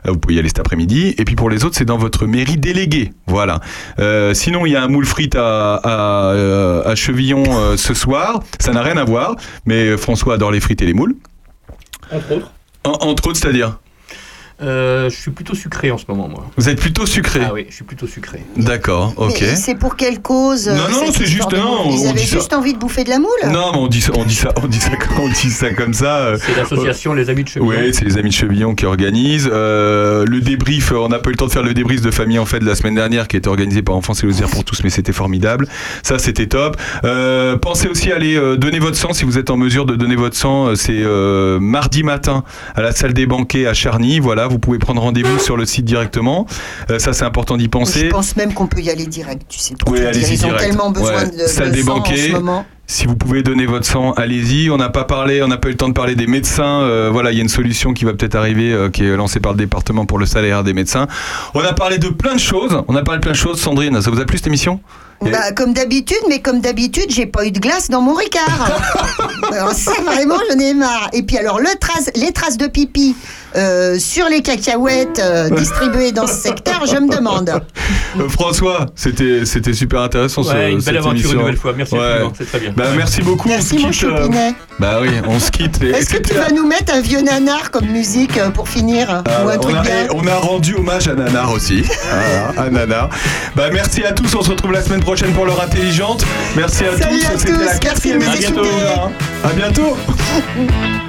Vous pouvez y aller cet après-midi. Et puis pour les autres, c'est dans votre mairie déléguée. Voilà. Euh, sinon, il y a un moule frite à, à, euh, à Chevillon euh, ce soir. Ça n'a rien à voir, mais François adore les frites et les moules. Entre autres. En- entre autres, c'est-à-dire? Euh, je suis plutôt sucré en ce moment, moi. Vous êtes plutôt sucré Ah oui, je suis plutôt sucré. D'accord, ok. Mais c'est pour quelle cause euh, Non, non, c'est juste- on avaient dit ça. juste envie de bouffer de la moule? Non, mais on dit ça, on dit ça, on dit ça, on dit ça comme ça. euh, C'est l'association Les Amis de Chevillon. Oui, c'est les amis de Chevillon qui organisent. Euh, le débrief, on n'a pas eu le temps de faire le débrief de famille en fait de la semaine dernière qui était organisé par Enfance et Loisirs pour tous, mais c'était formidable. Ça, c'était top. Euh, pensez aussi à aller euh, donner votre sang si vous êtes en mesure de donner votre sang. C'est euh, mardi matin à la salle des banquets à Charny. Voilà, vous pouvez prendre rendez-vous sur le site directement. Euh, ça, c'est important d'y Je penser. pense même qu'on peut y aller direct, tu sais. pour Oui, allez-y Ils ont direct. tellement besoin Ouais. de, de Salle des sang en banquets. ce moment. Si vous pouvez donner votre sang, allez-y. On n'a pas parlé, on n'a pas eu le temps de parler des médecins. Euh, voilà, il y a une solution qui va peut-être arriver, euh, qui est lancée par le département pour le salaire des médecins. On a parlé de plein de choses. On a parlé de plein de choses. Sandrine, ça vous a plu cette émission? Bah, comme d'habitude, mais comme d'habitude, j'ai pas eu de glace dans mon Ricard. alors ça, vraiment, j'en ai marre. Et puis alors, le trace, les traces de pipi euh, sur les cacahuètes euh, distribuées dans ce secteur, je me demande. Euh, François, c'était c'était super intéressant. ce- Ouais, une belle cette aventure émission. une nouvelle fois. Merci Ouais. c'est très bien. Bah, merci beaucoup. Merci, on se mon quitte, choupinet. Bah oui, on se quitte. Est-ce que tu vas nous mettre un vieux nanar comme musique pour finir Ah, Ou un on, truc a, bien et on a rendu hommage à Nanar aussi. Voilà, à Nanar. Bah, merci à tous. On se retrouve la semaine prochaine pour l'heure intelligente. Merci à Salut tous. à C'était tous, la quatrième émission. écouter. À bientôt.